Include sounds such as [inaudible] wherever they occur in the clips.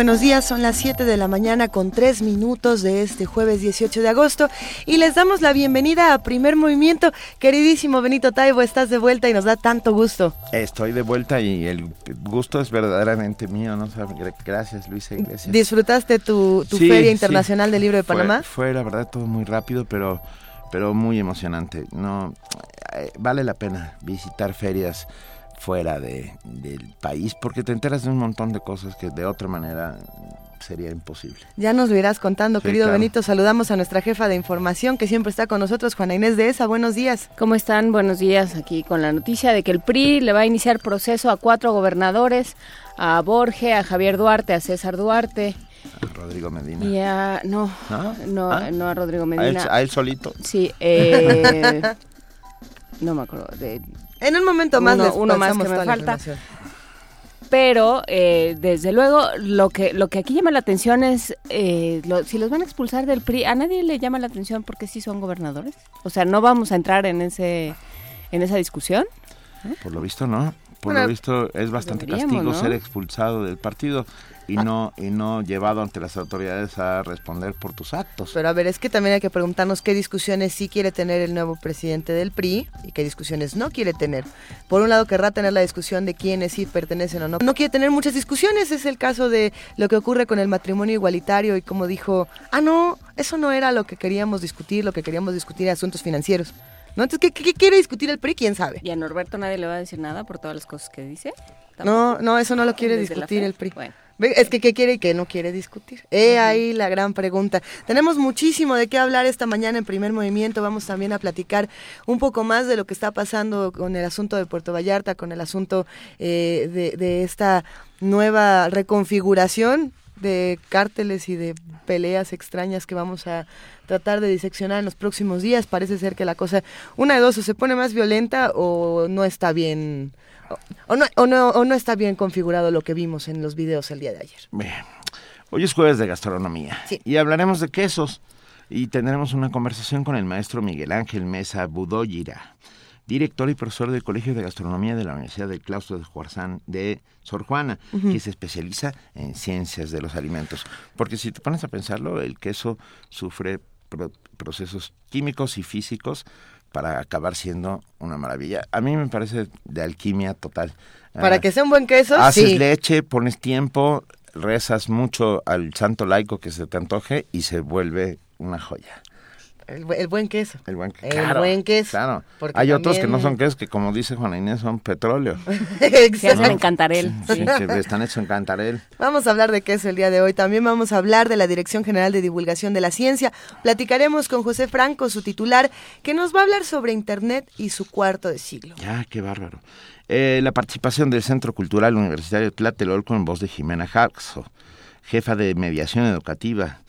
Buenos días, son las 7 de la mañana con 3 minutos de este jueves 18 de agosto y les damos la bienvenida a Primer Movimiento. Queridísimo Benito Taibo, estás de vuelta y nos da tanto gusto. Estoy de vuelta y el gusto es verdaderamente mío, ¿no? Gracias, Luisa Iglesias. ¿Disfrutaste tu, Feria Internacional del Libro de Panamá? Fue, la verdad todo muy rápido, pero, pero muy emocionante. No, eh, vale la pena visitar ferias fuera de, del país, porque te enteras de un montón de cosas que de otra manera sería imposible. Ya nos lo irás contando, querido Benito. Saludamos a nuestra jefa de información que siempre está con nosotros, Juana Inés de ESA. Buenos días. ¿Cómo están? Buenos días. Aquí con la noticia de que el PRI le va a iniciar proceso a cuatro gobernadores, a Borge, a Javier Duarte, a César Duarte. A Rodrigo Medina. Y a, no, no, ¿Ah? no, a Rodrigo Medina. ¿A él, solito? Sí, eh, [laughs] no me acuerdo. De, en un momento más uno, uno más que me falta. Pero eh, desde luego lo que lo que aquí llama la atención es eh, si los van a expulsar del PRI, a nadie le llama la atención porque sí son gobernadores. O sea, no vamos a entrar en ese en esa discusión. Por lo visto no. Por lo visto es bastante castigo ser expulsado del partido y no y no llevado ante las autoridades a responder por tus actos. Pero a ver, es que también hay que preguntarnos qué discusiones sí quiere tener el nuevo presidente del PRI y qué discusiones no quiere tener. Por un lado querrá tener la discusión de quiénes sí pertenecen o no. No quiere tener muchas discusiones, es el caso de lo que ocurre con el matrimonio igualitario y como dijo, ah no, eso no era lo que queríamos discutir, lo que queríamos discutir era asuntos financieros. ¿No? Entonces, ¿qué, quiere discutir el PRI? ¿Quién sabe? ¿Y a Norberto nadie le va a decir nada por todas las cosas que dice? No, no, eso no lo quiere discutir el PRI. Bueno. Es que qué quiere y qué no quiere discutir. He ahí la gran pregunta. Tenemos muchísimo de qué hablar esta mañana en primer movimiento. Vamos también a platicar un poco más de lo que está pasando con el asunto de Puerto Vallarta, con el asunto eh, de, de esta nueva reconfiguración de cárteles y de peleas extrañas que vamos a tratar de diseccionar en los próximos días. Parece ser que la cosa, una de dos, o se pone más violenta o no está bien o no, o, no, o no está bien configurado lo que vimos en los videos el día de ayer. Bien. Hoy es jueves de gastronomía y hablaremos de quesos y tendremos una conversación con el maestro Miguel Ángel Mesa Budoyira, director y profesor del Colegio de Gastronomía de la Universidad del Claustro de Juarzán de Sor Juana, que se especializa en ciencias de los alimentos. Porque si te pones a pensarlo, el queso sufre procesos químicos y físicos para acabar siendo una maravilla. A mí me parece de alquimia total. Para ah, que sea un buen queso, Haces leche, pones tiempo, rezas mucho al santo laico que se te antoje y se vuelve una joya. El, buen queso. El buen, el buen queso. Claro. Hay otros que no son quesos, que como dice Juana Inés, son petróleo. [laughs] Exacto. en cantarel. Sí, que están hechos en cantarel. Vamos a hablar de queso el día de hoy. También vamos a hablar de la Dirección General de Divulgación de la Ciencia. Platicaremos con José Franco, su titular, que nos va a hablar sobre Internet y su cuarto de siglo. Ya, qué bárbaro. Eh, la participación del Centro Cultural Universitario Tlatelolco en voz de Jimena Jaxo, jefa de mediación educativa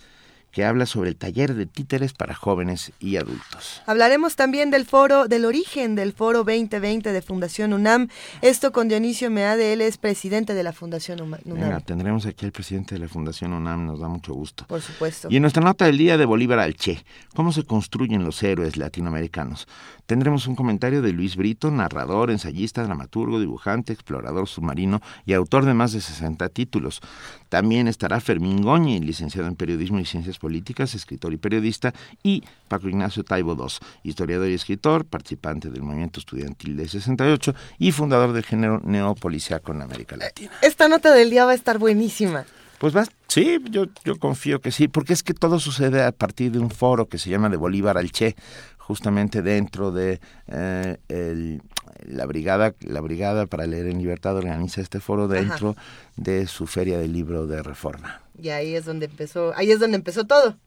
que habla sobre el taller de títeres para jóvenes y adultos. Hablaremos también del foro, del origen del foro 2020 de Fundación UNAM. Esto con Dionisio Meade, él es presidente de la Fundación UNAM. Venga, tendremos aquí al presidente de la Fundación UNAM, nos da mucho gusto. Por supuesto. Y en nuestra nota del día de Bolívar al Che, ¿cómo se construyen los héroes latinoamericanos? Tendremos un comentario de Luis Brito, narrador, ensayista, dramaturgo, dibujante, explorador submarino y autor de más de 60 títulos. También estará Fermín Goñi, licenciado en Periodismo y Ciencias Políticas, escritor y periodista, y Paco Ignacio Taibo II, historiador y escritor, participante del movimiento estudiantil de 68 y fundador del género neopoliciaco en América Latina. Esta nota del día va a estar buenísima. Pues va, sí, yo, yo confío que sí, porque es que todo sucede a partir de un foro que se llama de Bolívar al Che, justamente dentro de eh, la brigada la brigada para leer en libertad organiza este foro dentro de su feria del libro de reforma. Y ahí es donde empezó ahí es donde empezó todo.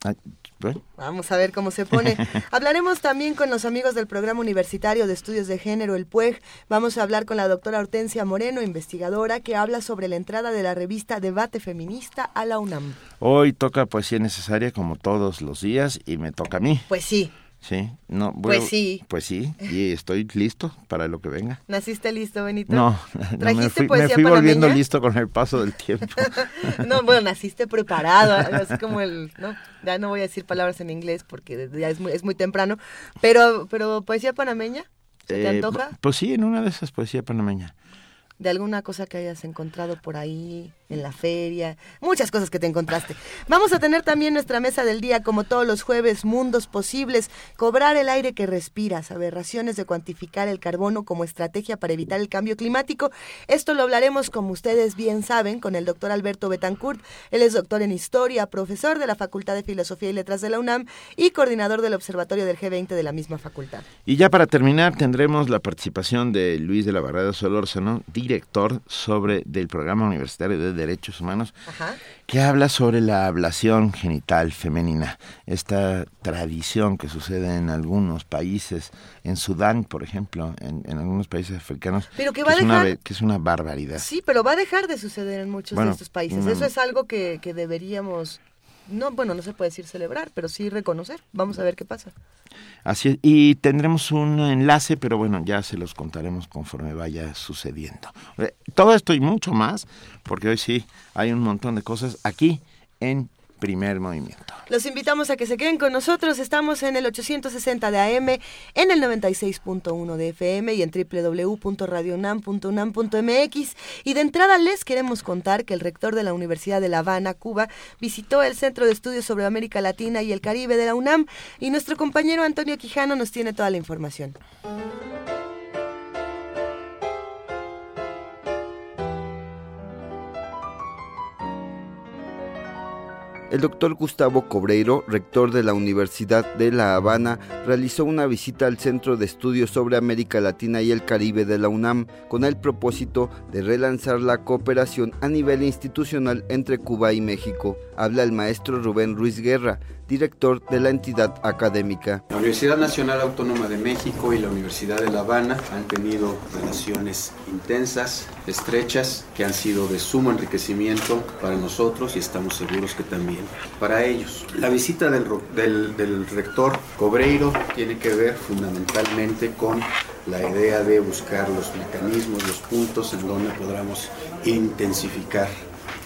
Vamos a ver cómo se pone. [laughs] Hablaremos también con los amigos del programa universitario de estudios de género el PUEG. Vamos a hablar con la doctora Hortensia Moreno investigadora que habla sobre la entrada de la revista Debate Feminista a la UNAM. Hoy toca poesía necesaria como todos los días y me toca a mí. Pues sí Sí, no, pues sí. Pues sí, y estoy listo para lo que venga. ¿Naciste listo, Benito? No, [laughs] me fui, me fui volviendo listo con el paso del tiempo. [laughs] no, bueno, naciste preparado, así como el, no, ya no voy a decir palabras en inglés porque ya es muy, es muy temprano, pero, pero poesía panameña, ¿se te eh, antoja? Pues sí, en una de esas poesía panameña de alguna cosa que hayas encontrado por ahí, en la feria, muchas cosas que te encontraste. Vamos a tener también nuestra mesa del día, como todos los jueves, mundos posibles, cobrar el aire que respiras, aberraciones de cuantificar el carbono como estrategia para evitar el cambio climático. Esto lo hablaremos, como ustedes bien saben, con el doctor Alberto Betancourt. Él es doctor en historia, profesor de la Facultad de Filosofía y Letras de la UNAM y coordinador del Observatorio del G20 de la misma facultad. Y ya para terminar, tendremos la participación de Luis de la Barrada Solórzano, director sobre del programa universitario de Derechos Humanos, que habla sobre la ablación genital femenina, esta tradición que sucede en algunos países, en Sudán, por ejemplo, en, algunos países africanos, pero que, va es una, que es una barbaridad. Sí, pero va a dejar de suceder en muchos de estos países. Eso es algo que, que deberíamos no, bueno, no se puede decir celebrar, pero sí reconocer. Vamos a ver qué pasa. Así es, y tendremos un enlace, pero bueno, ya se los contaremos conforme vaya sucediendo. Eh, todo esto y mucho más, porque hoy sí hay un montón de cosas aquí en primer movimiento. Los invitamos a que se queden con nosotros. Estamos en el 860 de AM, en el 96.1 de FM y en www.radionam.unam.mx. Y de entrada les queremos contar que el rector de la Universidad de La Habana, Cuba, visitó el Centro de Estudios sobre América Latina y el Caribe de la UNAM y nuestro compañero Antonio Quijano nos tiene toda la información. El doctor Gustavo Cobreiro, rector de la Universidad de La Habana, realizó una visita al Centro de Estudios sobre América Latina y el Caribe de la UNAM con el propósito de relanzar la cooperación a nivel institucional entre Cuba y México. Habla el maestro Rubén Ruiz Guerra, director de la entidad académica. La Universidad Nacional Autónoma de México y la Universidad de La Habana han tenido relaciones intensas, estrechas, que han sido de sumo enriquecimiento para nosotros y estamos seguros que también para ellos. La visita del, del, rector Cobreiro tiene que ver fundamentalmente con la idea de buscar los mecanismos, los puntos en donde podamos intensificar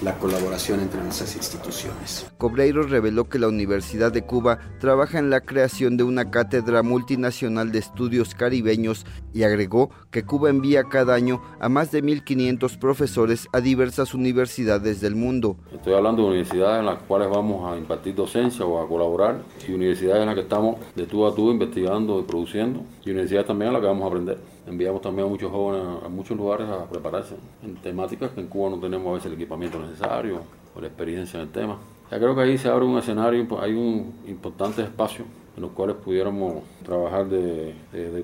la colaboración entre nuestras instituciones. Cobreiro reveló que la Universidad de Cuba trabaja en la creación de una cátedra multinacional de estudios caribeños y agregó que Cuba envía cada año a más de 1.500 profesores a diversas universidades del mundo. Estoy hablando de universidades en las cuales vamos a impartir docencia o a colaborar y universidades en las que estamos de tú a tú investigando y produciendo y universidades también en las que vamos a aprender. Enviamos también a muchos jóvenes a muchos lugares a prepararse en temáticas que en Cuba no tenemos a veces el equipamiento necesario o la experiencia en el tema. Ya creo que ahí se abre un escenario, hay un importante espacio en los cuales pudiéramos trabajar de,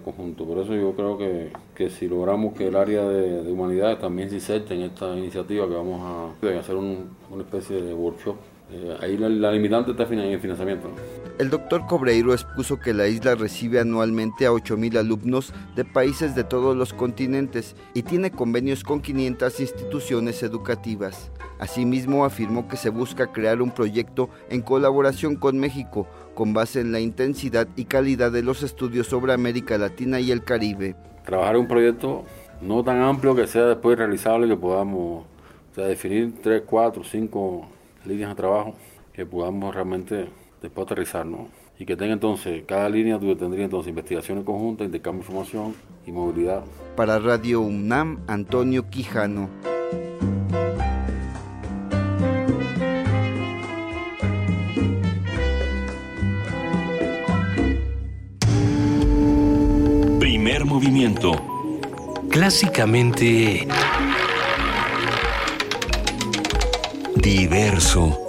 conjunto. Por eso yo creo que, que si logramos que el área de, de humanidades también se inserte en esta iniciativa, que vamos a hacer una especie de workshop eh, ahí la, limitante está en el financiamiento. El doctor Cobreiro expuso que la isla recibe anualmente a 8.000 alumnos de países de todos los continentes y tiene convenios con 500 instituciones educativas. Asimismo, afirmó que se busca crear un proyecto en colaboración con México con base en la intensidad y calidad de los estudios sobre América Latina y el Caribe. Trabajar un proyecto no tan amplio que sea después realizable que podamos definir 3, 4, 5 líneas de trabajo que podamos realmente después aterrizar, ¿no? Y que tenga entonces, cada línea tendría entonces investigaciones conjuntas, intercambio de información y movilidad. Para Radio UNAM, Antonio Quijano. Primer movimiento. Clásicamente diverso.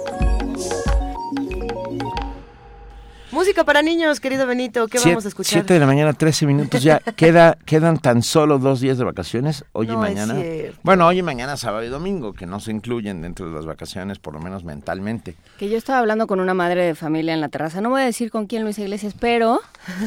Música para niños, querido Benito, ¿qué vamos a escuchar? Siete de la mañana, 13 minutos ya. [laughs] Queda, quedan tan solo dos días de vacaciones, hoy y mañana. Bueno, hoy y mañana, sábado y domingo, que no se incluyen dentro de las vacaciones, por lo menos mentalmente. Que yo estaba hablando con una madre de familia en la terraza, no voy a decir con quién Luis Iglesias, pero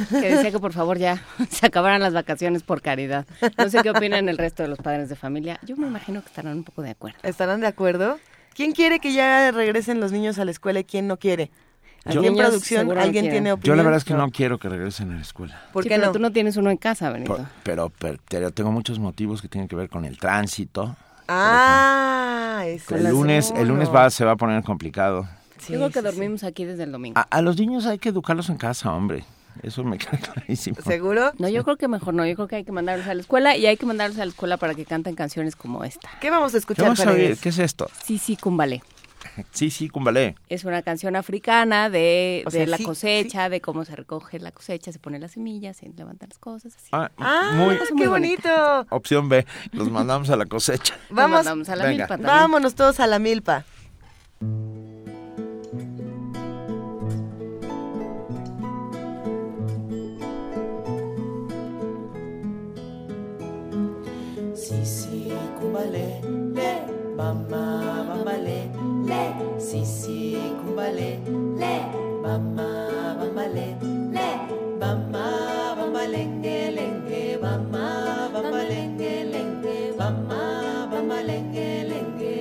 que decía que por favor ya [laughs] se acabaran las vacaciones por caridad. No sé qué opinan el resto de los padres de familia. Yo me imagino que estarán un poco de acuerdo. ¿Estarán de acuerdo? ¿Quién quiere que ya regresen los niños a la escuela y quién no quiere? Yo, en producción, ¿alguien tiene opinión? Yo la verdad es que no, quiero que regresen a la escuela. ¿Por qué no? tú no tienes uno en casa, Benito. pero, pero, tengo muchos motivos que tienen que ver con el tránsito. Ah, es el lunes, el lunes va, se va a poner complicado. Sí, Digo que dormimos aquí desde el domingo. A, los niños hay que educarlos en casa, hombre. Eso me queda [laughs] clarísimo. ¿Seguro? No, yo creo que mejor no. Yo creo que hay que mandarlos a la escuela y hay que mandarlos a la escuela para que canten canciones como esta. ¿Qué vamos a escuchar? ¿Qué, ¿Qué es esto? Sí, sí, cumbalé. [laughs] Sí, sí, cumbalé. Es una canción africana de, la cosecha, de cómo se recoge la cosecha, se ponen las semillas, se levantan las cosas. Así. Ah, ah muy, qué bonito. Opción B, los mandamos a la cosecha. Vamos, a la milpa Vámonos todos a la milpa. Sí, cumbalé, le, mamá, mamá, le le, si si kumbale, le, mama, mama le, le, mama, mama lenge lenge, mama, mama lenge lenge, mama, mama lenge lenge.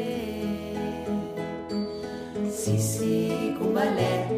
Si si kumbale,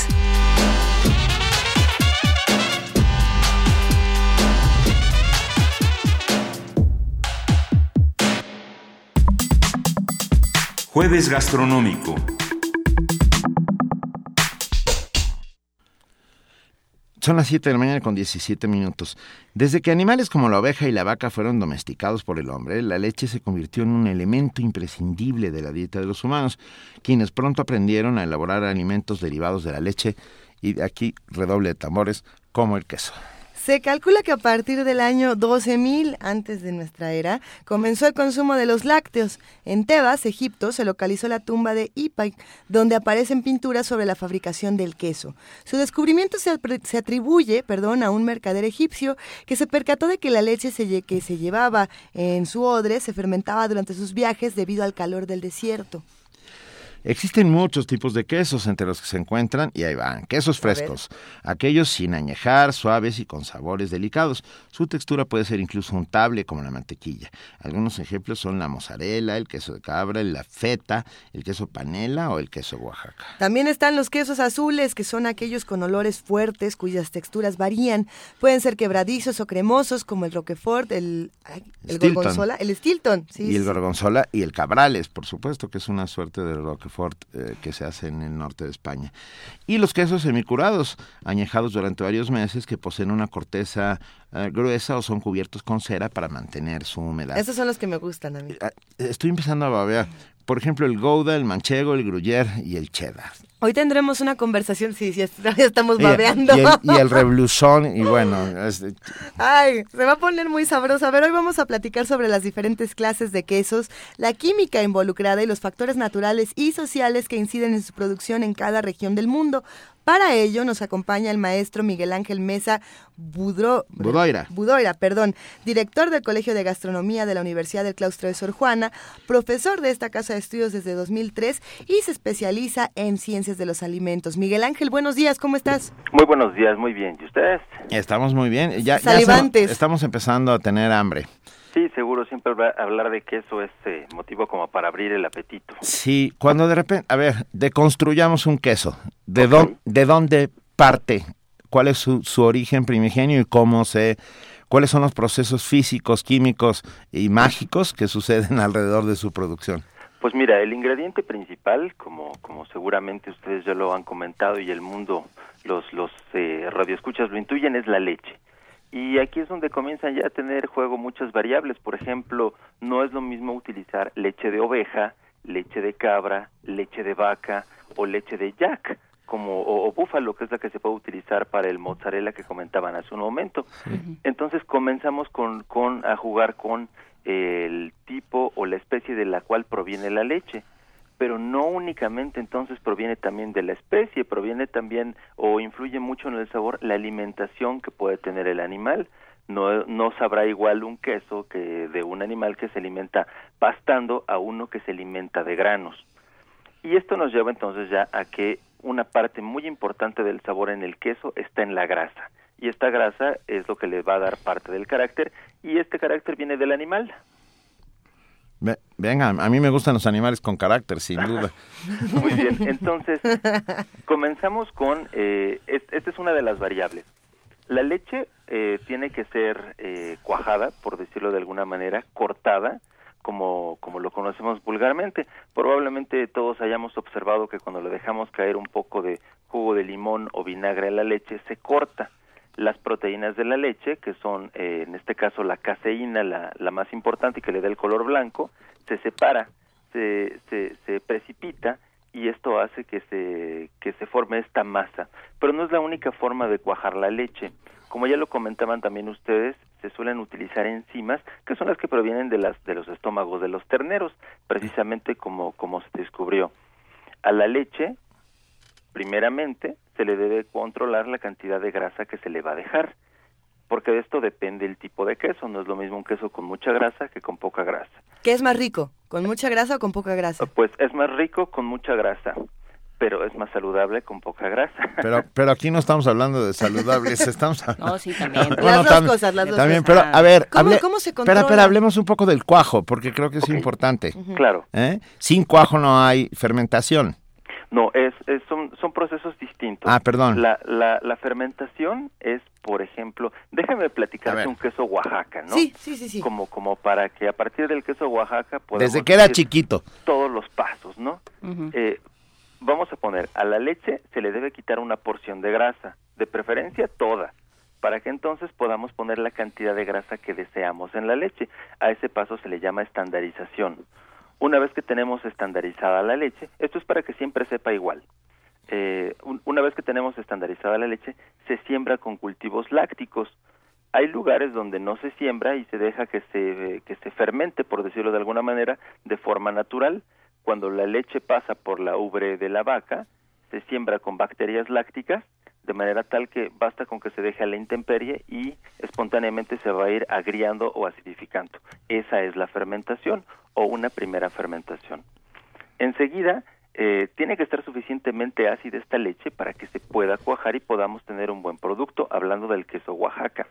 Jueves Gastronómico. Son las 7 de la mañana con 17 minutos. Desde que animales como la oveja y la vaca fueron domesticados por el hombre, la leche se convirtió en un elemento imprescindible de la dieta de los humanos, quienes pronto aprendieron a elaborar alimentos derivados de la leche y de aquí redoble de tambores como el queso. Se calcula que a partir del año 12.000 antes de nuestra era comenzó el consumo de los lácteos. En Tebas, Egipto, se localizó la tumba de Ipai, donde aparecen pinturas sobre la fabricación del queso. Su descubrimiento se, atribuye, perdón, a un mercader egipcio que se percató de que la leche que se llevaba en su odre se fermentaba durante sus viajes debido al calor del desierto. Existen muchos tipos de quesos entre los que se encuentran, y ahí van, quesos frescos, aquellos sin añejar, suaves y con sabores delicados. Su textura puede ser incluso untable como la mantequilla. Algunos ejemplos son la mozzarella, el queso de cabra, la feta, el queso panela o el queso Oaxaca. También están los quesos azules, que son aquellos con olores fuertes cuyas texturas varían. Pueden ser quebradizos o cremosos como el Roquefort, el, el gorgonzola, el Stilton. y el gorgonzola y el cabrales, por supuesto, que es una suerte de Roquefort eh, que se hace en el norte de España. Y los quesos semicurados, añejados durante varios meses, que poseen una corteza eh, gruesa o son cubiertos con cera para mantener su humedad. Esos son los que me gustan a mí. Ah, estoy empezando a babear. Por ejemplo, el Gouda, el Manchego, el Gruyère y el Cheddar. Hoy tendremos una conversación, sí, sí, [laughs] estamos babeando. Y, el, reblusón, y bueno. [laughs] Ay, se va a poner muy sabroso. A ver, hoy vamos a platicar sobre las diferentes clases de quesos, la química involucrada y los factores naturales y sociales que inciden en su producción en cada región del mundo. Para ello nos acompaña el maestro Miguel Ángel Mesa Budro, Budoira. Budoira, perdón, director del Colegio de Gastronomía de la Universidad del Claustro de Sor Juana, profesor de esta casa de estudios desde 2003 y se especializa en ciencias de los alimentos. Miguel Ángel, buenos días, ¿cómo estás? Muy buenos días, muy bien. ¿Y ustedes? Estamos muy bien. Ya, Salivantes. estamos empezando a tener hambre. Sí, seguro, siempre hablar de queso es eh, motivo como para abrir el apetito. Sí, cuando de repente, a ver, deconstruyamos un queso, ¿de, ¿de dónde parte? ¿Cuál es su, su origen primigenio y cómo se cuáles son los procesos físicos, químicos y mágicos que suceden [laughs] alrededor de su producción. Pues mira, el ingrediente principal, como, como seguramente ustedes ya lo han comentado y el mundo, los, los eh, radioescuchas lo intuyen, es la leche. Y aquí es donde comienzan ya a tener juego muchas variables. Por ejemplo, no es lo mismo utilizar leche de oveja, leche de cabra, leche de vaca o leche de yak como o, búfalo que es la que se puede utilizar para el mozzarella que comentaban hace un momento. Entonces comenzamos con, con a jugar con el tipo o la especie de la cual proviene la leche pero no únicamente entonces proviene también de la especie, proviene también o influye mucho en el sabor la alimentación que puede tener el animal. No, no sabrá igual un queso que de un animal que se alimenta pastando a uno que se alimenta de granos. Y esto nos lleva entonces ya a que una parte muy importante del sabor en el queso está en la grasa. Y esta grasa es lo que le va a dar parte del carácter y este carácter viene del animal. Venga, a mí me gustan los animales con carácter, sin [laughs] duda. Muy bien, [laughs] entonces comenzamos con, eh, esta es una de las variables. La leche eh, tiene que ser eh, cuajada, por decirlo de alguna manera, cortada, como, como lo conocemos vulgarmente. Probablemente todos hayamos observado que cuando le dejamos caer un poco de jugo de limón o vinagre a la leche, se corta las proteínas de la leche, que son eh, en este caso la caseína, la, la, más importante y que le da el color blanco, se separa, se, se, se precipita y esto hace que se, que se forme esta masa. Pero no es la única forma de cuajar la leche. Como ya lo comentaban también ustedes, se suelen utilizar enzimas que son las que provienen de, las, de los estómagos de los terneros, precisamente como, como se descubrió. A la leche, primeramente, se le debe controlar la cantidad de grasa que se le va a dejar, porque de esto depende el tipo de queso, no es lo mismo un queso con mucha grasa que con poca grasa. ¿Qué es más rico, con mucha grasa o con poca grasa? Pues es más rico con mucha grasa pero es más saludable con poca grasa. Pero [laughs] pero aquí no estamos hablando de saludables, estamos [laughs] hablando... No, sí, también. [laughs] las dos cosas, las dos también, cosas. pero a ver, ¿Cómo, se controla? Espera, espera, hablemos un poco del cuajo, porque creo que es importante. Claro. ¿Eh? Sin cuajo no hay fermentación. No, es, son, son procesos distintos. Ah, perdón. La, la, la fermentación es, por ejemplo, déjame platicarte un queso Oaxaca, ¿no? Sí, sí, sí, sí. Como, como para que a partir del queso Oaxaca podamos Desde que era chiquito. Todos los pasos, ¿no? eh, vamos a poner, a la leche se le debe quitar una porción de grasa, de preferencia toda, para que entonces podamos poner la cantidad de grasa que deseamos en la leche. A ese paso se le llama estandarización. Una vez que tenemos estandarizada la leche, esto es para que siempre sepa igual. Eh, una vez que tenemos estandarizada la leche, se siembra con cultivos lácticos. Hay lugares donde no se siembra y se deja que se, que se fermente, por decirlo de alguna manera, de forma natural. Cuando la leche pasa por la ubre de la vaca, se siembra con bacterias lácticas, de manera tal que basta con que se deje a la intemperie y espontáneamente se va a ir agriando o acidificando. Esa es la fermentación o una primera fermentación. Enseguida, eh, tiene que estar suficientemente ácida esta leche para que se pueda cuajar y podamos tener un buen producto, hablando del queso Oaxaca.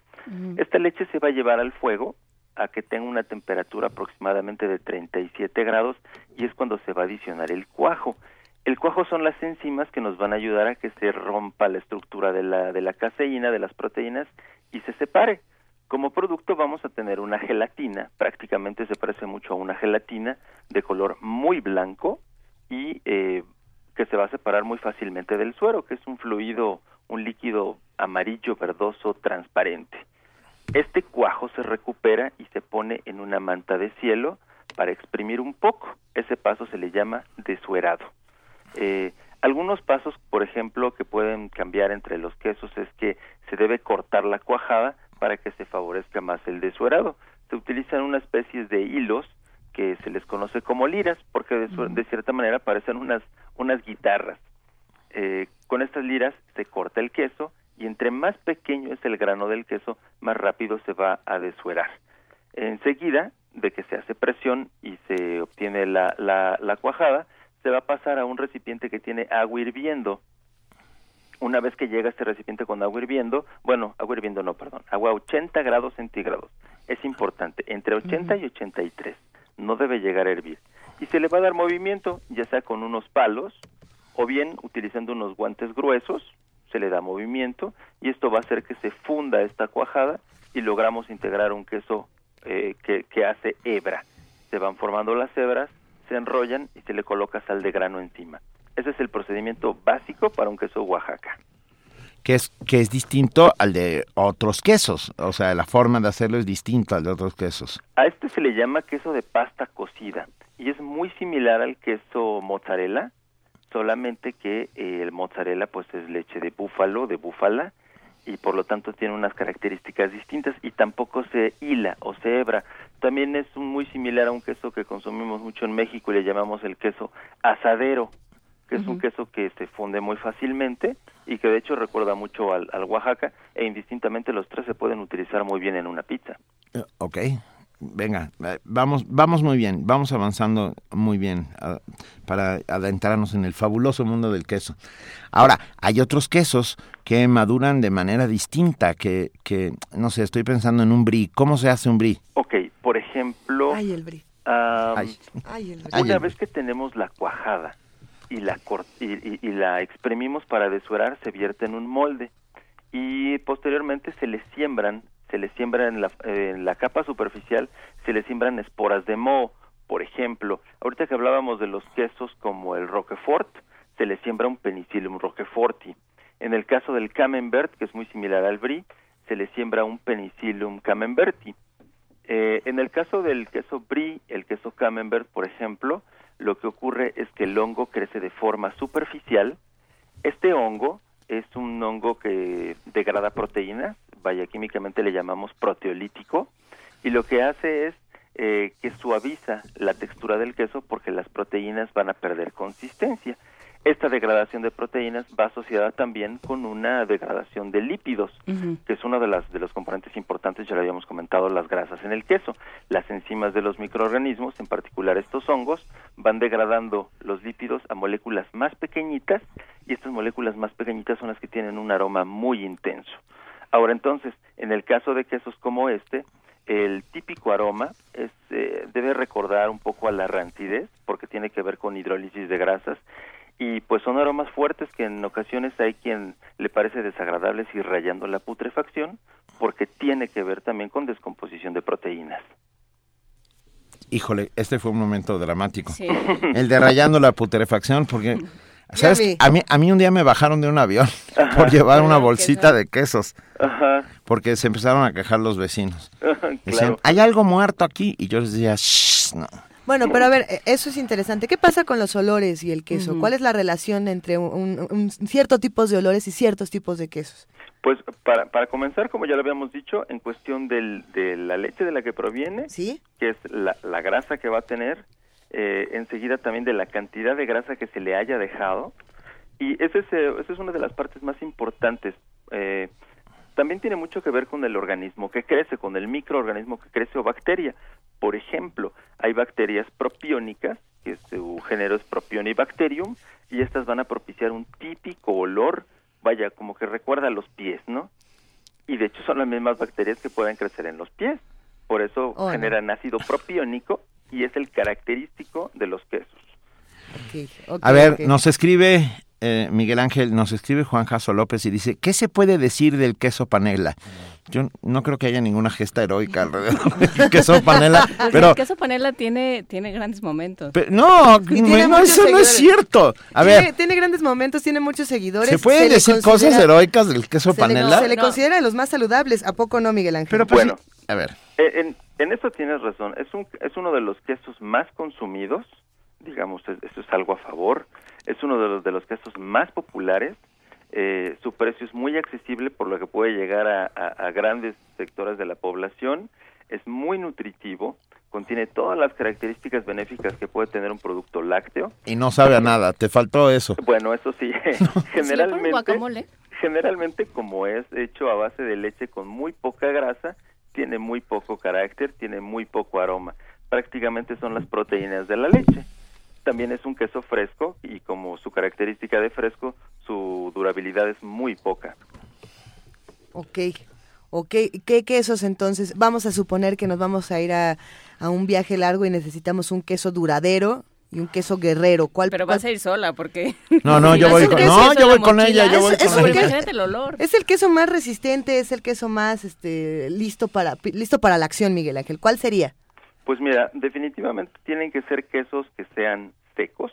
Esta leche se va a llevar al fuego a que tenga una temperatura aproximadamente de 37 grados y es cuando se va a adicionar el cuajo. El cuajo son las enzimas que nos van a ayudar a que se rompa la estructura de la, de la caseína, de las proteínas y se separe. Como producto vamos a tener una gelatina, prácticamente se parece mucho a una gelatina de color muy blanco y eh, que se va a separar muy fácilmente del suero, que es un fluido, un líquido amarillo, verdoso, transparente. Este cuajo se recupera y se pone en una manta de cielo para exprimir un poco. Ese paso se le llama desuerado. Eh, algunos pasos, por ejemplo, que pueden cambiar entre los quesos es que se debe cortar la cuajada para que se favorezca más el desuerado. Se utilizan una especie de hilos que se les conoce como liras, porque de, cierta manera parecen unas, unas guitarras. Eh, con estas liras se corta el queso y entre más pequeño es el grano del queso, más rápido se va a desuerar. Enseguida de que se hace presión y se obtiene la, la, la cuajada, se va a pasar a un recipiente que tiene agua hirviendo. Una vez que llega este recipiente con agua hirviendo, bueno, agua hirviendo no, perdón, agua a 80 grados centígrados. Es importante, entre 80 y 83 no debe llegar a hervir. Y se le va a dar movimiento, ya sea con unos palos o bien utilizando unos guantes gruesos, se le da movimiento y esto va a hacer que se funda esta cuajada y logramos integrar un queso eh, que, que hace hebra. Se van formando las hebras, se enrollan y se le coloca sal de grano encima. Ese es el procedimiento básico para un queso Oaxaca que es, que es distinto al de otros quesos. O sea, la forma de hacerlo es distinta al de otros quesos. A este se le llama queso de pasta cocida y es muy similar al queso mozzarella, solamente que eh, el mozzarella pues es leche de búfalo, de búfala, y por lo tanto tiene unas características distintas y tampoco se hila o se hebra. También es muy similar a un queso que consumimos mucho en México y le llamamos el queso asadero que es un queso que se funde muy fácilmente y que de hecho recuerda mucho al, Oaxaca e indistintamente los tres se pueden utilizar muy bien en una pizza. Eh, ok, venga, eh, vamos, vamos muy bien, vamos avanzando muy bien ah, para adentrarnos en el fabuloso mundo del queso. Ahora, hay otros quesos que maduran de manera distinta, que, que no sé, estoy pensando en un brie. ¿Cómo se hace un brie? Ok, por ejemplo... Ay, el brie. Una vez que tenemos la cuajada, y la, y, y, la exprimimos para desuerar, se vierte en un molde y posteriormente se le siembran, se le siembra en la, en la capa superficial, se le siembran esporas de moho, por ejemplo. Ahorita que hablábamos de los quesos como el Roquefort, se le siembra un Penicillium roqueforti. En el caso del Camembert, que es muy similar al Brie, se le siembra un Penicillium camemberti. Eh, en el caso del queso Brie, el queso Camembert, por ejemplo, lo que ocurre es que el hongo crece de forma superficial. Este hongo es un hongo que degrada proteínas, vaya químicamente le llamamos proteolítico, y lo que hace es eh, que suaviza la textura del queso porque las proteínas van a perder consistencia. Esta degradación de proteínas va asociada también con una degradación de lípidos, que es uno de, las, de los componentes importantes, ya lo habíamos comentado, las grasas en el queso. Las enzimas de los microorganismos, en particular estos hongos, van degradando los lípidos a moléculas más pequeñitas y estas moléculas más pequeñitas son las que tienen un aroma muy intenso. Ahora entonces, en el caso de quesos como este, el típico aroma es, eh, debe recordar un poco a la rancidez, porque tiene que ver con hidrólisis de grasas, y pues son aromas fuertes que en ocasiones hay quien le parece desagradables y rayando la putrefacción porque tiene que ver también con descomposición de proteínas. Híjole, este fue un momento dramático. [laughs] El de rayando la putrefacción porque [laughs] ¿Sabes? A mí, a mí un día me bajaron de un avión [laughs] por llevar una bolsita de quesos. Porque se empezaron a quejar los vecinos. Decían, hay algo muerto aquí. Y yo les decía, Shh, no. Bueno, pero a ver, e, eso es interesante. ¿Qué pasa con los olores y el queso? ¿Cuál es la relación entre un, ciertos tipos de olores y ciertos tipos de quesos? Pues para, para comenzar, como ya lo habíamos dicho, en cuestión del, de la leche de la que proviene, ¿Sí? que es la, la grasa que va a tener, eh, enseguida también de la cantidad de grasa que se le haya dejado, y ese es, eh, esa es una de las partes más importantes. Eh, también tiene mucho que ver con el organismo que crece, con el microorganismo que crece o bacteria. Por ejemplo, hay bacterias propiónicas que su género es Propionibacterium, y estas van a propiciar un típico olor, vaya, como que recuerda a los pies, ¿no? Y de hecho son las mismas bacterias que pueden crecer en los pies. Por eso Oh, no. generan ácido propiónico y es el característico de los quesos. A ver, nos escribe eh, Miguel Ángel, nos escribe Juan Jaso López y dice, ¿qué se puede decir del queso panela? Yo no creo que haya ninguna gesta heroica [laughs] alrededor del queso panela, pero... el queso panela tiene, tiene grandes momentos. pero- no, eso no es seguidores. cierto. A tiene, ver, tiene grandes momentos, tiene muchos seguidores. ¿se pueden decir cosas heroicas del queso Se le, panela? se le No. considera de los más saludables, ¿a poco no, Miguel Ángel? Pero pues, Bueno. a ver, Eh, En, en eso tienes razón. Es, un, es uno de los quesos más consumidos, digamos, es- eso es algo a favor. Es uno de los, de los quesos más populares. Eh, su precio es muy accesible, por lo que puede llegar a, a- a grandes sectores de la población. Es muy nutritivo, contiene todas las características benéficas que puede tener un producto lácteo. y no sabe a nada, te faltó eso. Bueno, eso sí, [laughs] [laughs] pones generalmente guacamole. generalmente como es hecho a base de leche con muy poca grasa, tiene muy poco carácter, tiene muy poco aroma. Prácticamente son las proteínas de la leche. También es un queso fresco y como su característica de fresco, su durabilidad es muy poca. Ok, ok. ¿Qué quesos entonces? Vamos a suponer que nos vamos a ir a, a un viaje largo y necesitamos un queso duradero y un queso guerrero. ¿Cuál, Pero cuál- vas a ir sola porque... No, no, [laughs] yo voy con- no, yo ella, yo voy es- con es ella. porque Imagínate el olor. Es el queso más resistente, es el queso más este, listo, para, listo para la acción, Miguel Ángel. ¿Cuál sería? Pues mira, definitivamente tienen que ser quesos que sean secos,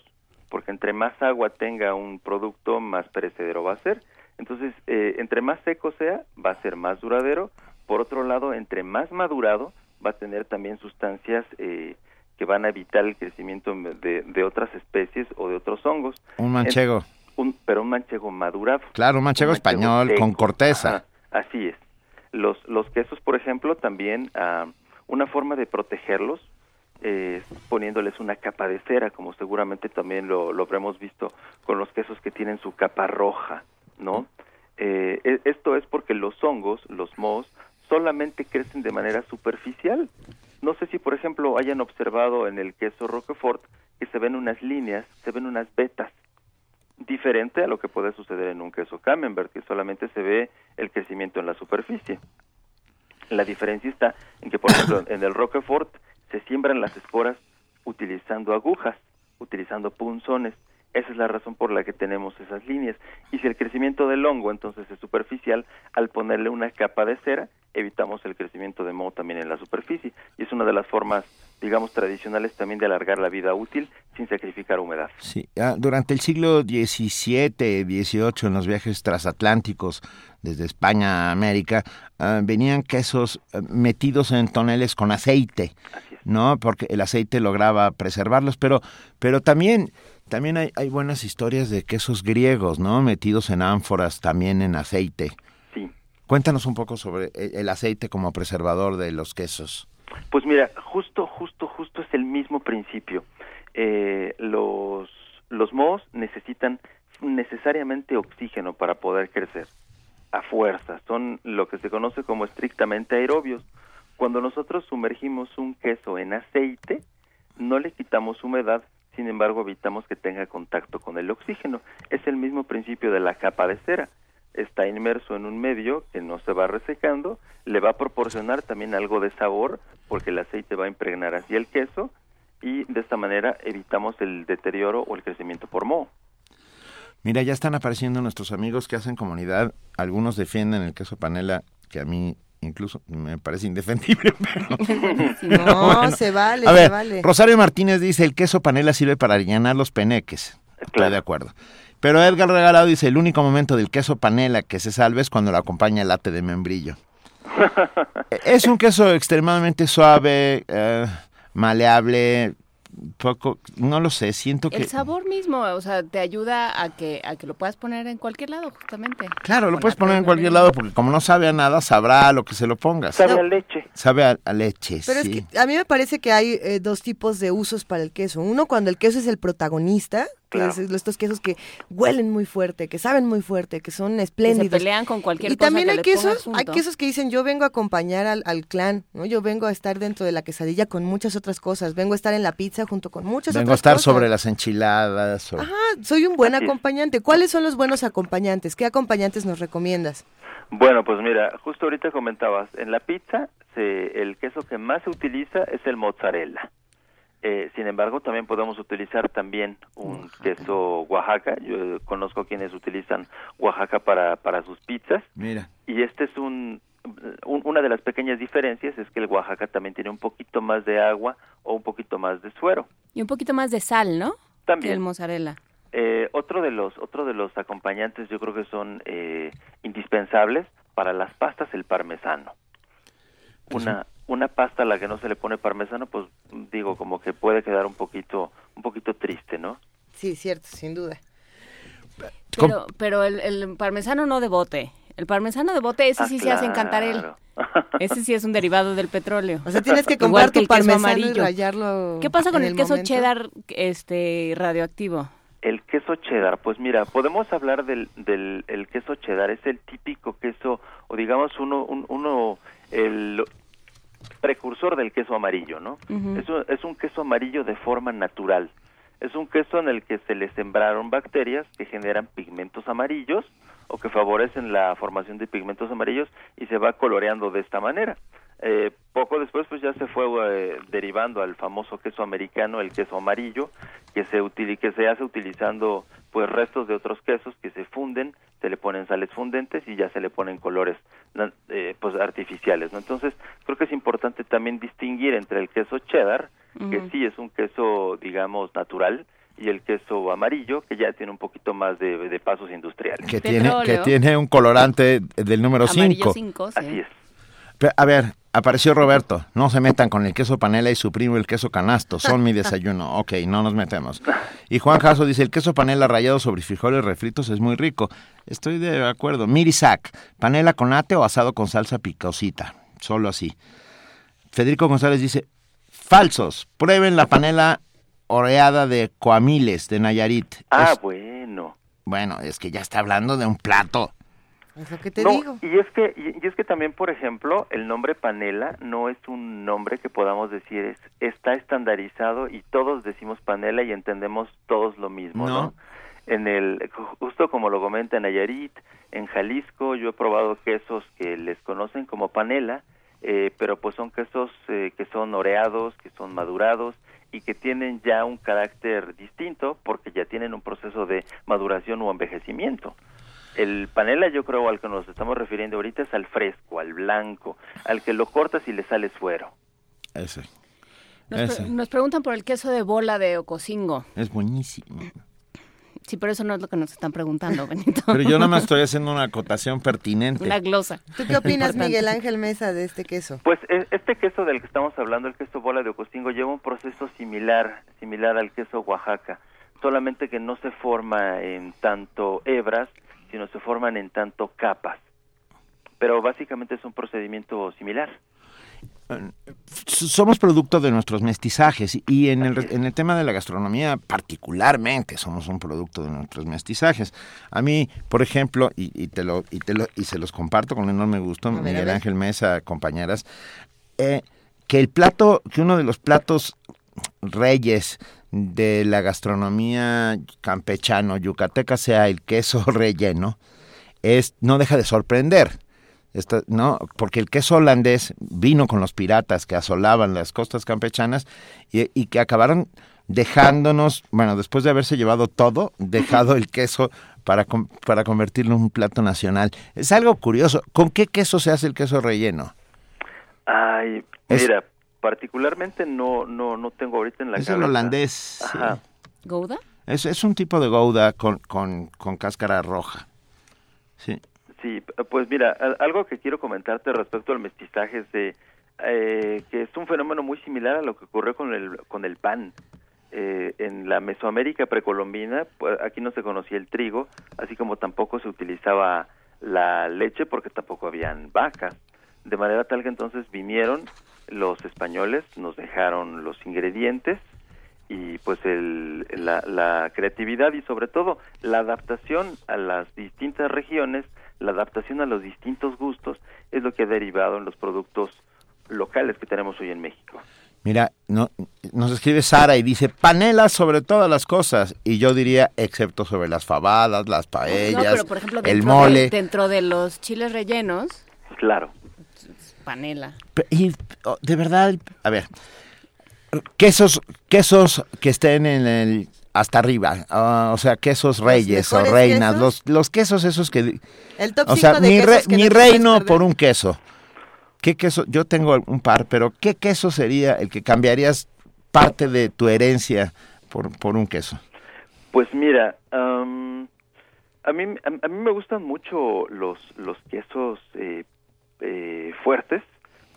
porque entre más agua tenga un producto, más perecedero va a ser. Entonces, eh, entre más seco sea, va a ser más duradero. Por otro lado, entre más madurado, va a tener también sustancias eh, que van a evitar el crecimiento de, de otras especies o de otros hongos. Un manchego. Un- pero un manchego madurado. Claro, un manchego español con corteza. Ajá, así es. Los, los quesos, por ejemplo, también ah, una forma de protegerlos es poniéndoles una capa de cera, como seguramente también lo, lo habremos visto con los quesos que tienen su capa roja, ¿no? Eh, e- esto es porque los hongos, los mohos, solamente crecen de manera superficial. No sé si, por ejemplo, hayan observado en el queso Roquefort que se ven unas líneas, se ven unas vetas, diferente a lo que puede suceder en un queso camembert, que solamente se ve el crecimiento en la superficie. La diferencia está en que, por [coughs] ejemplo, en el Roquefort se siembran las esporas utilizando agujas, utilizando punzones. Esa es la razón por la que tenemos esas líneas. Y si el crecimiento del hongo entonces es superficial, al ponerle una capa de cera, evitamos el crecimiento de moho también en la superficie. Y es una de las formas, digamos, tradicionales también de alargar la vida útil sin sacrificar humedad. Sí, ah, durante el siglo XVII, XVIII, en los viajes transatlánticos desde España a América, ah, venían quesos ah, metidos en toneles con aceite, ¿no? Porque el aceite lograba preservarlos, pero, pero también, también hay, hay buenas historias de quesos griegos, ¿no? Metidos en ánforas también en aceite. Sí. Cuéntanos un poco sobre el el aceite como preservador de los quesos. Pues mira, justo, justo, justo es el mismo principio. Eh, los, los mohos necesitan necesariamente oxígeno para poder crecer, a fuerza. Son lo que se conoce como estrictamente aerobios. Cuando nosotros sumergimos un queso en aceite, no le quitamos humedad, sin embargo evitamos que tenga contacto con el oxígeno. Es el mismo principio de la capa de cera. Está inmerso en un medio que no se va resecando, le va a proporcionar también algo de sabor, porque el aceite va a impregnar así el queso, y de esta manera evitamos el deterioro o el crecimiento por moho. Mira, ya están apareciendo nuestros amigos que hacen comunidad. Algunos defienden el queso panela, que a mí incluso me parece indefendible. [laughs] Pero, [laughs] No, [laughs] se vale, a se vale. Rosario Martínez dice, el queso panela sirve para llenar los peneques. Estoy de acuerdo. Pero Edgar Regalado dice, el único momento del queso panela que se salve es cuando lo acompaña el late de membrillo. es un queso extremadamente suave, eh, maleable, poco, no lo sé, siento que... El sabor mismo, o sea, te ayuda a que a que lo puedas poner en cualquier lado, justamente. Claro, lo puedes poner en cualquier lado porque como no sabe a nada, sabrá a lo que se lo pongas. Sabe a leche. Sabe a, a leche, Pero sí. es que a mí me parece que hay eh, dos tipos de usos para el queso. Uno, cuando el queso es el protagonista, estos quesos que huelen muy fuerte, que saben muy fuerte, que son espléndidos. Que se pelean con cualquier y también hay quesos, hay quesos que dicen yo vengo a acompañar al, al, clan, ¿no? Yo vengo a estar dentro de la quesadilla con muchas otras cosas, vengo a estar en la pizza junto con muchas vengo otras cosas. Vengo a estar sobre las enchiladas. Ajá, soy un buen acompañante. ¿Cuáles son los buenos acompañantes? ¿Qué acompañantes nos recomiendas? Bueno, pues mira, justo ahorita comentabas, en la pizza se, el queso que más se utiliza es el mozzarella. Eh, sin embargo, también podemos utilizar también un queso Oaxaca. Yo conozco quienes utilizan Oaxaca para, para sus pizzas. Mira. Y este es un, una de las pequeñas diferencias es que el Oaxaca también tiene un poquito más de agua o un poquito más de suero. Y un poquito más de sal, ¿no? También. Que el mozzarella. Eh, otro de los otro de los acompañantes yo creo que son eh, indispensables para las pastas el parmesano. Una una pasta a la que no se le pone parmesano, pues digo como que puede quedar un poquito un poquito triste, ¿no? Sí, cierto, sin duda. Pero pero el, el parmesano no de bote. El parmesano de bote, ese ah, sí se hace en Cantarel. [laughs] Ese sí es un derivado del petróleo. O sea, tienes que comprar tu parmesano amarillo. y. ¿Qué pasa con el, queso cheddar este radioactivo? El queso cheddar, pues mira, podemos hablar del, del el queso cheddar, es el típico queso, o digamos uno, uno el precursor del queso amarillo, ¿no? es un queso amarillo de forma natural. Es un queso en el que se le sembraron bacterias que generan pigmentos amarillos o que favorecen la formación de pigmentos amarillos y se va coloreando de esta manera. Eh, poco después pues ya se fue eh, derivando al famoso queso americano, el queso amarillo, que se que se hace utilizando pues restos de otros quesos que se funden, se le ponen sales fundentes y ya se le ponen colores eh, pues artificiales, ¿no? Entonces, creo que es importante también distinguir entre el queso cheddar, que sí es un queso digamos natural, y el queso amarillo, que ya tiene un poquito más de, pasos industriales. Que tiene, que tiene un colorante del número 5. Así es. A ver, apareció Roberto. No se metan con el queso panela y su primo el queso canasto. Son mi desayuno. Ok, no nos metemos. Y Juan Jasso dice, el queso panela rallado sobre frijoles refritos es muy rico. Estoy de acuerdo. Mirisac, panela con ate o asado con salsa picosita. Solo así. Federico González dice, falsos. Prueben la panela oreada de coamiles de Nayarit. Ah, bueno. Bueno, es que ya está hablando de un plato es lo que te digo. Y es que, y, es que también, por ejemplo, el nombre panela no es un nombre que podamos decir, es, está estandarizado y todos decimos panela y entendemos todos lo mismo, ¿no? En el, justo como lo comenta Nayarit, en Jalisco yo he probado quesos que les conocen como panela, eh, pero pues son quesos eh, que son oreados, que son madurados y que tienen ya un carácter distinto porque ya tienen un proceso de maduración o envejecimiento. El panela yo creo al que nos estamos refiriendo ahorita es al fresco, al blanco, al que lo cortas y le sale suero. Ese. Nos, preguntan por el queso de bola de Ocosingo. Es buenísimo. Sí, pero eso no es lo que nos están preguntando, [laughs] Benito. Pero yo nada más estoy haciendo una acotación pertinente. Una glosa. ¿Tú qué opinas, Miguel Ángel Mesa, de este queso? Pues e, este queso del que estamos hablando, el queso bola de Ocosingo, lleva un proceso similar, similar al queso Oaxaca, solamente que no se forma en tanto hebras, sino se forman en tanto capas. Pero básicamente es un procedimiento similar. Somos producto de nuestros mestizajes y en el, en el tema de la gastronomía particularmente somos un producto de nuestros mestizajes. A mí, por ejemplo, y, te lo, y, te lo, y se los comparto con enorme gusto, Miguel Ángel Mesa, compañeras, eh, que el plato, que uno de los platos reyes de la gastronomía campechano yucateca sea el queso [laughs] relleno, es, no deja de sorprender. ¿no? Porque el queso holandés vino con los piratas que asolaban las costas campechanas y, que acabaron dejándonos, bueno, después de haberse llevado todo, [laughs] dejado el queso para, para convertirlo en un plato nacional. Es algo curioso. ¿Con qué queso se hace el queso relleno? Ay, mira, particularmente no no no tengo ahorita en la es el holandés Ajá. gouda es, es un tipo de gouda con, con, con cáscara roja. Sí. Sí pues mira algo que quiero comentarte respecto al mestizaje es de eh, que es un fenómeno muy similar a lo que ocurrió con el con el pan. Eh, en la Mesoamérica precolombina pues, aquí no se conocía el trigo así como tampoco se utilizaba la leche porque tampoco habían vacas. De manera tal que entonces vinieron los españoles nos dejaron los ingredientes y pues el, la, la creatividad y sobre todo la adaptación a las distintas regiones, la adaptación a los distintos gustos es lo que ha derivado en los productos locales que tenemos hoy en México. Mira, no, nos escribe Sara y dice panela sobre todas las cosas. Y yo diría, excepto sobre las fabadas, las paellas, no, pero por ejemplo, el mole. De, dentro de los chiles rellenos. Claro. Panela. Y oh, de verdad, a ver, quesos, quesos que estén en el hasta arriba, uh, o sea, quesos reyes o reinas, quesos? los los quesos esos que el top o sea, de mi, re, mi reino por un queso. ¿Qué queso? Yo tengo un par, pero ¿qué queso sería el que cambiarías parte de tu herencia por, por un queso? Pues mira, um, a, mí, a, a, mí me gustan mucho los, los quesos eh, eh, fuertes,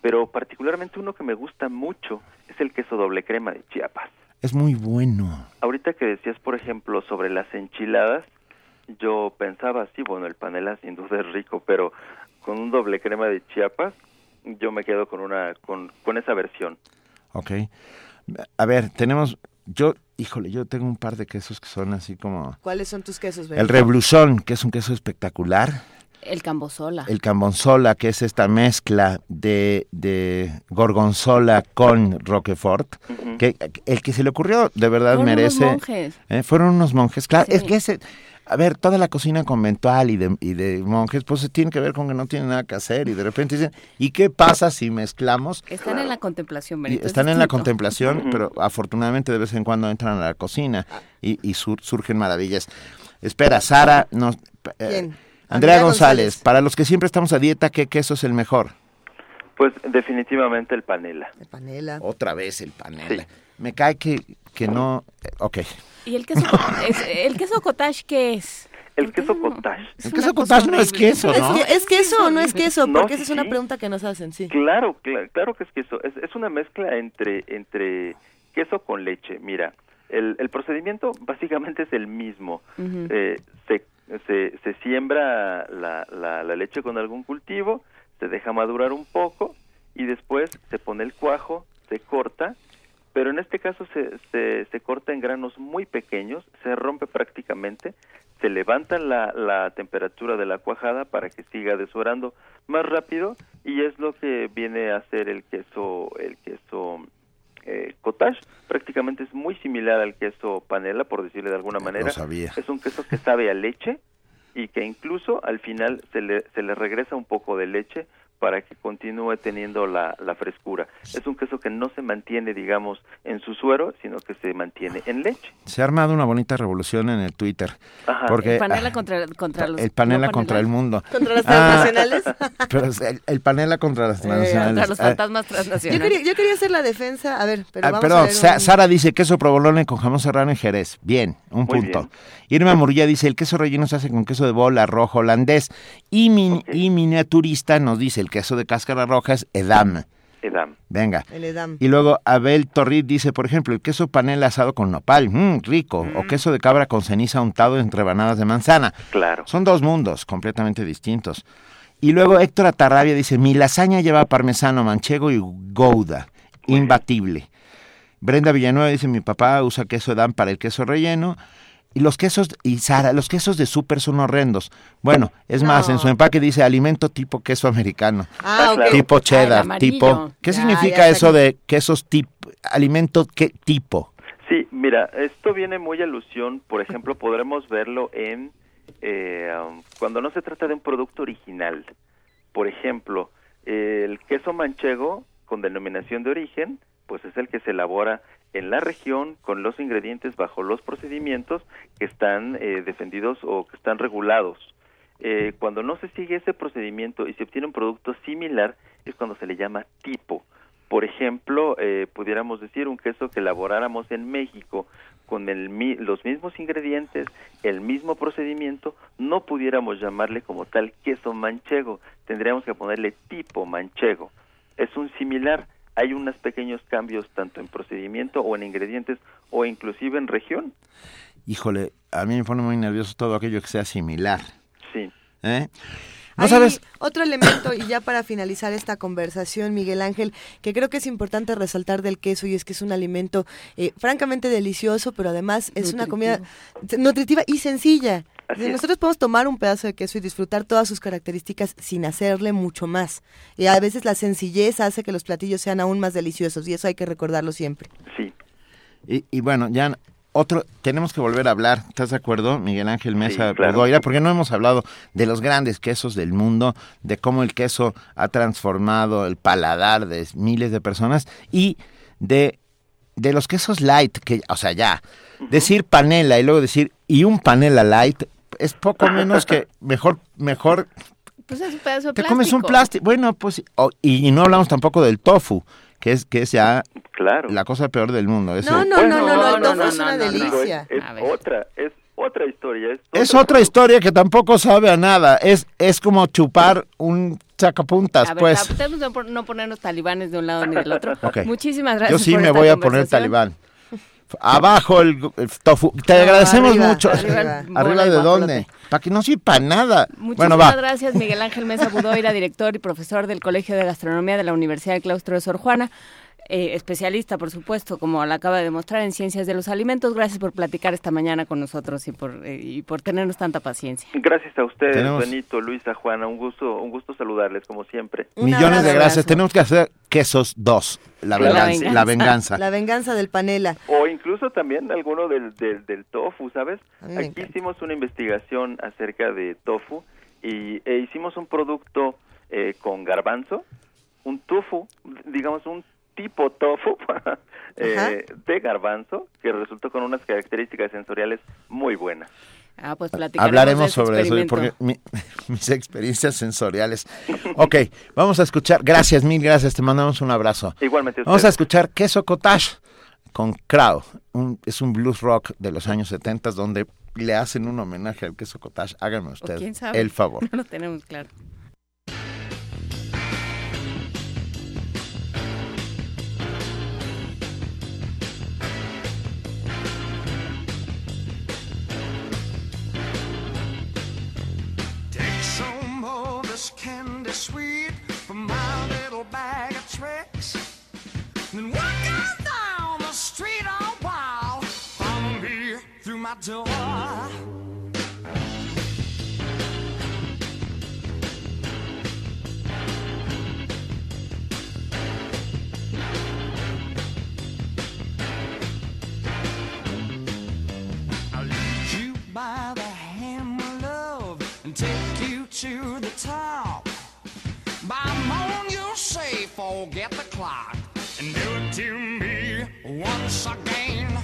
pero particularmente uno que me gusta mucho es el queso doble crema de Chiapas. Es muy bueno. Ahorita que decías, por ejemplo, sobre las enchiladas, yo pensaba, sí, bueno, el panela sin duda es rico, pero con un doble crema de Chiapas, yo me quedo con una con, con esa versión. Ok. A ver, tenemos yo, híjole, yo tengo un par de quesos que son así como ¿Cuáles son tus quesos? Benito? El Rebluzón, que es un queso espectacular. El Cambosola. El Cambonzola, que es esta mezcla de, de gorgonzola con Roquefort, uh -huh. que el que se le ocurrió de verdad fueron merece. Unos monjes. ¿eh? Fueron unos monjes, claro. Sí. Es que ese, a ver, toda la cocina conventual y de, y de monjes, pues tiene que ver con que no tienen nada que hacer y de repente dicen, ¿y qué pasa si mezclamos? Están en la contemplación, Benito, Están en la contemplación, pero afortunadamente de vez en cuando entran a la cocina y, y sur, surgen maravillas. Espera, Sara, nos... Eh, Andrea, Andrea González, González, para los que siempre estamos a dieta, ¿qué queso es el mejor? Pues definitivamente el panela. El panela. Otra vez el panela. Sí. Me cae que, que no... Ok. ¿Y el queso, es, el queso cottage qué es? El queso cottage. El queso cottage no es queso, ¿no? Es, que, es queso o no es queso, porque no, esa es una pregunta que nos hacen, sí. Claro, claro, claro que es queso. Es, es una mezcla entre, entre queso con leche. Mira, el, el procedimiento básicamente es el mismo. Uh -huh. eh, se se, se siembra la, la, la, leche con algún cultivo, se deja madurar un poco y después se pone el cuajo, se corta, pero en este caso se, se, se corta en granos muy pequeños, se rompe prácticamente, se levanta la, la temperatura de la cuajada para que siga desorando más rápido y es lo que viene a ser el queso, el queso eh, cottage prácticamente es muy similar al queso panela por decirle de alguna manera. es un queso que sabe a leche y que incluso al final se le, se le regresa un poco de leche para que continúe teniendo la, la, frescura. Es un queso que no se mantiene, digamos, en su suero, sino que se mantiene en leche. Se ha armado una bonita revolución en el Twitter. Ajá. Porque, el panela contra, contra los... El panela no contra el mundo. ¿Contra las transnacionales? Ah, [laughs] pero el, el, panela contra las transnacionales. contra los fantasmas transnacionales. Yo quería, yo quería, hacer la defensa, a ver, pero ah, vamos pero a ver Sa un... Sara dice queso provolone con jamón serrano en Jerez. Bien, un Muy punto. Bien. Irma Murilla dice, el queso relleno se hace con queso de bola rojo holandés. Y, min, Okay. y miniaturista nos dice, el queso de cáscara roja es edam. Edam. Venga. El edam. Y luego Abel Torrid dice, por ejemplo, el queso panela asado con nopal, mmm, rico. O queso de cabra con ceniza untado en rebanadas de manzana. Claro. Son dos mundos completamente distintos. Y luego Héctor Atarrabia dice, mi lasaña lleva parmesano, manchego y gouda. Imbatible. Brenda Villanueva dice, mi papá usa queso edam para el queso relleno. Y los quesos, y Sara, los quesos de súper son horrendos. Bueno, es más, en su empaque dice alimento tipo queso americano. Ah. Tipo Ah, el cheddar, tipo... ¿Qué Ya, significa ya eso aquí. de quesos tipo, alimento qué tipo? Sí, mira, esto viene muy a alusión, por ejemplo, podremos verlo en eh, um, cuando no se trata de un producto original. Por ejemplo, el queso manchego con denominación de origen, pues es el que se elabora en la región con los ingredientes bajo los procedimientos que están eh, defendidos o que están regulados. Eh, cuando no se sigue ese procedimiento y se obtiene un producto similar es cuando se le llama tipo. Por ejemplo, eh, pudiéramos decir un queso que elaboráramos en México con el, los mismos ingredientes, el mismo procedimiento, no pudiéramos llamarle como tal queso manchego, tendríamos que ponerle tipo manchego. Es un similar, hay unos pequeños cambios tanto en procedimiento o en ingredientes o inclusive en región. Híjole, a mí me pone muy nervioso todo aquello que sea similar. Sí. ¿eh? ¿No sabes? Otro elemento, y ya para finalizar esta conversación, Miguel Ángel, que creo que es importante resaltar del queso y es que es un alimento eh, francamente delicioso, pero además es una comida nutritiva y sencilla. Nosotros podemos tomar un pedazo de queso y disfrutar todas sus características sin hacerle mucho más. Y a veces la sencillez hace que los platillos sean aún más deliciosos y eso hay que recordarlo siempre. Sí. Y, bueno, ya otro, tenemos que volver a hablar, ¿estás de acuerdo, Miguel Ángel Mesa Porque no hemos hablado de los grandes quesos del mundo, de cómo el queso ha transformado el paladar de miles de personas y de, de los quesos light, que, o sea, ya, decir panela y luego decir y un panela light es poco menos que [laughs] mejor, mejor. Pues es un pedazo de Te comes un plástico. Bueno, pues, y, no hablamos tampoco del tofu, que es, que es ya la cosa peor del mundo. no, no, no, no, el tofu es una delicia. Es, otra, es otra historia. Es, otra, historia que tampoco sabe a nada. Es, es como chupar un sacapuntas, a ver, pues. no ponernos talibanes de un lado ni del otro. [laughs] Muchísimas gracias. Yo sí me voy a poner talibán. Abajo el, tofu. Te agradecemos mucho. Arriba, de dónde? Para que no sirva nada. Muchísimas gracias, Miguel Ángel Mesa Budoira, director y profesor del Colegio de Gastronomía de la Universidad del Claustro de Sor Juana. Eh, especialista, por supuesto, como la acaba de demostrar en ciencias de los alimentos. Gracias por platicar esta mañana con nosotros y por eh, y por tenernos tanta paciencia. Gracias a ustedes, Benito, Luisa, Juana. Un gusto, un gusto saludarles como siempre. Millones de gracias. Tenemos que hacer quesos dos. La, venganza, la, venganza, la venganza. del panela. O incluso también alguno del, del, tofu, ¿sabes? Aquí hicimos una investigación acerca de tofu y e hicimos un producto eh, con garbanzo, un tofu, digamos un tipo tofu [laughs] eh, de garbanzo que resultó con unas características sensoriales muy buenas. Ah, pues Hablaremos sobre eso, porque [laughs] mis experiencias sensoriales. Ok, vamos a escuchar. Gracias, mil gracias. Te mandamos un abrazo. Igualmente. Vamos a escuchar Queso Cottage con Crow. es un blues rock de los años 70 donde le hacen un homenaje al Queso Cottage. Hágame usted el favor. [laughs] No lo tenemos claro. Candy sweet from my little bag of tricks. Then walking down the street all wild, follow me through my door. Forget the clock and do it to me once again.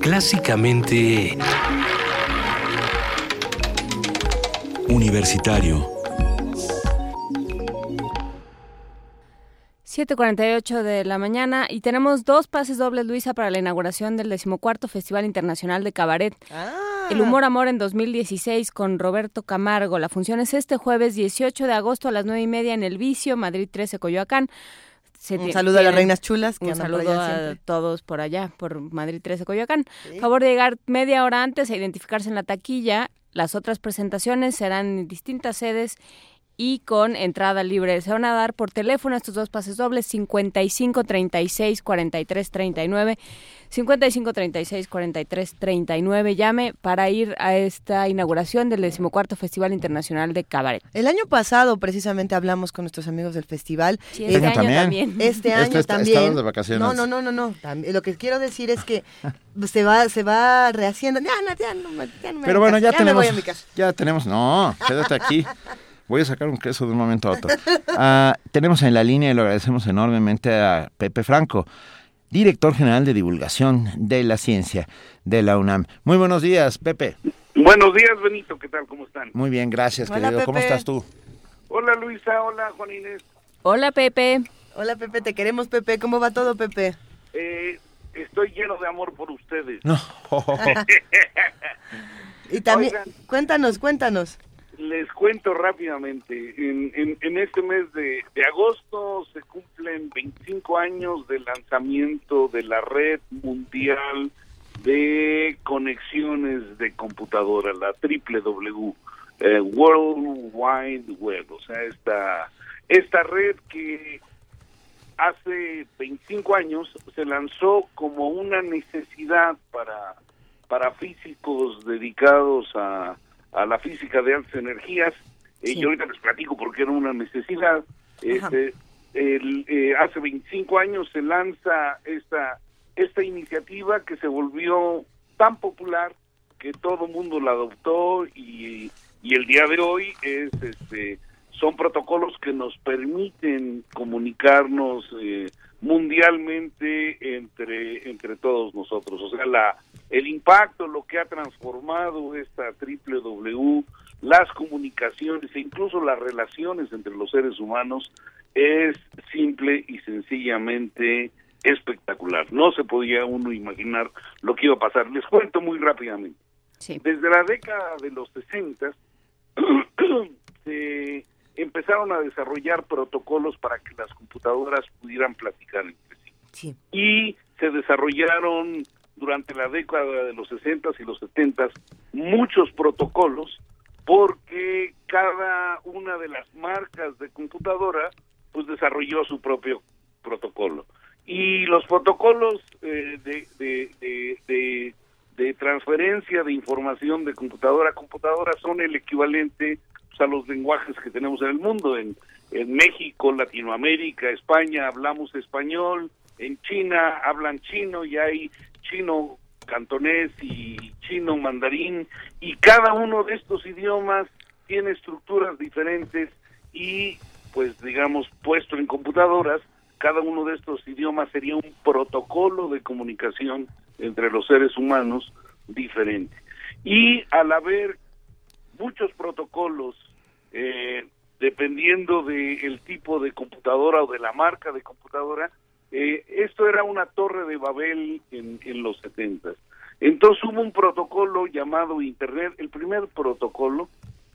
Clásicamente... Universitario. 7.48 de la mañana y tenemos dos pases dobles, Luisa, para la inauguración del decimocuarto Festival Internacional de Cabaret. Ah. El Humor Amor en 2016 con Roberto Camargo. La función es este jueves 18 de agosto a las 9 y media en El Vicio, Madrid 13, Coyoacán. Se un saludo a las reinas chulas. Que un saludo a todos por allá, por Madrid 13, Coyoacán. Favor de llegar media hora antes a identificarse en la taquilla. Las otras presentaciones serán en distintas sedes y con entrada libre. Se van a dar por teléfono estos dos pases dobles 55 36 43 39 55 36 43 39 llame para ir a esta inauguración del decimocuarto Festival Internacional de Cabaret. El año pasado precisamente hablamos con nuestros amigos del festival. Sí, este, año también. [laughs] Este año también. De vacaciones. No, no, no, no, no. Lo que quiero decir es que se va se va rehaciendo. Ya, no, ya, no, ya Pero bueno, ya, ya tenemos ya tenemos, no, quédate aquí. [laughs] Voy a sacar un queso de un momento a otro. Ah, tenemos en la línea y lo agradecemos enormemente a Pepe Franco, director general de divulgación de la ciencia de la UNAM. Muy buenos días, Pepe. Buenos días, Benito. ¿Qué tal? ¿Cómo están? Muy bien, gracias, querido. ¿Cómo estás tú? Hola, Luisa. Hola, Juan Inés. Hola, Pepe. Hola, Pepe. Te queremos, Pepe. ¿Cómo va todo, Pepe? Eh, estoy lleno de amor por ustedes. No. [laughs] [laughs] y también, cuéntanos, cuéntanos les cuento rápidamente. En, en, este mes de, agosto se cumplen 25 años del lanzamiento de la red mundial de conexiones de computadora, la triple W, eh, World Wide Web. O sea, esta, esta red que hace 25 años se lanzó como una necesidad para, para físicos dedicados a a la física de altas energías. Eh, y ahorita les platico porque era una necesidad. Este, eh, hace 25 años se lanza esta, esta iniciativa que se volvió tan popular que todo el mundo la adoptó y, y el día de hoy es este son protocolos que nos permiten comunicarnos eh, mundialmente entre entre todos nosotros o sea la el impacto, lo que ha transformado esta triple W, las comunicaciones e incluso las relaciones entre los seres humanos es simple y sencillamente espectacular. No se podía uno imaginar lo que iba a pasar. Les cuento muy rápidamente. Desde la década de los 60 [clears throat] se empezaron a desarrollar protocolos para que las computadoras pudieran platicar entre sí. Y se desarrollaron durante la década de los 60 y los 70 muchos protocolos porque cada una de las marcas de computadora pues desarrolló su propio protocolo y los protocolos eh, de, de, de, de, transferencia de información de computadora a computadora son el equivalente pues, a los lenguajes que tenemos en el mundo en, en México, Latinoamérica, España hablamos español, en China hablan chino y hay chino cantonés y chino mandarín y cada uno de estos idiomas tiene estructuras diferentes y pues digamos puesto en computadoras cada uno de estos idiomas sería un protocolo de comunicación entre los seres humanos diferente. Y al haber muchos protocolos eh, dependiendo del tipo de computadora o de la marca de computadora eh, esto era una torre de Babel en, en los 70. Entonces hubo un protocolo llamado Internet, el primer protocolo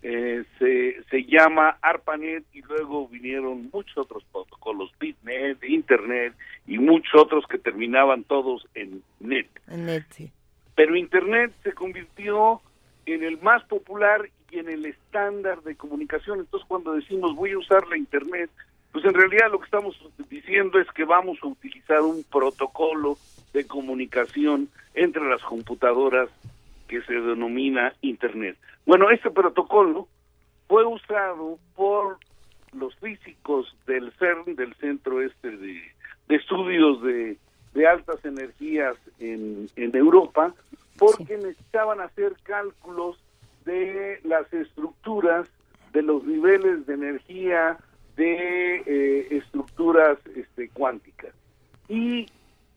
eh, se, se llama ARPANET y luego vinieron muchos otros protocolos, BitNet, Internet y muchos otros que terminaban todos en net. net sí. Pero Internet se convirtió en el más popular y en el estándar de comunicación. Entonces cuando decimos voy a usar la Internet, pues en realidad lo que estamos diciendo es que vamos a utilizar un protocolo de comunicación entre las computadoras que se denomina Internet. Bueno, este protocolo fue usado por los físicos del CERN, del Centro Este de, Estudios de, Altas Energías en, en Europa, porque necesitaban hacer cálculos de las estructuras, de los niveles de energía, de eh, estructuras este, cuánticas. Y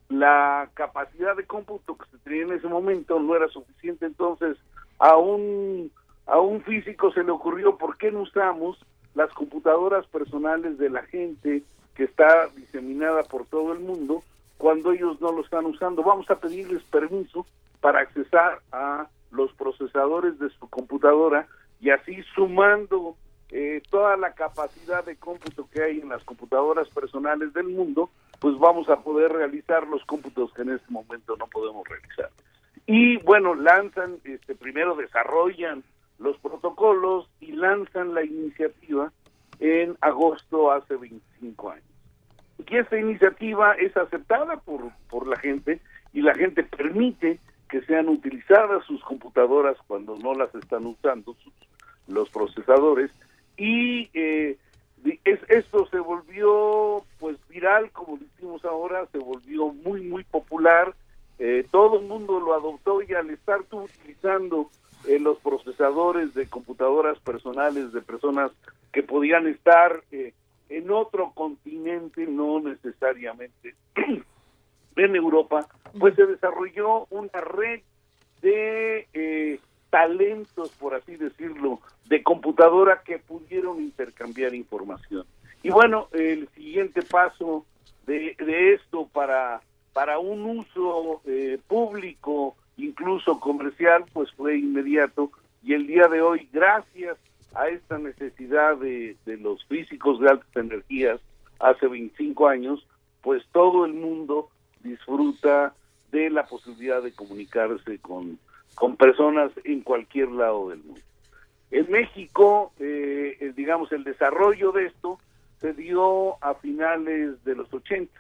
la capacidad de cómputo que se tenía en ese momento no era suficiente, entonces a un, a un físico se le ocurrió por qué no usamos las computadoras personales de la gente que está diseminada por todo el mundo cuando ellos no lo están usando. Vamos a pedirles permiso para accesar a los procesadores de su computadora y así sumando eh, toda la capacidad de cómputo que hay en las computadoras personales del mundo, pues vamos a poder realizar los cómputos que en este momento no podemos realizar. Y bueno, lanzan, este, primero desarrollan los protocolos y lanzan la iniciativa en agosto hace 25 años. Y esta iniciativa es aceptada por, por la gente y la gente permite que sean utilizadas sus computadoras cuando no las están usando, los procesadores, y eh, es, esto se volvió pues viral, como decimos ahora, se volvió muy, muy popular, eh, todo el mundo lo adoptó y al estar utilizando eh, los procesadores de computadoras personales de personas que podían estar en otro continente, no necesariamente [clears throat] en Europa, pues se desarrolló una red de eh, talentos, por así decirlo, de computadora que pudieron intercambiar información. Y bueno, el siguiente paso de, esto para, para un uso eh, público, incluso comercial, pues fue inmediato. Y el día de hoy, gracias a esta necesidad de, de los físicos de altas energías hace 25 años, pues todo el mundo disfruta de la posibilidad de comunicarse con, con personas en cualquier lado del mundo. En México, eh, digamos, el desarrollo de esto se dio a finales de los 80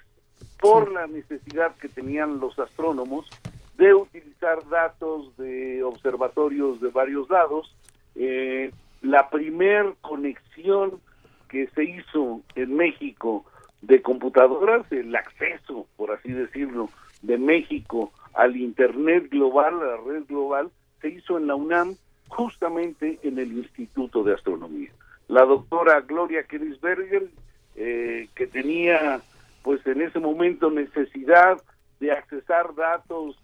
por la necesidad que tenían los astrónomos de utilizar datos de observatorios de varios lados. Eh, la primer conexión que se hizo en México de computadoras, el acceso, por así decirlo, de México al Internet global, a la red global, se hizo en la UNAM justamente en el Instituto de Astronomía. La doctora Gloria Kenisberger, eh, que tenía pues en ese momento necesidad de accesar datos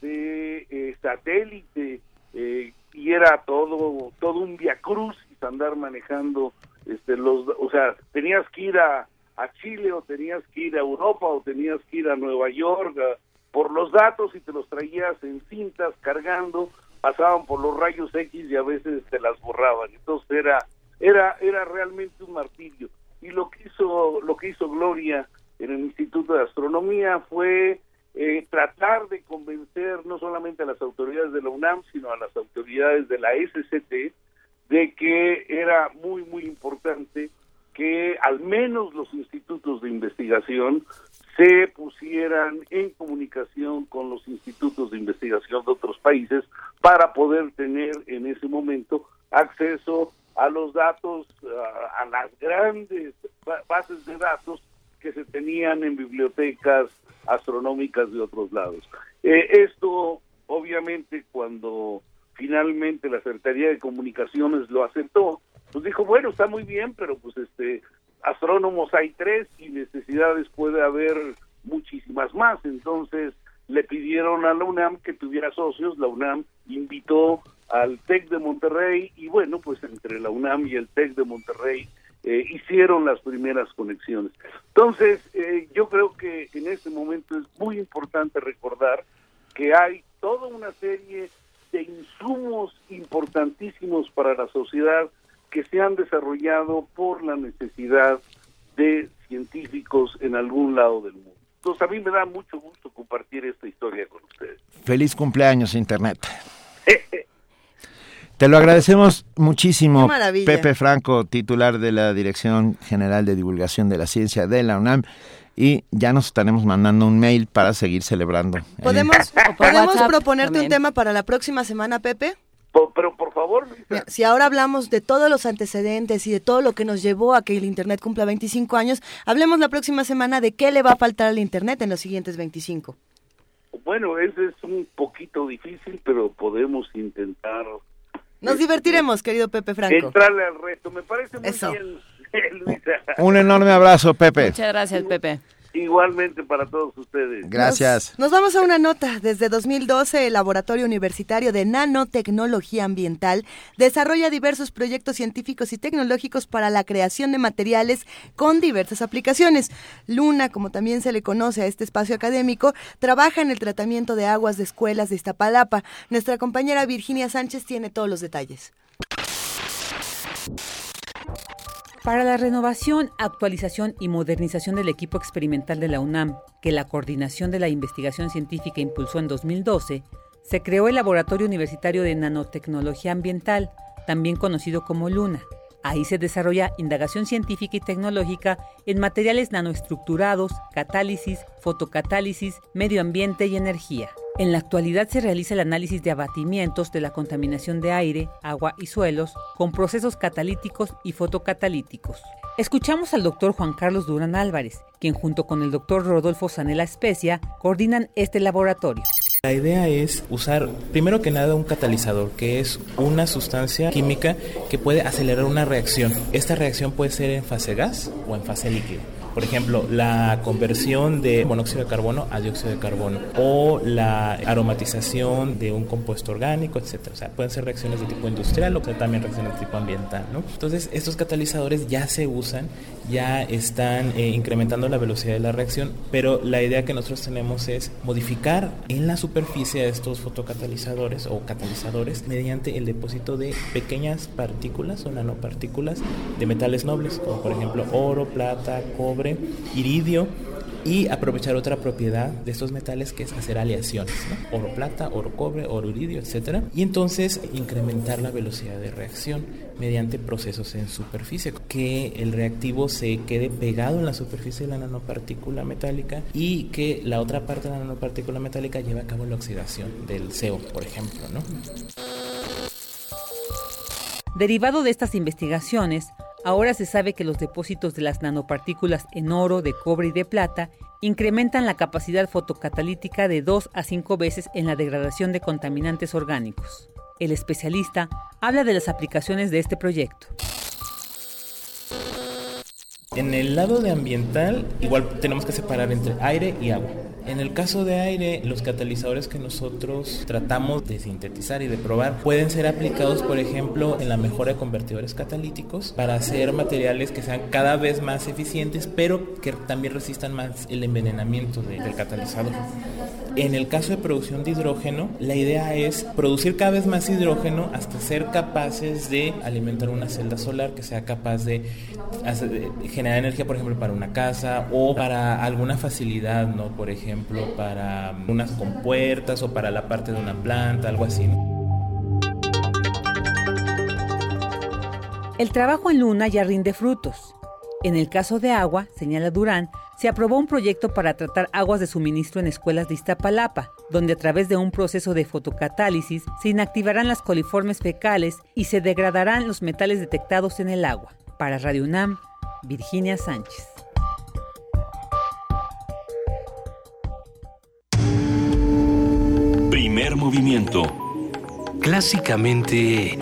de eh, satélite eh, y era todo todo un cruz y andar manejando este los o sea tenías que ir a a Chile o tenías que ir a Europa o tenías que ir a Nueva York por los datos y te los traías en cintas cargando, pasaban por los rayos X y a veces te las borraban. Entonces era era era realmente un martirio. Y lo que hizo lo que hizo Gloria en el Instituto de Astronomía fue eh, tratar de convencer no solamente a las autoridades de la UNAM, sino a las autoridades de la SCT de que era muy, muy importante que al menos los institutos de investigación se pusieran en comunicación con los institutos de investigación de otros países para poder tener en ese momento acceso a los datos, a, las grandes bases de datos que se tenían en bibliotecas astronómicas de otros lados. Eh, esto, obviamente, cuando finalmente la Secretaría de Comunicaciones lo aceptó, pues dijo, bueno, está muy bien, pero pues este, astrónomos hay tres y necesidades puede haber muchísimas más. Entonces le pidieron a la UNAM que tuviera socios, la UNAM invitó al TEC de Monterrey y bueno, pues entre la UNAM y el TEC de Monterrey eh, hicieron las primeras conexiones. Entonces, eh, yo creo que en este momento es muy importante recordar que hay toda una serie de insumos importantísimos para la sociedad que se han desarrollado por la necesidad de científicos en algún lado del mundo. Entonces a mí me da mucho gusto compartir esta historia con ustedes. Feliz cumpleaños Internet. [laughs] Te lo agradecemos muchísimo, Pepe Franco, titular de la Dirección General de Divulgación de la Ciencia de la UNAM. Y ya nos estaremos mandando un mail para seguir celebrando. ¿Podemos, ¿podemos proponerte un tema para la próxima semana, Pepe? Pero por favor. si ahora hablamos de todos los antecedentes y de todo lo que nos llevó a que el Internet cumpla 25 años, hablemos la próxima semana de qué le va a faltar al Internet en los siguientes 25. Bueno, ese es un poquito difícil, pero podemos intentar. Nos divertiremos, querido Pepe Franco. Entrarle al reto, me parece muy bien, [laughs] Un enorme abrazo, Pepe. Muchas gracias, Pepe. Igualmente para todos ustedes. Gracias. Nos, vamos a una nota. Desde 2012, el Laboratorio Universitario de Nanotecnología Ambiental desarrolla diversos proyectos científicos y tecnológicos para la creación de materiales con diversas aplicaciones. Luna, como también se le conoce a este espacio académico, trabaja en el tratamiento de aguas de escuelas de Iztapalapa. Nuestra compañera Virginia Sánchez tiene todos los detalles. Para la renovación, actualización y modernización del equipo experimental de la UNAM, que la Coordinación de la Investigación Científica impulsó en 2012, se creó el Laboratorio Universitario de Nanotecnología Ambiental, también conocido como LUNA. Ahí se desarrolla indagación científica y tecnológica en materiales nanoestructurados, catálisis, fotocatálisis, medio ambiente y energía. En la actualidad se realiza el análisis de abatimientos de la contaminación de aire, agua y suelos con procesos catalíticos y fotocatalíticos. Escuchamos al doctor Juan Carlos Durán Álvarez, quien junto con el doctor Rodolfo Sanela Especia coordinan este laboratorio. La idea es usar, primero que nada, un catalizador, que es una sustancia química que puede acelerar una reacción. Esta reacción puede ser en fase gas o en fase líquido. Por ejemplo, la conversión de monóxido de carbono a dióxido de carbono o la aromatización de un compuesto orgánico, etcétera. O sea, pueden ser reacciones de tipo industrial o también reacciones de tipo ambiental, ¿no? Entonces, estos catalizadores ya se usan, ya están eh, incrementando la velocidad de la reacción, pero la idea que nosotros tenemos es modificar en la superficie de estos fotocatalizadores o catalizadores mediante el depósito de pequeñas partículas o nanopartículas de metales nobles, como por ejemplo oro, plata, cobre, iridio y aprovechar otra propiedad de estos metales que es hacer aleaciones, oro plata, oro cobre, oro iridio, etcétera, y entonces incrementar la velocidad de reacción mediante procesos en superficie, que el reactivo se quede pegado en la superficie de la nanopartícula metálica y que la otra parte de la nanopartícula metálica lleve a cabo la oxidación del CO, por ejemplo, ¿no? Derivado de estas investigaciones, Ahora se sabe que los depósitos de las nanopartículas en oro, de cobre y de plata incrementan la capacidad fotocatalítica de 2 a 5 veces en la degradación de contaminantes orgánicos. El especialista habla de las aplicaciones de este proyecto. En el lado de ambiental, igual tenemos que separar entre aire y agua. En el caso de aire, los catalizadores que nosotros tratamos de sintetizar y de probar pueden ser aplicados, por ejemplo, en la mejora de convertidores catalíticos para hacer materiales que sean cada vez más eficientes, pero que también resistan más el envenenamiento del catalizador. En el caso de producción de hidrógeno, la idea es producir cada vez más hidrógeno hasta ser capaces de alimentar una celda solar que sea capaz de, generar energía, por ejemplo, para una casa o para alguna facilidad, ¿no? Por ejemplo, para unas compuertas o para la parte de una planta, algo así. El trabajo en Luna ya rinde frutos. En el caso de agua, señala Durán, se aprobó un proyecto para tratar aguas de suministro en escuelas de Iztapalapa, donde a través de un proceso de fotocatálisis se inactivarán las coliformes fecales y se degradarán los metales detectados en el agua. Para Radio UNAM, Virginia Sánchez. Primer movimiento. Clásicamente...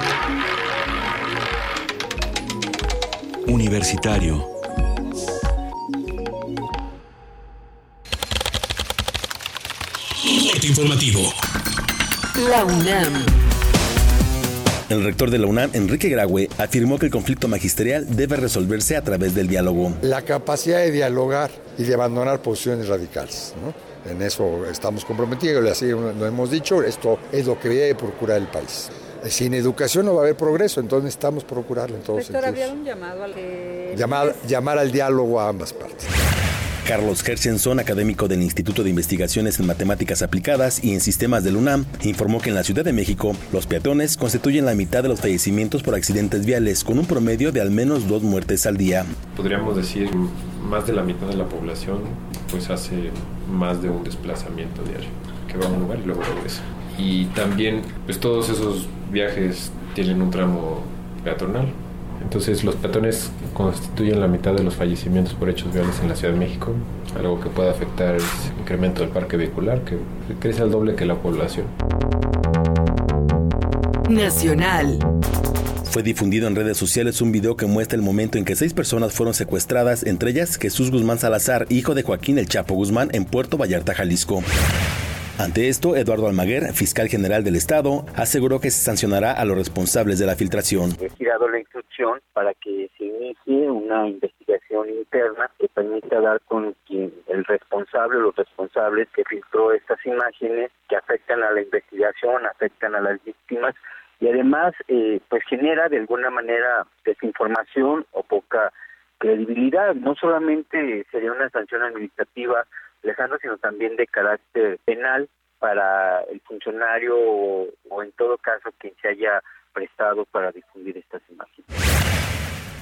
Universitario. informativo. La UNAM. El rector de la UNAM, Enrique Graue, afirmó que el conflicto magisterial debe resolverse a través del diálogo. La capacidad de dialogar y de abandonar posiciones radicales. En eso estamos comprometidos, así lo hemos dicho, esto es lo que debe procurar el país. Sin educación no va a haber progreso, entonces necesitamos procurarlo en todos Rector, había un llamado al Llamar, llamar al diálogo a ambas partes. Carlos Hershenson, académico del Instituto de Investigaciones en Matemáticas Aplicadas y en Sistemas del UNAM, informó que en la Ciudad de México los peatones constituyen la mitad de los fallecimientos por accidentes viales, con un promedio de al menos dos muertes al día. Podríamos decir más de la mitad de la población pues hace más de un desplazamiento diario, que va a un lugar y luego regresa. Y también pues todos esos viajes tienen un tramo peatonal, entonces los peatones constituyen la mitad de los fallecimientos por hechos viales en la Ciudad de México, algo que puede afectar el incremento del parque vehicular, que crece al doble que la población. Nacional. Fue difundido en redes sociales un video que muestra el momento en que seis personas fueron secuestradas, entre ellas Jesús Guzmán Salazar, hijo de Joaquín El Chapo Guzmán, en Puerto Vallarta, Jalisco. Ante esto, Eduardo Almaguer, fiscal general del Estado, aseguró que se sancionará a los responsables de la filtración. He girado la instrucción para que se inicie una investigación interna que permita dar con quien el responsable o los responsables que filtró estas imágenes que afectan a la investigación, afectan a las víctimas y además eh, pues genera de alguna manera desinformación o poca credibilidad. No solamente sería una sanción administrativa lejano, sino también de carácter penal para el funcionario o en todo caso quien se haya prestado para difundir estas imágenes.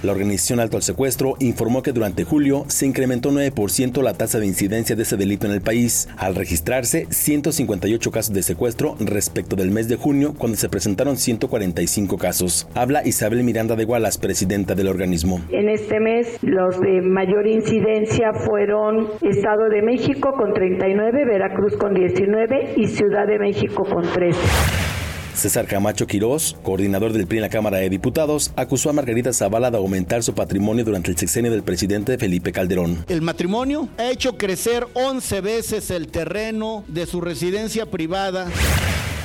La organización Alto al Secuestro informó que durante julio se incrementó 9% la tasa de incidencia de ese delito en el país, al registrarse 158 casos de secuestro respecto del mes de junio, cuando se presentaron 145 casos. Habla Isabel Miranda de Gualas, presidenta del organismo. En este mes los de mayor incidencia fueron Estado de México con 39, Veracruz con 19 y Ciudad de México con 13. César Camacho Quirós, coordinador del PRI en la Cámara de Diputados, acusó a Margarita Zavala de aumentar su patrimonio durante el sexenio del presidente Felipe Calderón. El matrimonio ha hecho crecer 11 veces el terreno de su residencia privada.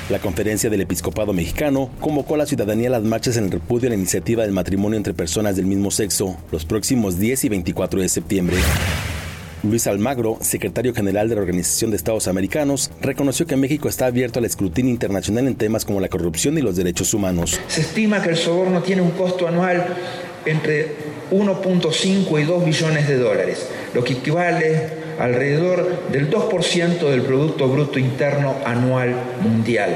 La conferencia del episcopado mexicano convocó a la ciudadanía a las marchas en repudio a la iniciativa del matrimonio entre personas del mismo sexo los próximos 10 y 24 de septiembre. Luis Almagro, secretario general de la Organización de Estados Americanos, reconoció que México está abierto al escrutinio internacional en temas como la corrupción y los derechos humanos. Se estima que el soborno tiene un costo anual entre 1.5 y 2 billones de dólares, lo que equivale alrededor del 2% del Producto Bruto Interno Anual Mundial.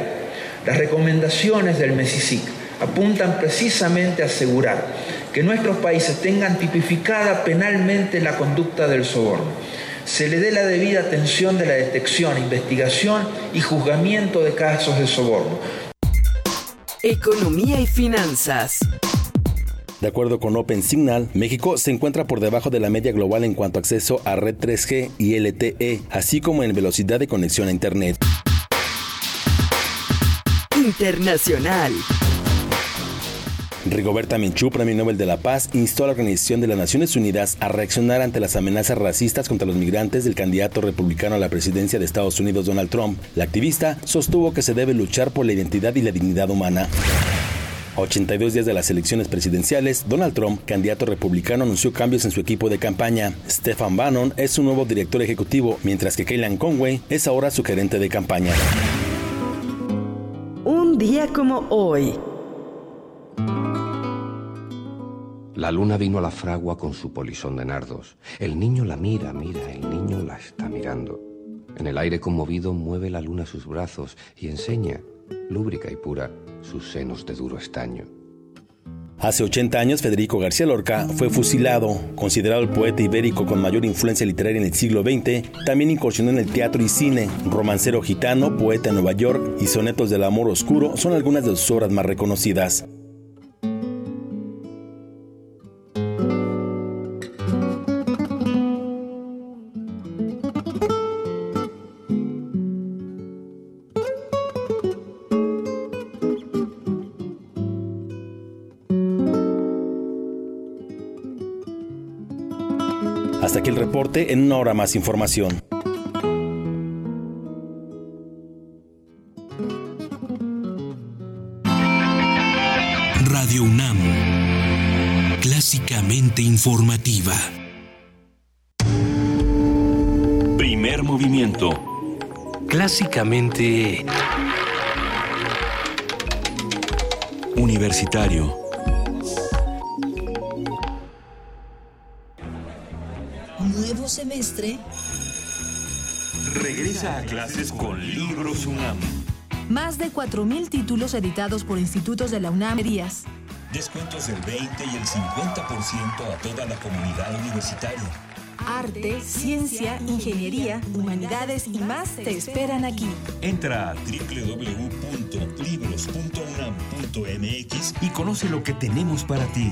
Las recomendaciones del MESICIC apuntan precisamente a asegurar que nuestros países tengan tipificada penalmente la conducta del soborno, se le dé la debida atención de la detección, investigación y juzgamiento de casos de soborno. Economía y finanzas. De acuerdo con Open Signal, México se encuentra por debajo de la media global en cuanto a acceso a red 3G y LTE, así como en velocidad de conexión a Internet. Internacional. Rigoberta Menchú, Premio Nobel de la Paz, instó a la Organización de las Naciones Unidas a reaccionar ante las amenazas racistas contra los migrantes del candidato republicano a la presidencia de Estados Unidos, Donald Trump. La activista sostuvo que se debe luchar por la identidad y la dignidad humana. A 82 días de las elecciones presidenciales, Donald Trump, candidato republicano, anunció cambios en su equipo de campaña. Stefan Bannon es su nuevo director ejecutivo, mientras que Kellyanne Conway es ahora su gerente de campaña. Un día como hoy. La luna vino a la fragua con su polisón de nardos. El niño la mira, mira, el niño la está mirando. En el aire conmovido mueve la luna sus brazos y enseña, lúbrica y pura, sus senos de duro estaño. Hace 80 años, Federico García Lorca fue fusilado. Considerado el poeta ibérico con mayor influencia literaria en el siglo XX, también incursionó en el teatro y cine. Romancero gitano, poeta en Nueva York y sonetos del amor oscuro son algunas de sus obras más reconocidas. Reporte, en una hora más información. Radio UNAM, clásicamente informativa. Primer movimiento. Clásicamente... Universitario. Semestre. Regresa a clases con Libros UNAM. Más de 4.000 títulos editados por institutos de la UNAM. Descuentos del 20 y el 50% a toda la comunidad universitaria. Arte, ciencia, ingeniería, humanidades y más te esperan aquí. Entra a www.libros.unam.mx y conoce lo que tenemos para ti.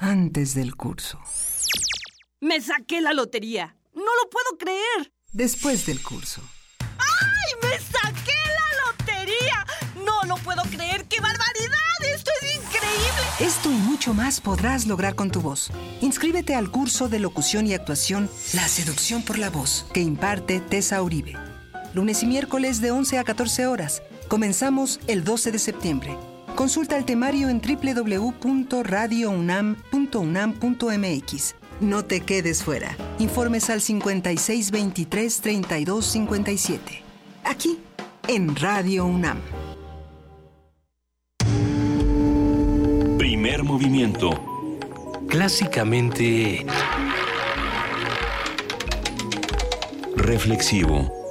Antes del curso. Me saqué la lotería. No lo puedo creer. Después del curso. ¡Ay! ¡Me saqué la lotería! No lo puedo creer. ¡Qué barbaridad! ¡Esto es increíble! Esto y mucho más podrás lograr con tu voz. Inscríbete al curso de locución y actuación La seducción por la voz que imparte Tessa Uribe. Lunes y miércoles de 11 a 14 horas. Comenzamos el 12 de septiembre. Consulta el temario en www.radiounam.unam.mx. No te quedes fuera. Informes al 5623-3257. Aquí, en Radio UNAM. Primer movimiento. Clásicamente... Reflexivo.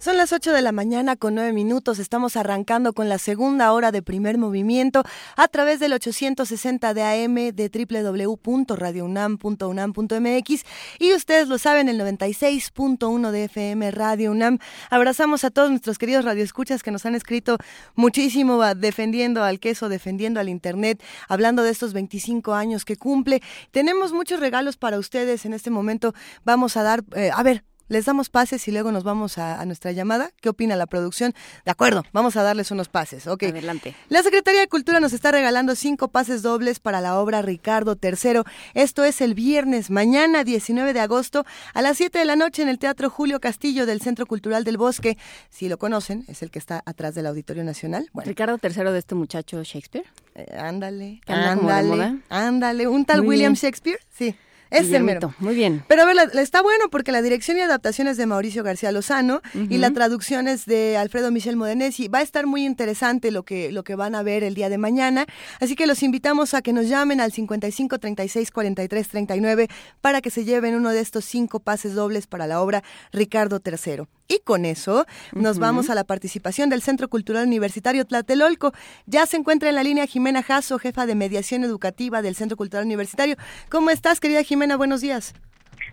Son las 8 de la mañana con 9 minutos. Estamos arrancando con la segunda hora de primer movimiento a través del 860 de AM de www.radiounam.unam.mx y ustedes lo saben, el 96.1 de FM Radio UNAM. Abrazamos a todos nuestros queridos radioescuchas que nos han escrito muchísimo defendiendo al queso, defendiendo al Internet, hablando de estos 25 años que cumple. Tenemos muchos regalos para ustedes en este momento. Vamos a dar, eh, a ver, les damos pases y luego nos vamos a, nuestra llamada. ¿Qué opina la producción? De acuerdo, vamos a darles unos pases. Ok. Adelante. La Secretaría de Cultura nos está regalando cinco pases dobles para la obra Ricardo III. Esto es el viernes, mañana 19 de agosto, a las 7 de la noche en el Teatro Julio Castillo del Centro Cultural del Bosque. Si lo conocen, es el que está atrás del Auditorio Nacional. Ricardo III de este muchacho Shakespeare. Eh, ándale, ándale, ándale. ¿Un tal William Shakespeare? Sí. Es el mero. Muy bien. Pero a ver, está bueno porque la dirección y adaptación es de Mauricio García Lozano y la traducción es de Alfredo Michel Modenesi. Va a estar muy interesante lo que, lo que van a ver el día de mañana. Así que los invitamos a que nos llamen al 55 36 43 39 para que se lleven uno de estos cinco pases dobles para la obra Ricardo III. Y con eso nos vamos a la participación del Centro Cultural Universitario Tlatelolco. Ya se encuentra en la línea Jimena Jasso, jefa de mediación educativa del Centro Cultural Universitario. ¿Cómo estás, querida Jimena? Buenos días.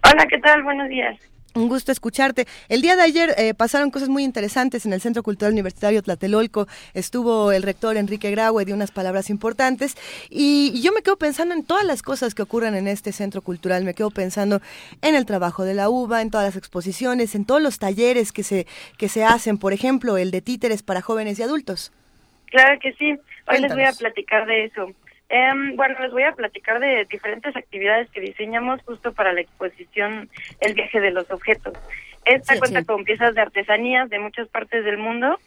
Hola, ¿qué tal? Buenos días. Un gusto escucharte. El día de ayer eh, pasaron cosas muy interesantes en el Centro Cultural Universitario Tlatelolco. Estuvo el rector Enrique Graue, dio unas palabras importantes. Y, yo me quedo pensando en todas las cosas que ocurren en este centro cultural. Me quedo pensando en el trabajo de la UBA, en todas las exposiciones, en todos los talleres que se, que se hacen. Por ejemplo, el de títeres para jóvenes y adultos. Claro que sí. Hoy les voy a platicar de eso. Eh, bueno, les voy a platicar de diferentes actividades que diseñamos justo para la exposición El viaje de los objetos. Esta cuenta con piezas de artesanías de muchas partes del mundo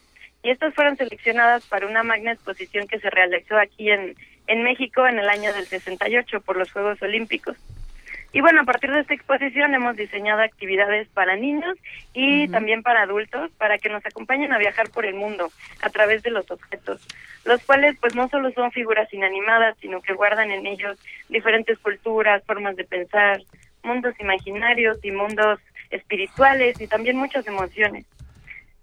y estas fueron seleccionadas para una magna exposición que se realizó aquí en, en México en el año del 68 por los Juegos Olímpicos. Y bueno, a partir de esta exposición hemos diseñado actividades para niños y también para adultos para que nos acompañen a viajar por el mundo a través de los objetos, los cuales pues no solo son figuras inanimadas, sino que guardan en ellos diferentes culturas, formas de pensar, mundos imaginarios y mundos espirituales y también muchas emociones.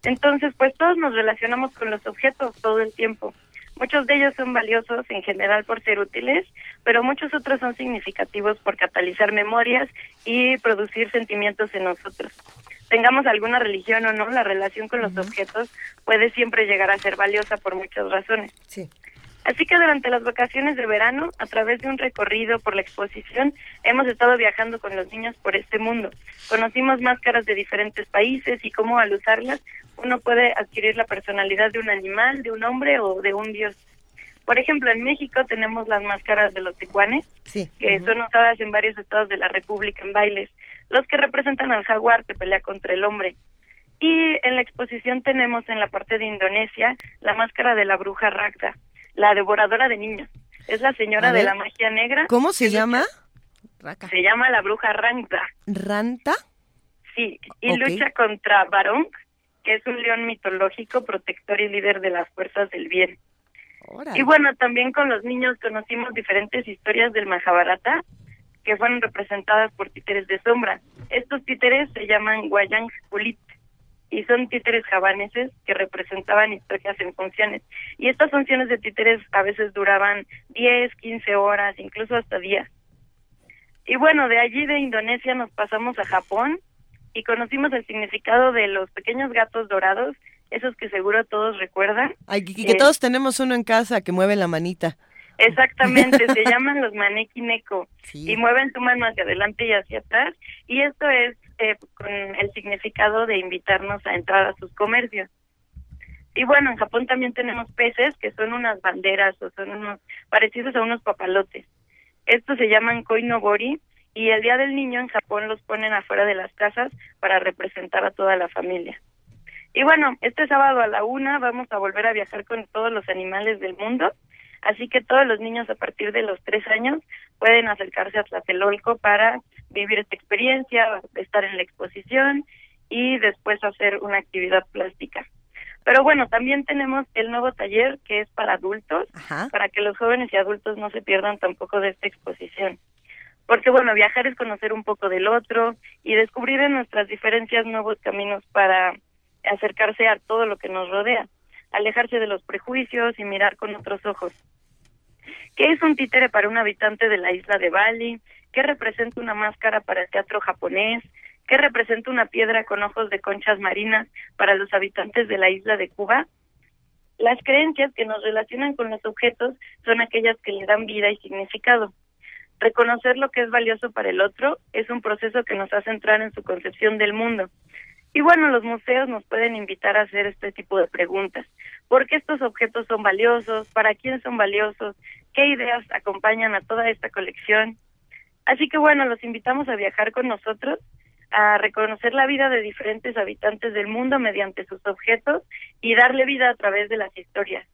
Entonces, pues todos nos relacionamos con los objetos todo el tiempo. Muchos de ellos son valiosos en general por ser útiles, pero muchos otros son significativos por catalizar memorias y producir sentimientos en nosotros. Tengamos alguna religión o no, la relación con los objetos puede siempre llegar a ser valiosa por muchas razones. Sí. Así que durante las vacaciones de verano, a través de un recorrido por la exposición, hemos estado viajando con los niños por este mundo. Conocimos máscaras de diferentes países y cómo al usarlas uno puede adquirir la personalidad de un animal, de un hombre o de un dios. Por ejemplo, en México tenemos las máscaras de los tecuanes, que son usadas en varios estados de la República en bailes, los que representan al jaguar que pelea contra el hombre. Y en la exposición tenemos en la parte de Indonesia la máscara de la bruja Ragda, la devoradora de niños. Es la señora de la magia negra. ¿Cómo se llama? Se llama la bruja Ranta. ¿Ranta? Sí, y lucha contra Barong, que es un león mitológico, protector y líder de las fuerzas del bien. Y bueno, también con los niños conocimos diferentes historias del Mahabharata que fueron representadas por títeres de sombra. Estos títeres se llaman Wayang Kulit y son títeres javaneses que representaban historias en funciones. Y estas funciones de títeres a veces duraban 10, 15 horas, incluso hasta días. Y bueno, de allí de Indonesia nos pasamos a Japón y conocimos el significado de los pequeños gatos dorados, esos que seguro todos recuerdan. Ay, que, que todos tenemos uno en casa que mueve la manita. Exactamente, [laughs] se llaman los maneki neko y mueven su mano hacia adelante y hacia atrás y esto es eh, con el significado de invitarnos a entrar a sus comercios. Y bueno, en Japón también tenemos peces que son unas banderas o son unos parecidos a unos papalotes. Estos se llaman koinobori y el Día del Niño en Japón los ponen afuera de las casas para representar a toda la familia. Y bueno, este sábado a la una vamos a volver a viajar con todos los animales del mundo Así que todos los niños a partir de los tres años pueden acercarse a Tlatelolco para vivir esta experiencia, estar en la exposición y después hacer una actividad plástica. Pero bueno, también tenemos el nuevo taller que es para adultos, para que los jóvenes y adultos no se pierdan tampoco de esta exposición. Porque bueno, viajar es conocer un poco del otro y descubrir en nuestras diferencias nuevos caminos para acercarse a todo lo que nos rodea alejarse de los prejuicios y mirar con otros ojos. ¿Qué es un títere para un habitante de la isla de Bali? ¿Qué representa una máscara para el teatro japonés? ¿Qué representa una piedra con ojos de conchas marinas para los habitantes de la isla de Cuba? Las creencias que nos relacionan con los objetos son aquellas que le dan vida y significado. Reconocer lo que es valioso para el otro es un proceso que nos hace entrar en su concepción del mundo. Y bueno, los museos nos pueden invitar a hacer este tipo de preguntas. ¿Por qué estos objetos son valiosos? ¿Para quién son valiosos? ¿Qué ideas acompañan a toda esta colección? Así que bueno, los invitamos a viajar con nosotros, a reconocer la vida de diferentes habitantes del mundo mediante sus objetos y darle vida a través de las historias.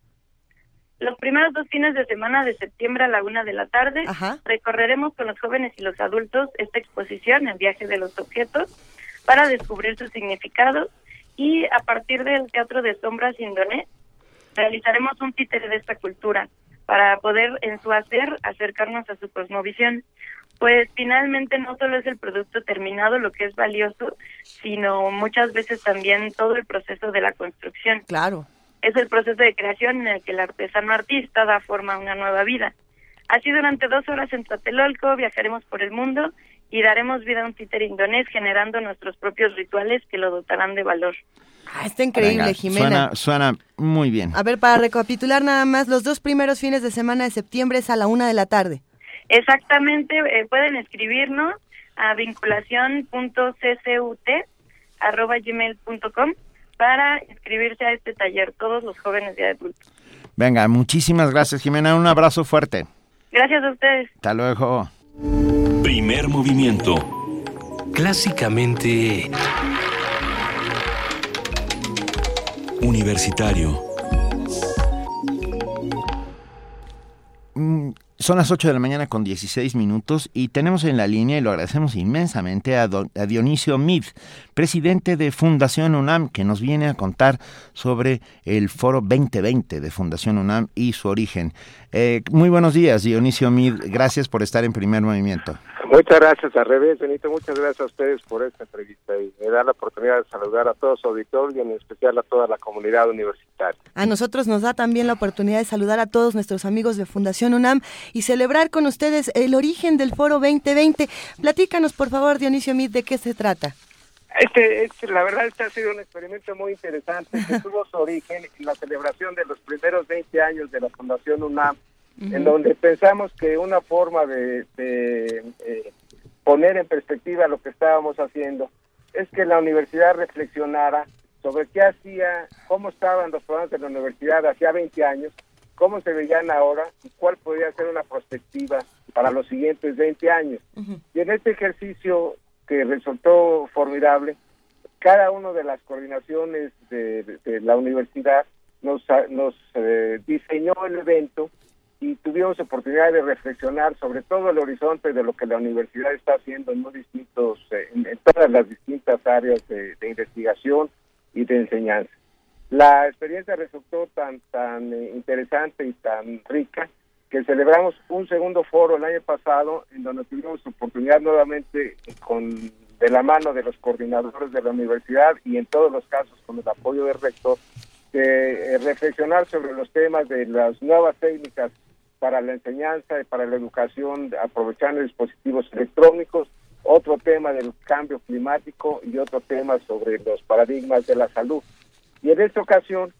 Los primeros dos fines de semana de septiembre a la una de la tarde recorreremos con los jóvenes y los adultos esta exposición, el viaje de los objetos, para descubrir su significado y a partir del Teatro de Sombras Indonés realizaremos un títere de esta cultura para poder en su hacer acercarnos a su cosmovisión. Pues finalmente no solo es el producto terminado lo que es valioso, sino muchas veces también todo el proceso de la construcción. Claro. Es el proceso de creación en el que el artesano artista da forma a una nueva vida. Así durante dos horas en Tlatelolco viajaremos por el mundo y daremos vida a un títer indonés generando nuestros propios rituales que lo dotarán de valor. Ah, está increíble, Jimena. Suena, muy bien. A ver, para recapitular nada más, los dos primeros fines de semana de septiembre es a la una de la tarde. Exactamente, eh, pueden escribirnos a vinculación.ccut.gmail.com para inscribirse a este taller, todos los jóvenes y adultos. Venga, muchísimas gracias, Jimena. Un abrazo fuerte. Gracias a ustedes. Hasta luego. Primer movimiento. Clásicamente... Universitario. Mm, son las 8 de la mañana con 16 minutos y tenemos en la línea, y lo agradecemos inmensamente, a, Dionisio Mid, presidente de Fundación UNAM, que nos viene a contar sobre el Foro 2020 de Fundación UNAM y su origen. Eh, muy buenos días, Dionisio Mid. Gracias por estar en primer movimiento. Muchas gracias, al revés, Benito. Muchas gracias a ustedes por esta entrevista y me da la oportunidad de saludar a todos su auditorio y en especial a toda la comunidad universitaria. A nosotros nos da también la oportunidad de saludar a todos nuestros amigos de Fundación UNAM y celebrar con ustedes el origen del Foro 2020. Platícanos, por favor, Dionisio Mit, de qué se trata. Este, este, la verdad, este ha sido un experimento muy interesante que [laughs] tuvo su origen en la celebración de los primeros 20 años de la Fundación UNAM en donde pensamos que una forma de, eh, poner en perspectiva lo que estábamos haciendo es que la universidad reflexionara sobre qué hacía, cómo estaban los programas de la universidad hacía 20 años, cómo se veían ahora y cuál podría ser una perspectiva para los siguientes 20 años. Y en este ejercicio que resultó formidable, cada una de las coordinaciones de, la universidad nos, nos eh, diseñó el evento y tuvimos oportunidad de reflexionar sobre todo el horizonte de lo que la universidad está haciendo en, distintos, eh, en, todas las distintas áreas de, investigación y de enseñanza. La experiencia resultó tan, tan eh, interesante y tan rica que celebramos un segundo foro el año pasado en donde tuvimos oportunidad nuevamente con de la mano de los coordinadores de la universidad y en todos los casos con el apoyo del rector de eh, reflexionar sobre los temas de las nuevas técnicas para la enseñanza y para la educación aprovechando dispositivos electrónicos, otro tema del cambio climático y otro tema sobre los paradigmas de la salud. Y en esta ocasión,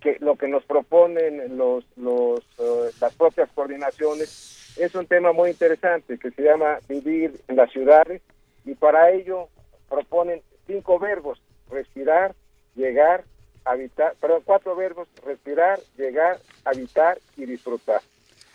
que lo que nos proponen los, los, eh, las propias coordinaciones es un tema muy interesante que se llama vivir en las ciudades y para ello proponen cinco verbos, respirar, llegar, habitar, perdón, cuatro verbos, respirar, llegar, habitar y disfrutar.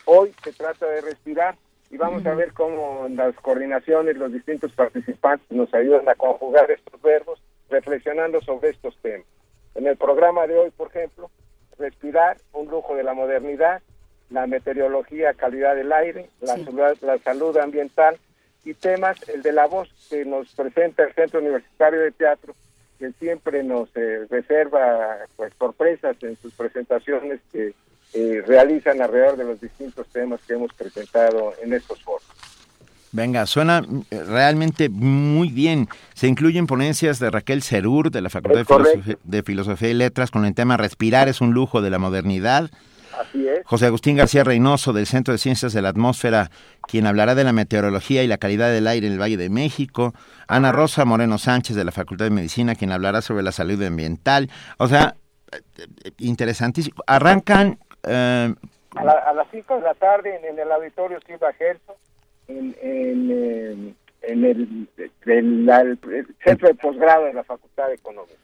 Hoy se trata de respirar y vamos a ver cómo las coordinaciones, los distintos participantes nos ayudan a conjugar estos verbos reflexionando sobre estos temas. En el programa de hoy, por ejemplo, respirar, un lujo de la modernidad, la meteorología, calidad del aire, la, salud, la salud ambiental y temas, el de la voz que nos presenta el Centro Universitario de Teatro, que siempre nos eh, reserva pues sorpresas en sus presentaciones que eh, realizan alrededor de los distintos temas que hemos presentado en estos foros. Venga, suena eh, realmente muy bien. Se incluyen ponencias de Raquel Cerur, de la Facultad de Filosofía, y Letras, con el tema Respirar es un lujo de la modernidad. Así es. José Agustín García Reynoso, del Centro de Ciencias de la Atmósfera, quien hablará de la meteorología y la calidad del aire en el Valle de México. Ana Rosa Moreno Sánchez, de la Facultad de Medicina, quien hablará sobre la salud ambiental. O sea, eh, eh, interesantísimo. Arrancan... a, las 5 de la tarde en, el auditorio Silva Gerson en, en, el, centro de posgrado de la Facultad de Economía.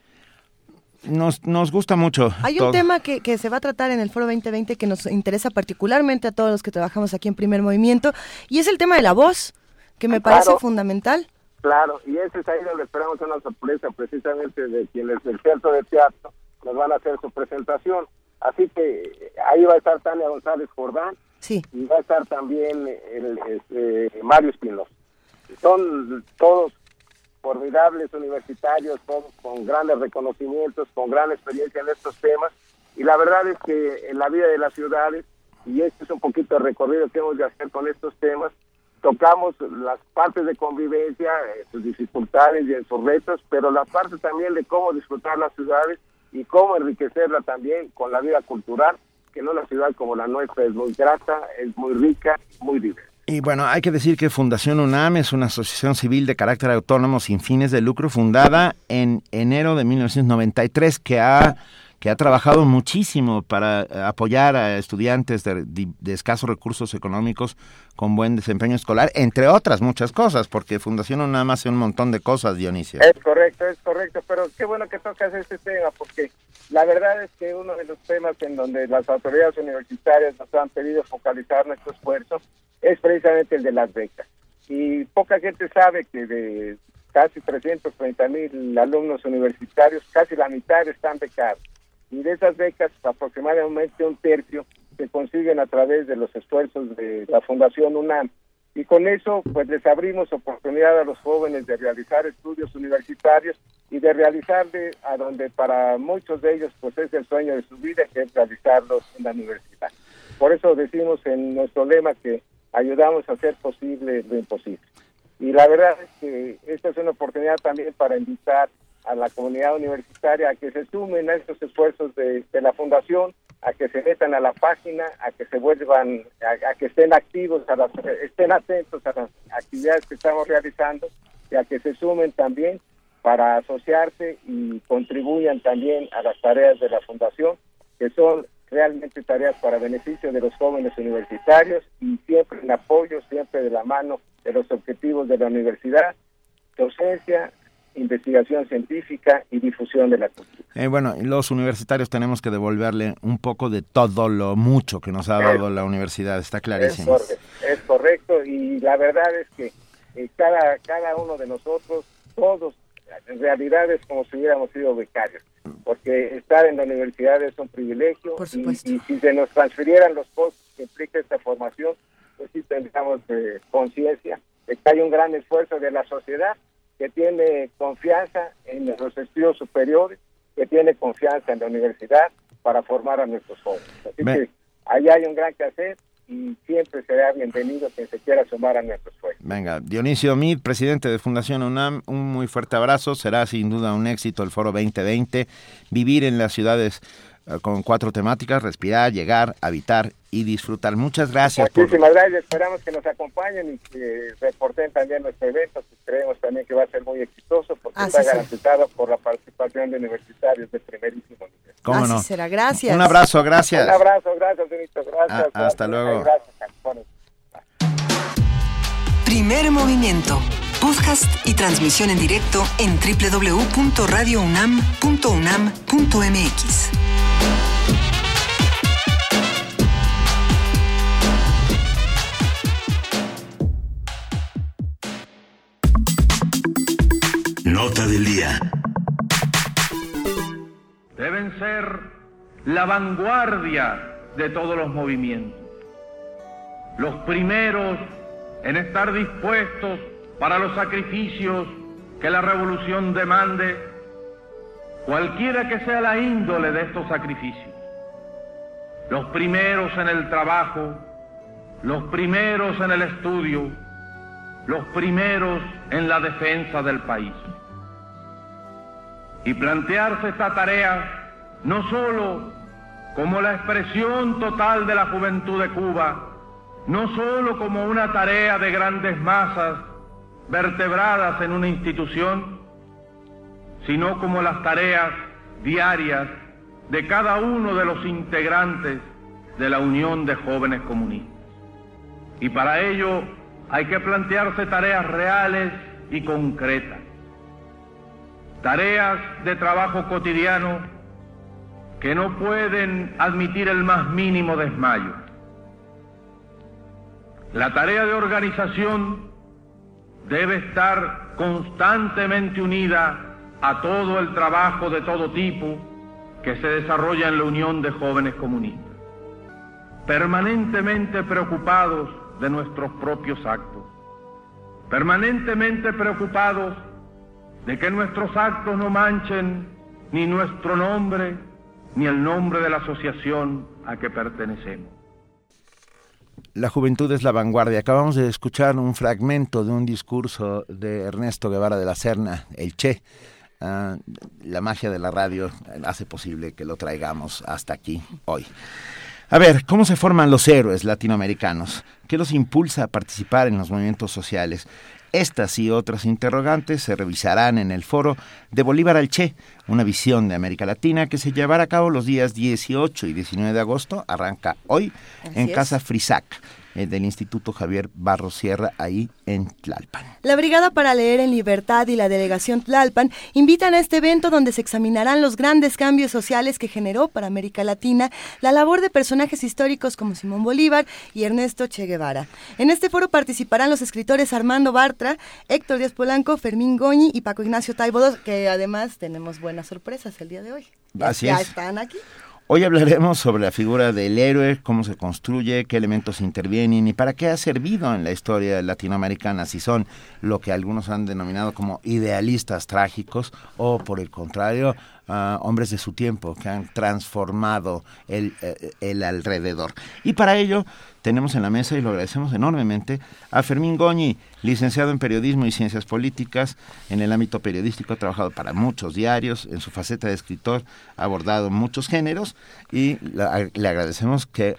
Nos, nos gusta mucho. Hay un tema que, que, se va a tratar en el Foro 2020 que nos interesa particularmente a todos los que trabajamos aquí en Primer Movimiento y es el tema de la voz, que me parece fundamental. Claro, y ese es ahí donde esperamos una sorpresa precisamente de quienes del Centro de Teatro nos van a hacer su presentación. Así que ahí va a estar Tania González Jordán, Sí. Y va a estar también el, este, Mario Espinosa. Son todos formidables universitarios, todos con grandes reconocimientos, con gran experiencia en estos temas. Y la verdad es que en la vida de las ciudades, y este es un poquito el recorrido que hemos de hacer con estos temas, tocamos las partes de convivencia, sus dificultades y sus retos, pero la parte también de cómo disfrutar las ciudades y cómo enriquecerla también con la vida cultural que no una ciudad como la nuestra es muy grata, es muy rica, muy diversa. Y bueno, hay que decir que Fundación UNAM es una asociación civil de carácter autónomo sin fines de lucro fundada en enero de 1993 que ha que ha trabajado muchísimo para eh, apoyar a estudiantes de, escasos recursos económicos con buen desempeño escolar, entre otras muchas cosas, porque Fundación UNAM hace un montón de cosas, Dionisio. Es correcto, es correcto, pero qué bueno que tocas este tema, porque la verdad es que uno de los temas en donde las autoridades universitarias nos han pedido focalizar nuestro esfuerzo es precisamente el de las becas. Y poca gente sabe que de casi 330 mil alumnos universitarios, casi la mitad están becados y de esas becas aproximadamente un tercio se consiguen a través de los esfuerzos de la Fundación UNAM. Y con eso, pues les abrimos oportunidad a los jóvenes de realizar estudios universitarios y de realizarle a donde para muchos de ellos, pues es el sueño de su vida, que es realizarlos en la universidad. Por eso decimos en nuestro lema que ayudamos a hacer posible lo imposible. Y la verdad es que esta es una oportunidad también para invitar a la comunidad universitaria a que se sumen a estos esfuerzos de, la fundación, a que se metan a la página, a que se vuelvan, a, que estén activos, a las, estén atentos a las actividades que estamos realizando y a que se sumen también para asociarse y contribuyan también a las tareas de la fundación, que son realmente tareas para beneficio de los jóvenes universitarios y siempre en apoyo, siempre de la mano de los objetivos de la universidad, docencia, investigación científica y difusión de la cultura. Eh, bueno, los universitarios tenemos que devolverle un poco de todo lo mucho que nos ha dado la universidad, está clarísimo. Es correcto, y la verdad es que eh, cada, cada uno de nosotros, todos, en realidad es como si hubiéramos sido becarios, porque estar en la universidad es un privilegio y, si se nos transfirieran los costos que implica esta formación, pues sí tendríamos eh, conciencia de que hay un gran esfuerzo de la sociedad que tiene confianza en los estudios superiores, que tiene confianza en la universidad para formar a nuestros jóvenes. Así que ahí hay un gran que hacer y siempre será bienvenido quien se quiera sumar a nuestros esfuerzo. Venga, Dionisio Mid, presidente de Fundación UNAM, un muy fuerte abrazo. Será sin duda un éxito el Foro 2020. Vivir en las ciudades con cuatro temáticas, respirar, llegar, habitar y disfrutar. Muchas gracias. Muchísimas gracias, esperamos que nos acompañen y que reporten también nuestro evento, que creemos también que va a ser muy exitoso porque está garantizado por la participación de universitarios de primerísimo nivel. ¿Cómo Así no? será, gracias. Un abrazo, gracias. Un abrazo, gracias, Benito, gracias. Ah, hasta luego. Gracias, Primer movimiento. Podcast y transmisión en directo en www.radiounam.unam.mx. Nota del día. Deben ser la vanguardia de todos los movimientos. Los primeros en estar dispuestos para los sacrificios que la revolución demande, cualquiera que sea la índole de estos sacrificios. Los primeros en el trabajo, los primeros en el estudio, los primeros en la defensa del país. Y plantearse esta tarea no solo como la expresión total de la juventud de Cuba, no solo como una tarea de grandes masas vertebradas en una institución, sino como las tareas diarias de cada uno de los integrantes de la Unión de Jóvenes Comunistas. Y para ello hay que plantearse tareas reales y concretas, tareas de trabajo cotidiano que no pueden admitir el más mínimo desmayo. La tarea de organización debe estar constantemente unida a todo el trabajo de todo tipo que se desarrolla en la Unión de Jóvenes Comunistas, permanentemente preocupados de nuestros propios actos, permanentemente preocupados de que nuestros actos no manchen ni nuestro nombre ni el nombre de la asociación a que pertenecemos. La juventud es la vanguardia. Acabamos de escuchar un fragmento de un discurso de Ernesto Guevara de la Serna, el Che. Uh, la magia de la radio hace posible que lo traigamos hasta aquí hoy. A ver, ¿cómo se forman los héroes latinoamericanos? ¿Qué los impulsa a participar en los movimientos sociales? Estas y otras interrogantes se revisarán en el foro de Bolívar al Che, una visión de América Latina que se llevará a cabo los días 18 y 19 de agosto, arranca hoy Así en es. Casa Frisac eh, del Instituto Javier Barros Sierra, ahí en Tlalpan. La Brigada para Leer en Libertad y la Delegación Tlalpan invitan a este evento donde se examinarán los grandes cambios sociales que generó para América Latina la labor de personajes históricos como Simón Bolívar y Ernesto Che Guevara. En este foro participarán los escritores Armando Bartra, Héctor Díaz Polanco, Fermín Goñi y Paco Ignacio Taibo II, que además tenemos buenas sorpresas el día de hoy. Ya- Así ya es. están aquí. Hoy hablaremos sobre la figura del héroe, cómo se construye, qué elementos intervienen y para qué ha servido en la historia latinoamericana, si son lo que algunos han denominado como idealistas trágicos o por el contrario, hombres de su tiempo que han transformado el, eh, el alrededor. Y para ello tenemos en la mesa, y lo agradecemos enormemente, a Fermín Goñi, licenciado en Periodismo y Ciencias Políticas. En el ámbito periodístico ha trabajado para muchos diarios, en su faceta de escritor ha abordado muchos géneros y le agradecemos que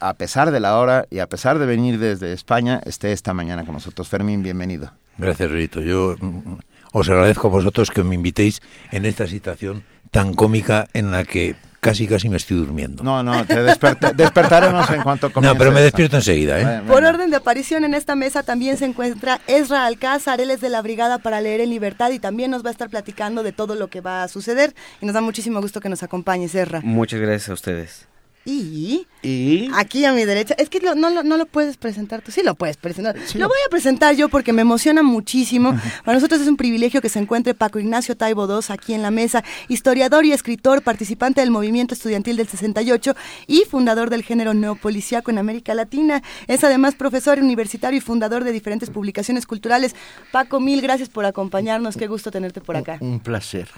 a pesar de la hora y a pesar de venir desde España, esté esta mañana con nosotros. Fermín, bienvenido. Gracias, Rito. Yo mm, os agradezco a vosotros que me invitéis en esta situación tan cómica en la que casi casi me estoy durmiendo. No, no, te desperta- [laughs] despertaremos en cuanto No, comience pero me despierto enseguida, ¿eh? Por orden de aparición en esta mesa también se encuentra Ezra Alcázar, él es de la Brigada para Leer en Libertad y también nos va a estar platicando de todo lo que va a suceder y nos da muchísimo gusto que nos acompañes, Ezra. Muchas gracias a ustedes. Y, ¿Y? aquí a mi derecha, es que lo- no, lo- no lo puedes presentar tú, sí lo puedes presentar. lo voy a presentar yo porque me emociona muchísimo. Para nosotros es un privilegio que se encuentre Paco Ignacio Taibo II aquí en la mesa, historiador y escritor, participante del movimiento estudiantil del 68 y fundador del género neopolicíaco en América Latina. Es además profesor universitario y fundador de diferentes publicaciones culturales. Paco, mil gracias por acompañarnos, qué gusto tenerte por acá. Un placer.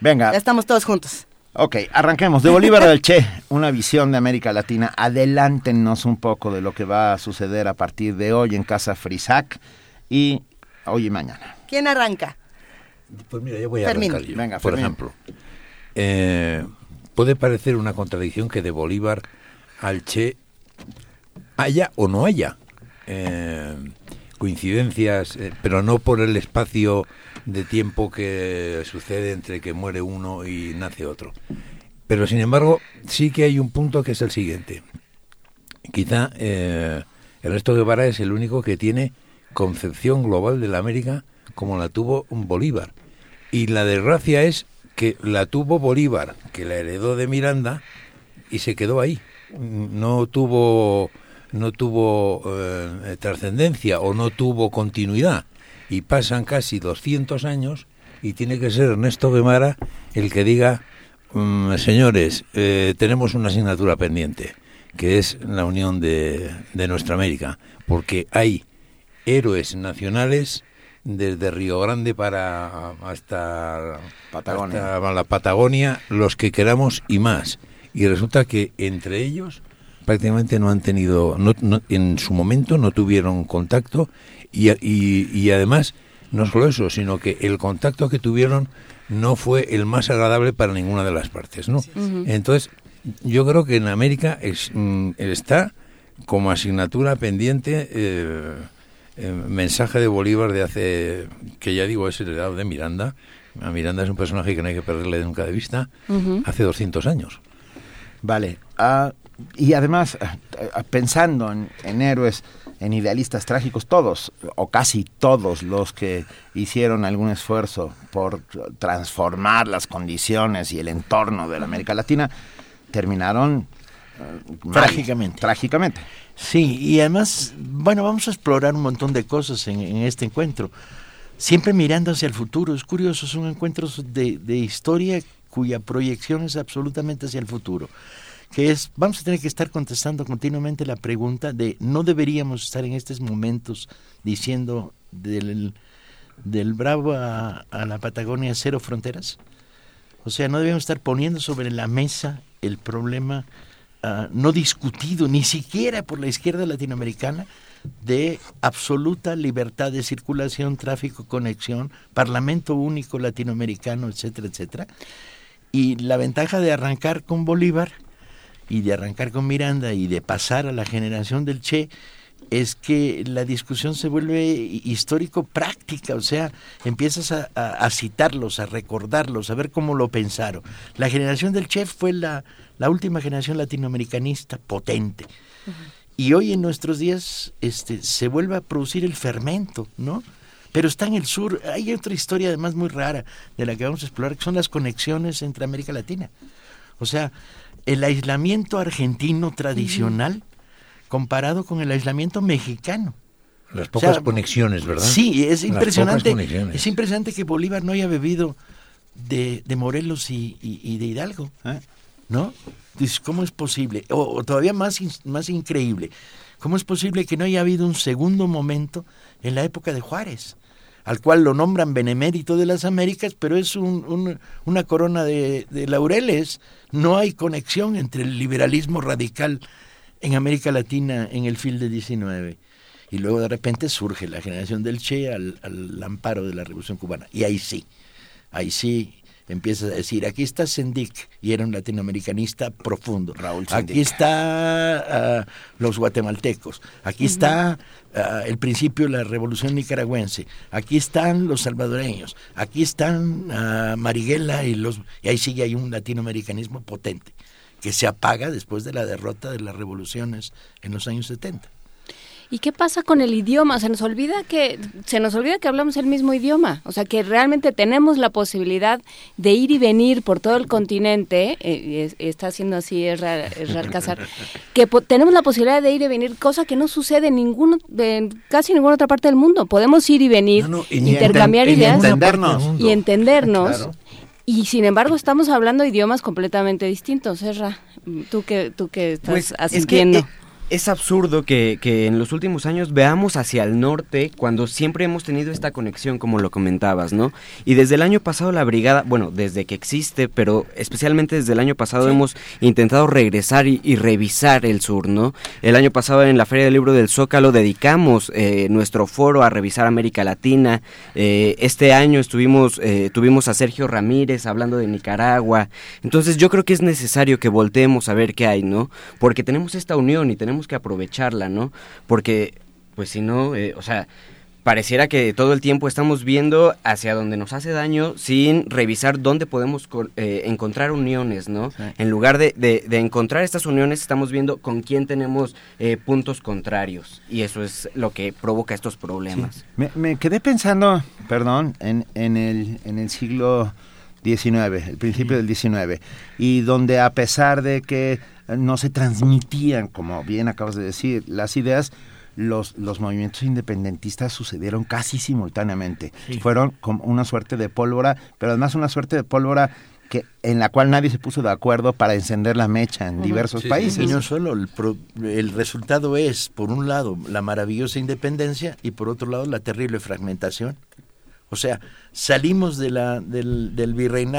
Venga. Ya estamos todos juntos. Ok, arranquemos. De Bolívar al Che, una visión de América Latina. Adelántenos un poco de lo que va a suceder a partir de hoy en Casa Frisac y hoy y mañana. ¿Quién arranca? Pues mira, yo voy a arrancar yo. Venga, Por ejemplo, eh, puede parecer una contradicción que de Bolívar al Che haya o no haya eh, coincidencias, eh, pero no por el espacio de tiempo que sucede entre que muere uno y nace otro. Pero sin embargo, sí que hay un punto que es el siguiente. Quizá eh, Ernesto Guevara es el único que tiene concepción global de la América como la tuvo Bolívar. Y la desgracia es que la tuvo Bolívar, que la heredó de Miranda y se quedó ahí. No tuvo no tuvo eh, trascendencia o no tuvo continuidad y pasan casi 200 años y tiene que ser Ernesto Guevara el que diga, mm, señores, eh, tenemos una asignatura pendiente, que es la unión de, de nuestra América, porque hay héroes nacionales desde Río Grande para hasta, Patagonia. la Patagonia, los que queramos y más. Y resulta que entre ellos prácticamente no han tenido, en su momento no tuvieron contacto y, y, además, no solo eso, sino que el contacto que tuvieron no fue el más agradable para ninguna de las partes, ¿no? Entonces, yo creo que en América es, mm, está como asignatura pendiente eh, eh, mensaje de Bolívar de hace, que ya digo, es heredado de Miranda. A Miranda es un personaje que no hay que perderle nunca de vista, hace 200 años. Vale. Ah, y además, eh, pensando en héroes, en idealistas trágicos, todos o casi todos los que hicieron algún esfuerzo por transformar las condiciones y el entorno de la América Latina, terminaron eh, trágicamente. Trágicamente. Sí, y además, bueno, vamos a explorar un montón de cosas en, este encuentro. Siempre mirando hacia el futuro. Es curioso, son encuentros de, de historia cuya proyección es absolutamente hacia el futuro que es, vamos a tener que estar contestando continuamente la pregunta de no deberíamos estar en estos momentos diciendo del, del Bravo a, la Patagonia cero fronteras. O sea, no debemos estar poniendo sobre la mesa el problema ah, no discutido ni siquiera por la izquierda latinoamericana de absoluta libertad de circulación, tráfico, conexión, parlamento único latinoamericano, etcétera, etcétera. Y la ventaja de arrancar con Bolívar y de arrancar con Miranda y de pasar a la generación del Che es que la discusión se vuelve histórico práctica, o sea, empiezas a, citarlos, a recordarlos, a ver cómo lo pensaron. La generación del Che fue la, la última generación latinoamericanista potente. Y hoy en nuestros días este, se vuelve a producir el fermento, ¿no? Pero está en el sur. Hay otra historia además muy rara de la que vamos a explorar, que son las conexiones entre América Latina. O sea, el aislamiento argentino tradicional comparado con el aislamiento mexicano. Las pocas conexiones, ¿verdad? Sí, es impresionante. Es impresionante que Bolívar no haya bebido de, Morelos y, de Hidalgo, ¿eh? ¿no? ¿cómo es posible? O, todavía más, más increíble, ¿cómo es posible que no haya habido un segundo momento en la época de Juárez? Al cual lo nombran benemérito de las Américas, pero es una corona de, laureles. No hay conexión entre el liberalismo radical en América Latina en el fil de 19. Y luego de repente surge la generación del Che al, al amparo de la Revolución Cubana. Y ahí sí, ahí sí empiezas a decir, aquí está Sendik, y era un latinoamericanista profundo. Raúl Aquí está ah, los guatemaltecos, aquí está ah, el principio de la revolución nicaragüense, aquí están los salvadoreños, aquí están uh, Marighella y los... Y ahí sigue hay un latinoamericanismo potente, que se apaga después de la derrota de las revoluciones en los años 70. ¿Y qué pasa con el idioma? Se nos olvida que se nos olvida que hablamos el mismo idioma, o sea que realmente tenemos la posibilidad de ir y venir por todo el continente. Eh, está haciendo así es Casar, que tenemos la posibilidad de ir y venir, cosa que no sucede en ninguno, en casi ninguna otra parte del mundo. Podemos ir y venir, intercambiar ideas y entendernos. Y sin embargo estamos hablando idiomas completamente distintos, Erra. Tú que tú que estás pues, asistiendo. es absurdo que, que, en los últimos años veamos hacia el norte cuando siempre hemos tenido esta conexión, como lo comentabas, ¿no? Y desde el año pasado la brigada, bueno, desde que existe, pero especialmente desde el año pasado hemos intentado regresar y, revisar el sur, ¿no? El año pasado en la Feria del Libro del Zócalo dedicamos eh, nuestro foro a revisar América Latina. Eh, este año estuvimos, eh, tuvimos a Sergio Ramírez hablando de Nicaragua. Entonces yo creo que es necesario que volteemos a ver qué hay, ¿no? Porque tenemos esta unión y tenemos que aprovecharla, ¿no? Porque, pues si no, eh, o sea, pareciera que todo el tiempo estamos viendo hacia donde nos hace daño sin revisar dónde podemos eh, encontrar uniones, ¿no? En lugar de, de, encontrar estas uniones, estamos viendo con quién tenemos eh, puntos contrarios y eso es lo que provoca estos problemas. Me, me, quedé pensando, perdón, en, en, el, en el siglo XIX, el principio del XIX, y donde a pesar de que no se transmitían, como bien acabas de decir, las ideas, los, los movimientos independentistas sucedieron casi simultáneamente. Fueron como una suerte de pólvora, pero además una suerte de pólvora que en la cual nadie se puso de acuerdo para encender la mecha en diversos países. Y no solo, el, el resultado es, por un lado, la maravillosa independencia y por otro lado, la terrible fragmentación. O sea, salimos de la, del, del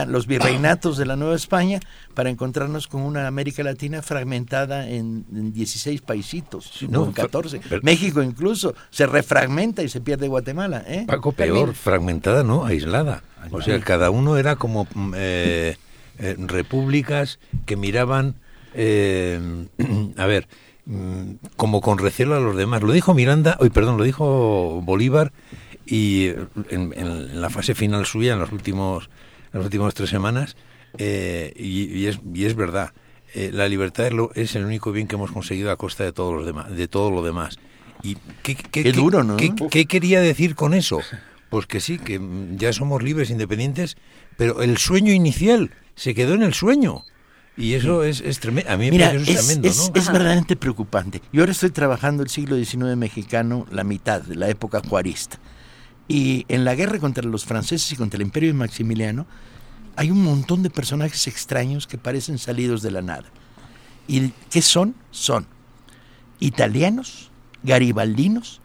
los virreinatos de la Nueva España para encontrarnos con una América Latina fragmentada en, 16 paisitos, no, en 14. México incluso se refragmenta y se pierde Guatemala. ¿eh? Paco, peor, fragmentada, no, aislada. O sea, cada uno era como mm, eh, eh, repúblicas que miraban, eh, [clears throat] a ver, mm, como con recelo a los demás. Lo dijo Miranda, hoy perdón, lo dijo Bolívar y en, la fase final suya, en los últimos, las últimas tres semanas, eh, y, es, y es verdad, eh, la libertad es, el único bien que hemos conseguido a costa de todos los demás, de todo lo demás. ¿Y qué, qué, duro, ¿no? Qué, quería decir con eso? Pues que sí, que ya somos libres, independientes, pero el sueño inicial se quedó en el sueño. Y eso es, es tremendo. A mí me parece tremendo, es, es, verdaderamente preocupante. Yo ahora estoy trabajando el siglo XIX mexicano, la mitad, de la época cuarista. Y en la guerra contra los franceses y contra el imperio de Maximiliano, hay un montón de personajes extraños que parecen salidos de la nada. ¿Y qué son? Son italianos, garibaldinos,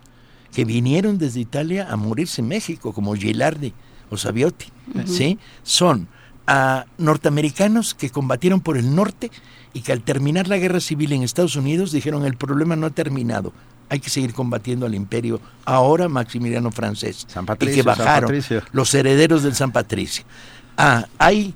que vinieron desde Italia a morirse en México, como Gilardi o Saviotti. ¿sí? Son a norteamericanos que combatieron por el norte y que al terminar la guerra civil en Estados Unidos dijeron el problema no ha terminado, hay que seguir combatiendo al imperio ahora Maximiliano francés San Patricio, y que bajaron los herederos del San Patricio. Ah, hay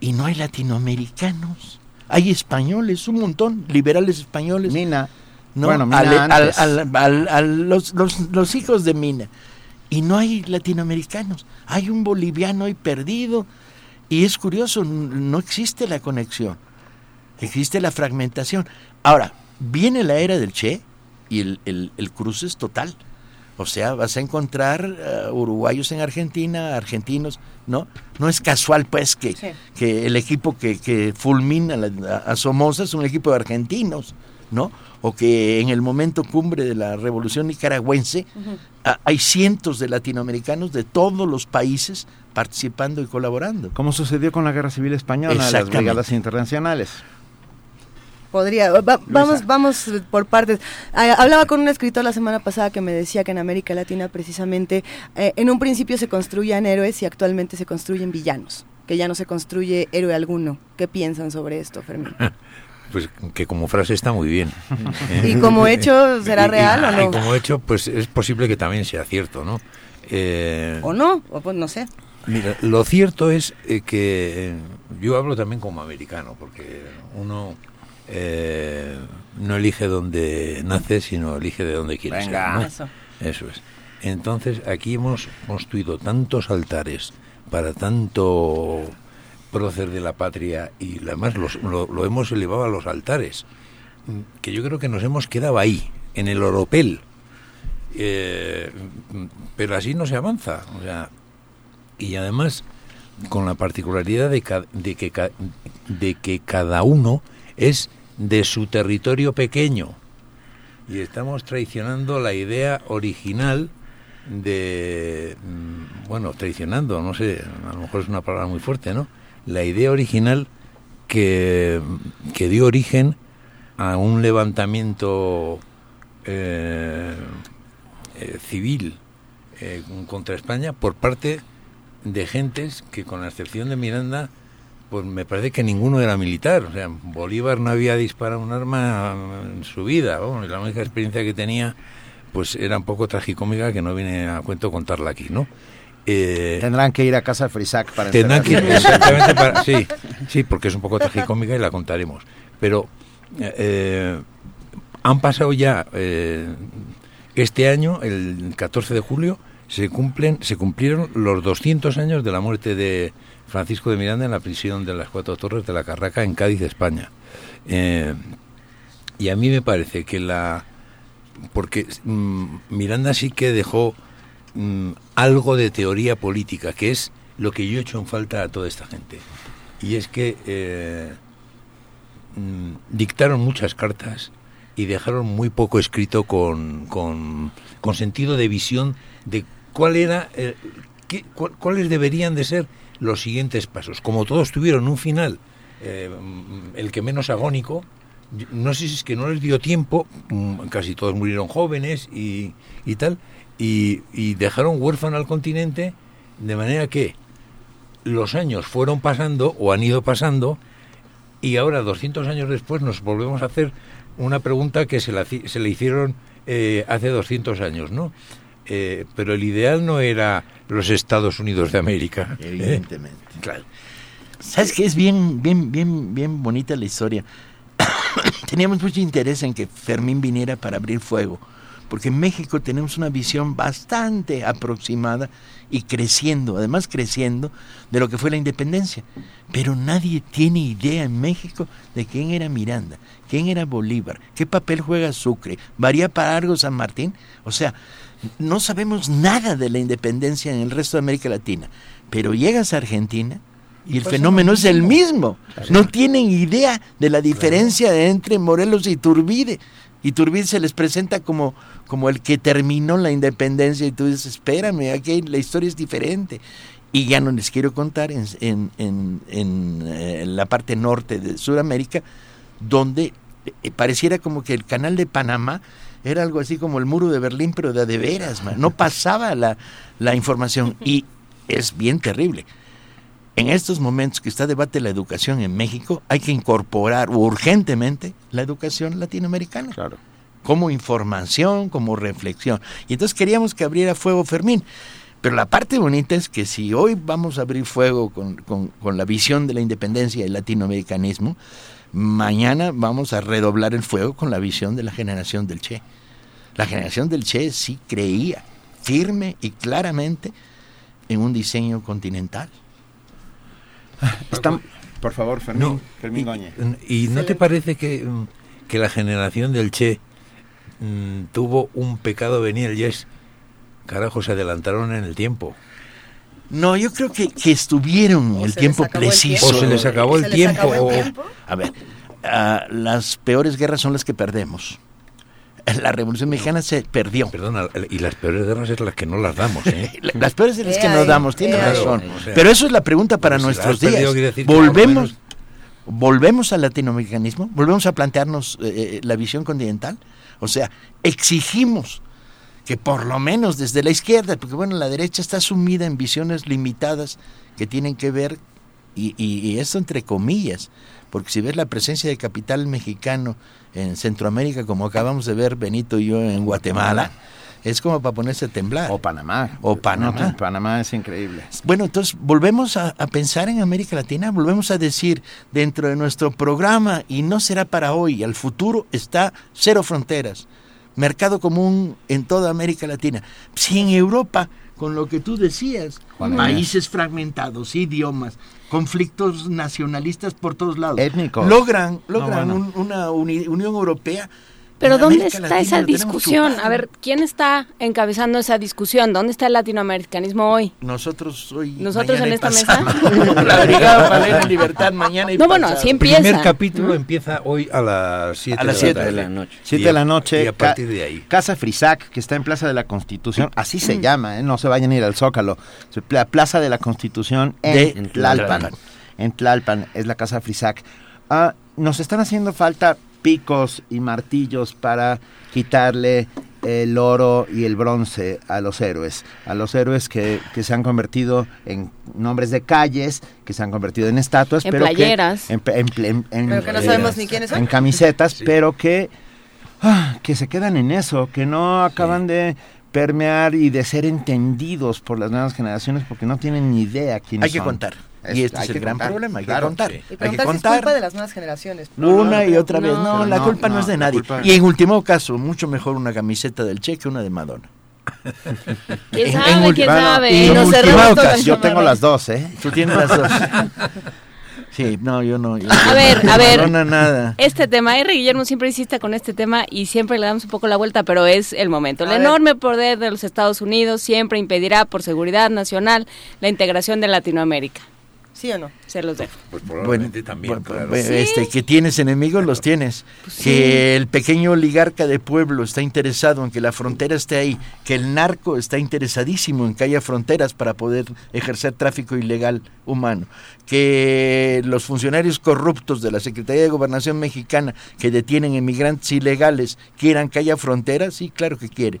y no hay latinoamericanos, hay españoles, un montón, liberales españoles. Mina. No, bueno, a los, los, hijos de Mina. Y no hay latinoamericanos, hay un boliviano ahí perdido. Y es curioso, no existe la conexión, existe la fragmentación. Ahora, viene la era del Che, y el, el, cruce es total. O sea, vas a encontrar eh, uruguayos en Argentina, argentinos, ¿no? No es casual, pues, que, que el equipo que, que fulmina a, Somoza es un equipo de argentinos, ¿no? O que en el momento cumbre de la revolución nicaragüense hay cientos de latinoamericanos de todos los países participando y colaborando. Como sucedió con la Guerra Civil Española, las brigadas internacionales podría. vamos, vamos por partes. Hablaba con un escritor la semana pasada que me decía que en América Latina precisamente eh, en un principio se construían héroes y actualmente se construyen villanos, que ya no se construye héroe alguno. ¿Qué piensan sobre esto, Fermín? [laughs] Pues que como frase está muy bien. ¿Y como hecho será [laughs] real o no? Y como hecho, pues es posible que también sea cierto, ¿no? Eh, o no, o pues no sé. Mira, lo cierto es eh, que yo hablo también como americano, porque uno eh, no elige donde nace, sino elige de donde quiere ser. Eso. Eso es. Entonces, aquí hemos construido tantos altares para tanto prócer de la patria y además lo, hemos elevado a los altares, que yo creo que nos hemos quedado ahí, en el oropel. Eh, pero así no se avanza. O sea, y además, con la particularidad de, de, que, de que cada uno es de su territorio pequeño. Y estamos traicionando la idea original de, mm, bueno, traicionando, no sé, a lo mejor es una palabra muy fuerte, ¿no? La idea original que, que dio origen a un levantamiento eh, eh, civil eh, contra España por parte de gentes que, con la excepción de Miranda, pues me parece que ninguno era militar. O sea, Bolívar no había disparado un arma en su vida. la única experiencia que tenía pues era un poco tragicómica que no viene a cuento contarla aquí, ¿no? Eh, tendrán que ir a casa Frisac para tendrán que exactamente para, sí sí porque es un poco tragicómica y la contaremos pero eh, han pasado ya eh, este año el 14 de julio se cumplen se cumplieron los 200 años de la muerte de Francisco de Miranda en la prisión de las Cuatro Torres de la Carraca en Cádiz España y a mí me parece que la porque mm, Miranda sí que dejó mm, algo de teoría política, que es lo que yo he hecho en falta a toda esta gente. Y es que eh, mm, dictaron muchas cartas y dejaron muy poco escrito con, con, sentido de visión de cuál era, eh, cuáles deberían de ser los siguientes pasos. Como todos tuvieron un final, eh, el que menos agónico, no sé si es que no les dio tiempo, mm, casi todos murieron jóvenes y, y tal, y, dejaron huérfano al continente, de manera que los años fueron pasando o han ido pasando, y ahora, 200 años después, nos volvemos a hacer una pregunta que se, la, se le hicieron eh, hace 200 años, ¿no? Eh, pero el ideal no era los Estados Unidos de América. ¿eh? Evidentemente. Claro. ¿Sabes qué? Es bien, bien, bien, bien bonita la historia. [coughs] teníamos mucho interés en que Fermín viniera para abrir fuego, porque en México tenemos una visión bastante aproximada y creciendo, además creciendo, de lo que fue la independencia. Pero nadie tiene idea en México de quién era Miranda, quién era Bolívar, qué papel juega Sucre, varía para algo San Martín. O sea, no sabemos nada de la independencia en el resto de América Latina. Pero llegas a Argentina y el pues fenómeno es el mismo. No tienen idea de la diferencia entre Morelos y Iturbide. Iturbide se les presenta como, como el que terminó la independencia y tú dices, espérame, aquí la historia es diferente. Y ya no les quiero contar en, en, en, eh, la parte norte de Sudamérica, donde eh, pareciera como que el canal de Panamá era algo así como el muro de Berlín, pero de, de veras, no pasaba la, la información. Y es bien terrible en estos momentos que está debate la educación en México, hay que incorporar urgentemente la educación latinoamericana. Claro. Como información, como reflexión. Y entonces queríamos que abriera fuego Fermín. Pero la parte bonita es que si hoy vamos a abrir fuego con, con la visión de la independencia y el latinoamericanismo, mañana vamos a redoblar el fuego con la visión de la generación del Che. La generación del Che sí creía firme y claramente en un diseño continental. por favor, Fermín, y, no te parece que, mm, que, la generación del Che mm, tuvo un pecado venial y es, carajo, se adelantaron en el tiempo? No, yo creo que, que estuvieron el tiempo preciso. O se les acabó el, tiempo, A ver, ah, las peores guerras son las que perdemos. [laughs] la Revolución Mexicana se perdió. Perdona, y las peores guerras es las que no las damos. ¿eh? [laughs] las peores es las que no damos, tiene razón. Pero eso es la pregunta para nuestros días. Volvemos, volvemos al latinoamericanismo, volvemos a plantearnos eh, eh, la visión continental. O sea, exigimos que por lo menos desde la izquierda, porque bueno, la derecha está sumida en visiones limitadas que tienen que ver, y, y esto entre comillas, porque si ves la presencia de capital mexicano en Centroamérica, como acabamos de ver Benito y yo en Guatemala, es como para ponerse a temblar. O Panamá. O Panamá. Panamá es increíble. Bueno, entonces volvemos a, pensar en América Latina, volvemos a decir dentro de nuestro programa, y no será para hoy, al futuro está cero fronteras, mercado común en toda América Latina. Si en Europa, con lo que tú decías, países fragmentados, idiomas, conflictos nacionalistas por todos lados. Étnicos. Logran, logran una Unión Europea pero ¿dónde está esa discusión? A ver, ¿quién está encabezando esa discusión? ¿Dónde está el latinoamericanismo hoy? Nosotros hoy. ¿Nosotros en esta mesa? [laughs] la Brigada Valera Libertad mañana y No, bueno, así empieza. El primer capítulo empieza hoy a las 7 de, la noche. 7 de la noche. Y a partir de ahí. Casa Frisac, que está en Plaza de la Constitución, así se llama, ¿eh? no se vayan a ir al Zócalo. Plaza de la Constitución en, Tlalpan. En Tlalpan es la Casa Frisac. Ah, nos están haciendo falta picos y martillos para quitarle el oro y el bronce a los héroes, a los héroes que, que, se han convertido en nombres de calles, que se han convertido en estatuas, en pero playeras. que en, en, pero que no sabemos ni quiénes son. en camisetas, sí. pero que ah, que se quedan en eso, que no acaban sí. de permear y de ser entendidos por las nuevas generaciones porque no tienen ni idea quiénes Hay que son. contar. Y este es el gran contar. problema, hay claro, que contar. Sí. Y hay que contar. Si es culpa de las nuevas generaciones. Una y otra vez. No, la no, culpa no, no, es de nadie. culpa- Y en último caso, mucho mejor una camiseta del Che que una de Madonna. ¿Quién En- sabe? en ¿Quién última- sabe? Y en última ocasión, Yo tengo las dos, ¿eh? Tú tienes las dos. [laughs] Sí, no, yo no. yo- A ver, a ver. Madonna nada. Este tema, R. Guillermo siempre insiste con este tema y siempre le damos un poco la vuelta, pero es el momento. El A ver. enorme poder de los Estados Unidos siempre impedirá por seguridad nacional la integración de Latinoamérica. ¿Sí o no? Se los dejo. Pues probablemente también, Bueno, claro. pues, este, que tienes enemigos, los tienes. Pues que el pequeño oligarca de pueblo está interesado en que la frontera esté ahí, que el narco está interesadísimo en que haya fronteras para poder ejercer tráfico ilegal humano, que los funcionarios corruptos de la Secretaría de Gobernación mexicana que detienen emigrantes ilegales quieran que haya fronteras, sí, claro que quiere.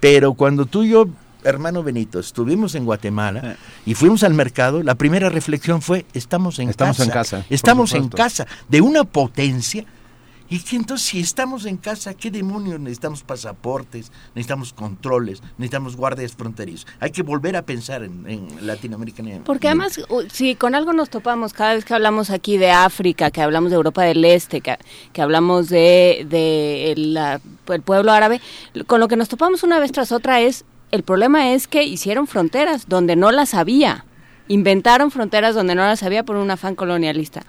Pero cuando tú y yo hermano Benito, estuvimos en Guatemala y fuimos al mercado, la primera reflexión fue, estamos en Estamos casa. en casa, Estamos en casa, de una potencia. Y que entonces, si estamos en casa, ¿qué demonios? Necesitamos pasaportes, necesitamos controles, necesitamos guardias fronterizos. Hay que volver a pensar en, en Latinoamérica. Porque además, u- si con algo nos topamos cada vez que hablamos aquí de África, que hablamos de Europa del Este, que, que hablamos de, de la- el pueblo árabe, con lo que nos topamos una vez tras otra es, el problema es que hicieron fronteras donde no las había, inventaron fronteras donde no las había por un afán colonialista.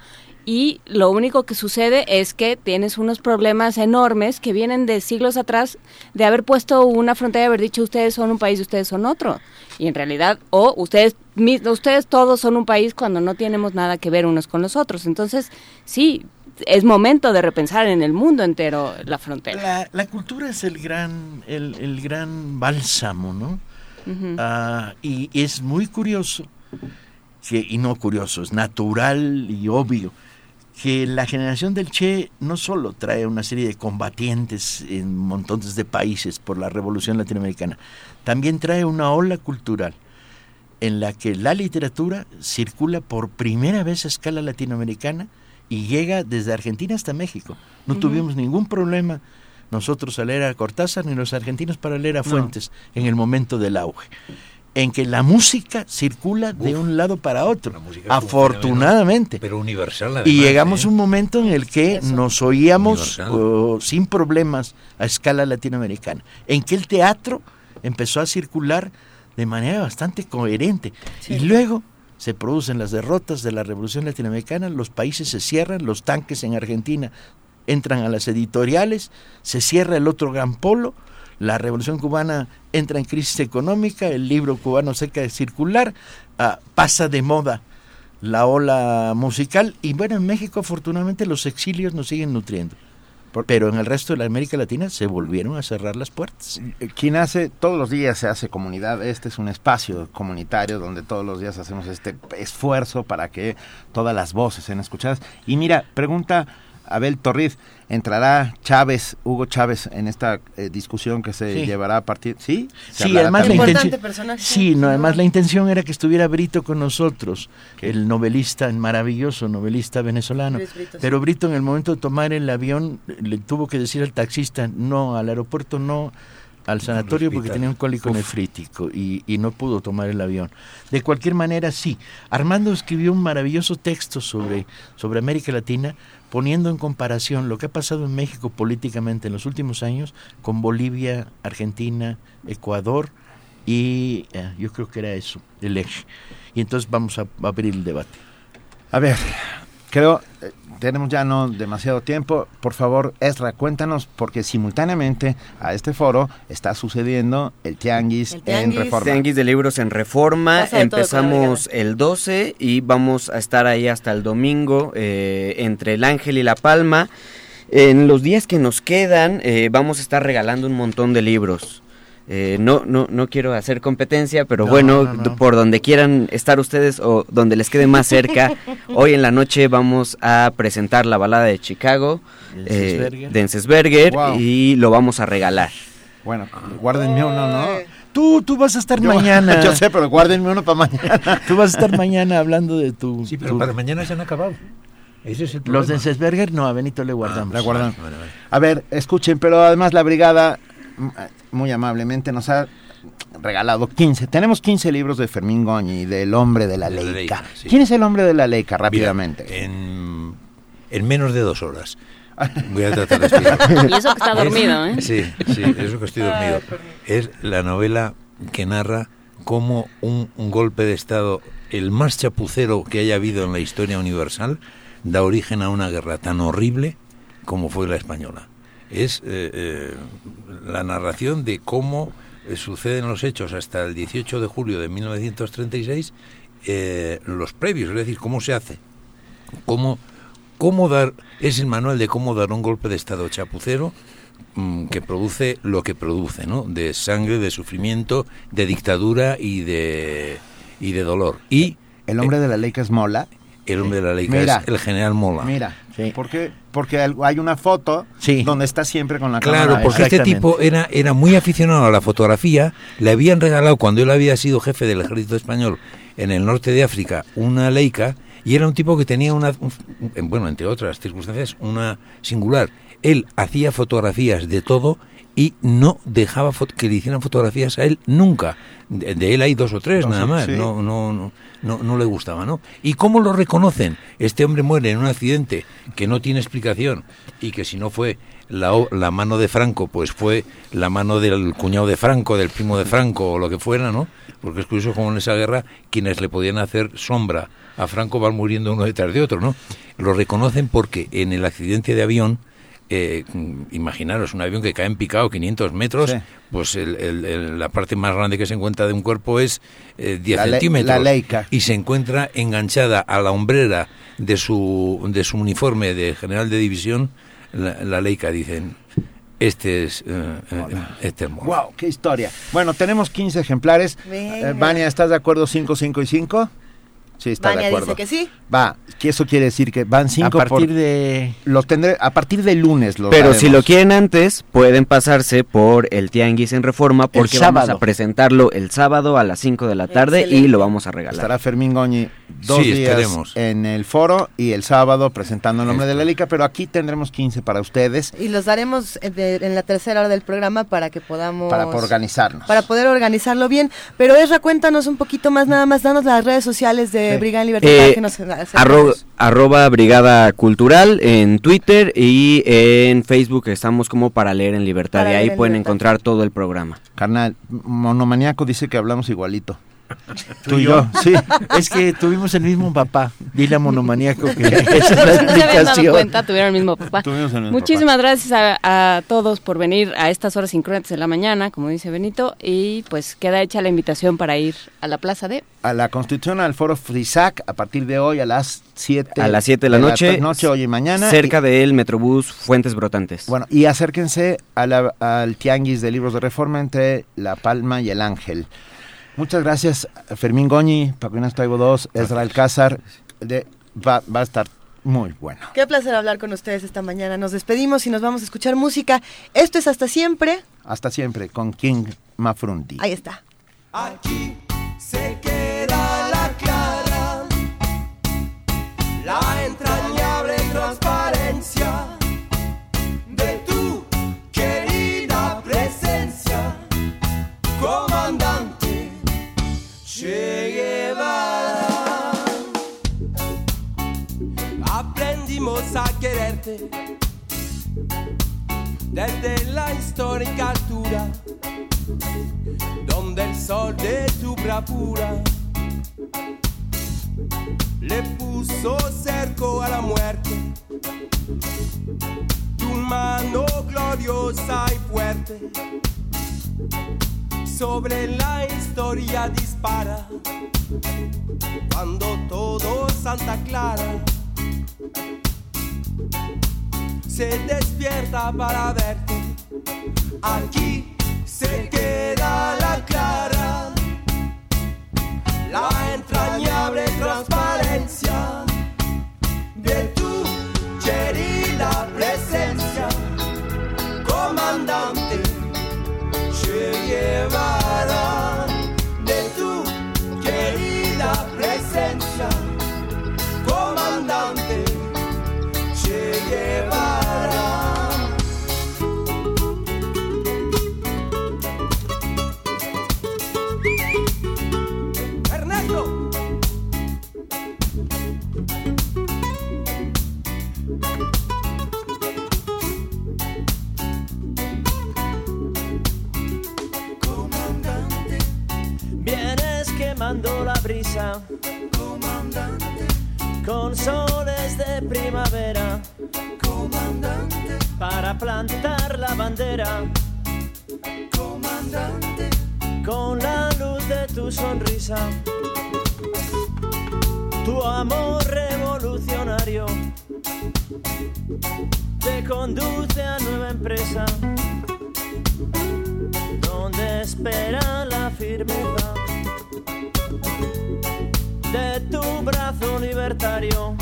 Y lo único que sucede es que tienes unos problemas enormes que vienen de siglos atrás de haber puesto una frontera y haber dicho ustedes son un país y ustedes son otro. Y en realidad, o ustedes, mis- ustedes todos son un país cuando no tenemos nada que ver unos con los otros. Entonces, sí, es momento de repensar en el mundo entero la frontera. La, la cultura es el gran, el, el gran bálsamo, ¿no? Ah, y es muy curioso, que, y no curioso, es natural y obvio, que la generación del Che no solo trae una serie de combatientes en montones de países por la revolución latinoamericana, también trae una ola cultural en la que la literatura circula por primera vez a escala latinoamericana y llega desde Argentina hasta México. No tuvimos ningún problema nosotros a leer a Cortázar ni los argentinos para leer a Fuentes en el momento del auge. En que la música circula de un lado para otro, afortunadamente. Pero universal además. Y llegamos ¿eh? a un momento en el que nos oíamos sin problemas a escala latinoamericana, en que el teatro empezó a circular de manera bastante coherente. Y luego se producen las derrotas de la revolución latinoamericana, los países se cierran, los tanques en Argentina entran a las editoriales, se cierra el otro gran polo, la revolución cubana entra en crisis económica, el libro cubano seca de circular, ah, pasa de moda la ola musical y bueno, en México afortunadamente los exilios nos siguen nutriendo. Pero en el resto de la América Latina se volvieron a cerrar las puertas. Quien hace, todos los días se hace comunidad, este es un espacio comunitario donde todos los días hacemos este esfuerzo para que todas las voces sean escuchadas. Y mira, pregunta Abel Torriz, ¿entrará Chávez, Hugo Chávez, en esta eh, discusión que se Sí. llevará a partir? Sí, ¿Se Sí, además la intención. Sí, no, además la intención era que estuviera Brito con nosotros, el novelista, el maravilloso novelista venezolano. Sí. Pero Brito en el momento de tomar el avión le tuvo que decir al taxista no al aeropuerto, no al sanatorio porque tenía un cólico nefrítico y, y no pudo tomar el avión. De cualquier manera, sí. Armando escribió un maravilloso texto sobre, sobre América Latina, poniendo en comparación lo que ha pasado en México políticamente en los últimos años con Bolivia, Argentina, Ecuador y eh, yo creo que era eso, el eje. Y entonces vamos a, abrir el debate. A ver, creo, eh, tenemos ya no demasiado tiempo. Por favor, Esra, cuéntanos, porque simultáneamente a este foro está sucediendo el Tianguis, en Reforma. Tianguis de libros en Reforma. Pasa Empezamos el 12 y vamos a estar ahí hasta el domingo eh, entre el Ángel y La Palma. En los días que nos quedan eh, vamos a estar regalando un montón de libros. Eh, no, no, no quiero hacer competencia, pero bueno, por donde quieran estar ustedes o donde les quede más cerca, [laughs] hoy en la noche vamos a presentar la balada de Chicago eh, de Encesberger y lo vamos a regalar. Bueno, guárdenme uno, ¿no? Tú, tú vas a estar mañana. [laughs] Yo sé, pero guárdenme uno para mañana. [laughs] tú vas a estar mañana hablando de tu... Sí, pero para mañana se han acabado. Los de Encesberger, no, a Benito le guardamos. le guardamos. A ver, escuchen, pero además la brigada muy amablemente nos ha regalado 15. Tenemos 15 libros de Fermín Goñi, del hombre de la, Leica. ¿Quién es el hombre de la Leica? Rápidamente. en, menos de dos horas. [laughs] Voy a tratar de explicar. Y eso que está dormido, ¿eh? Sí, sí, eso que estoy dormido. Es la novela que narra cómo un, un golpe de Estado, el más chapucero que haya habido en la historia universal, da origen a una guerra tan horrible como fue la española es eh, eh, la narración de cómo eh, suceden los hechos hasta el 18 de julio de 1936, los previos, es decir, cómo se hace, cómo, cómo dar, es el manual de cómo dar un golpe de Estado chapucero mm, que produce lo que produce, ¿no? De sangre, de sufrimiento, de dictadura y de, y de dolor. Y el hombre de la ley que es Mola. El hombre de la ley que es el general Mola. Mira, ¿Por qué? Porque hay una foto donde está siempre con la cámara. Claro, porque este tipo era, era muy aficionado a la fotografía. Le habían regalado, cuando él había sido jefe del ejército español en el norte de África, una Leica. Y era un tipo que tenía una, bueno, entre otras circunstancias, una singular. Él hacía fotografías de todo y no dejaba que le hicieran fotografías a él nunca. De, él hay dos o tres nada más. No, no, no no, no le gustaba, ¿no? ¿Y cómo lo reconocen? Este hombre muere en un accidente que no tiene explicación y que si no fue la, la mano de Franco, pues fue la mano del cuñado de Franco, del primo de Franco o lo que fuera, ¿no? Porque es curioso como en esa guerra quienes le podían hacer sombra a Franco van muriendo uno detrás de otro, ¿no? Lo reconocen porque en el accidente de avión eh, imaginaros un avión que cae en picado 500 metros, pues la parte más grande que se encuentra de un cuerpo es 10 eh, centímetros. Y se encuentra enganchada a la hombrera de su, de su uniforme de general de división, la, Leica, dicen. Este es, eh, eh este ¡Wow! ¡Qué historia! Bueno, tenemos 15 ejemplares. Vania, ¿estás de acuerdo 5, 5 y 5? Sí, está de acuerdo. dice que sí. Va, que eso quiere decir que van cinco a partir de los tendré a partir de lunes los Pero si lo quieren antes, pueden pasarse por el Tianguis en Reforma porque vamos a presentarlo el sábado a las 5 de la tarde y lo vamos a regalar. Estará Fermín Goñi dos días en el foro y el sábado presentando el nombre de la Lica, pero aquí tendremos 15 para ustedes. Y los daremos en la tercera hora del programa para que podamos para organizarnos. Para poder organizarlo bien, pero Esra, cuéntanos un poquito más nada más danos las redes sociales de Brigada Libertad eh, que nos arroba Brigada Cultural en Twitter y en Facebook estamos como para leer en libertad y ahí pueden encontrar todo el programa. Carnal, Monomaniaco dice que hablamos igualito. Tú y yo, sí. Es que tuvimos el mismo papá. Dile a monomaníaco que [laughs] esa es la explicación. dado cuenta, tuvieron el mismo papá. Muchísimas gracias a, todos por venir a estas horas incruentas de la mañana, como dice Benito, y pues queda hecha la invitación para ir a la plaza de... A la Constitución, al Foro Frisac, a partir de hoy a las 7 a las 7 de la noche, noche hoy y mañana. Cerca del Metrobús Fuentes Brotantes. Bueno, y acérquense al Tianguis de Libros de Reforma entre La Palma y El Ángel. Muchas gracias, Fermín Goñi, Paco Taibo 2, Ezra Alcázar. De, va, va a estar muy bueno. Qué placer hablar con ustedes esta mañana. Nos despedimos y nos vamos a escuchar música. Esto es Hasta Siempre. Hasta Siempre, con King Mafrundi. Ahí está. Aquí se desde la histórica altura, donde el sol de tu bravura le puso cerco a la muerte. Tu mano gloriosa y fuerte sobre la historia dispara. Cuando todo Santa Clara se despierta para verte, aquí se queda la clara, la entrañable transparencia de tu querida presencia, comandante Che Guevara, La brisa, comandante, con soles de primavera, comandante, para plantar la bandera, comandante, con la luz de tu sonrisa, tu amor revolucionario te conduce a nueva empresa, donde espera la firmeza de tu brazo libertario.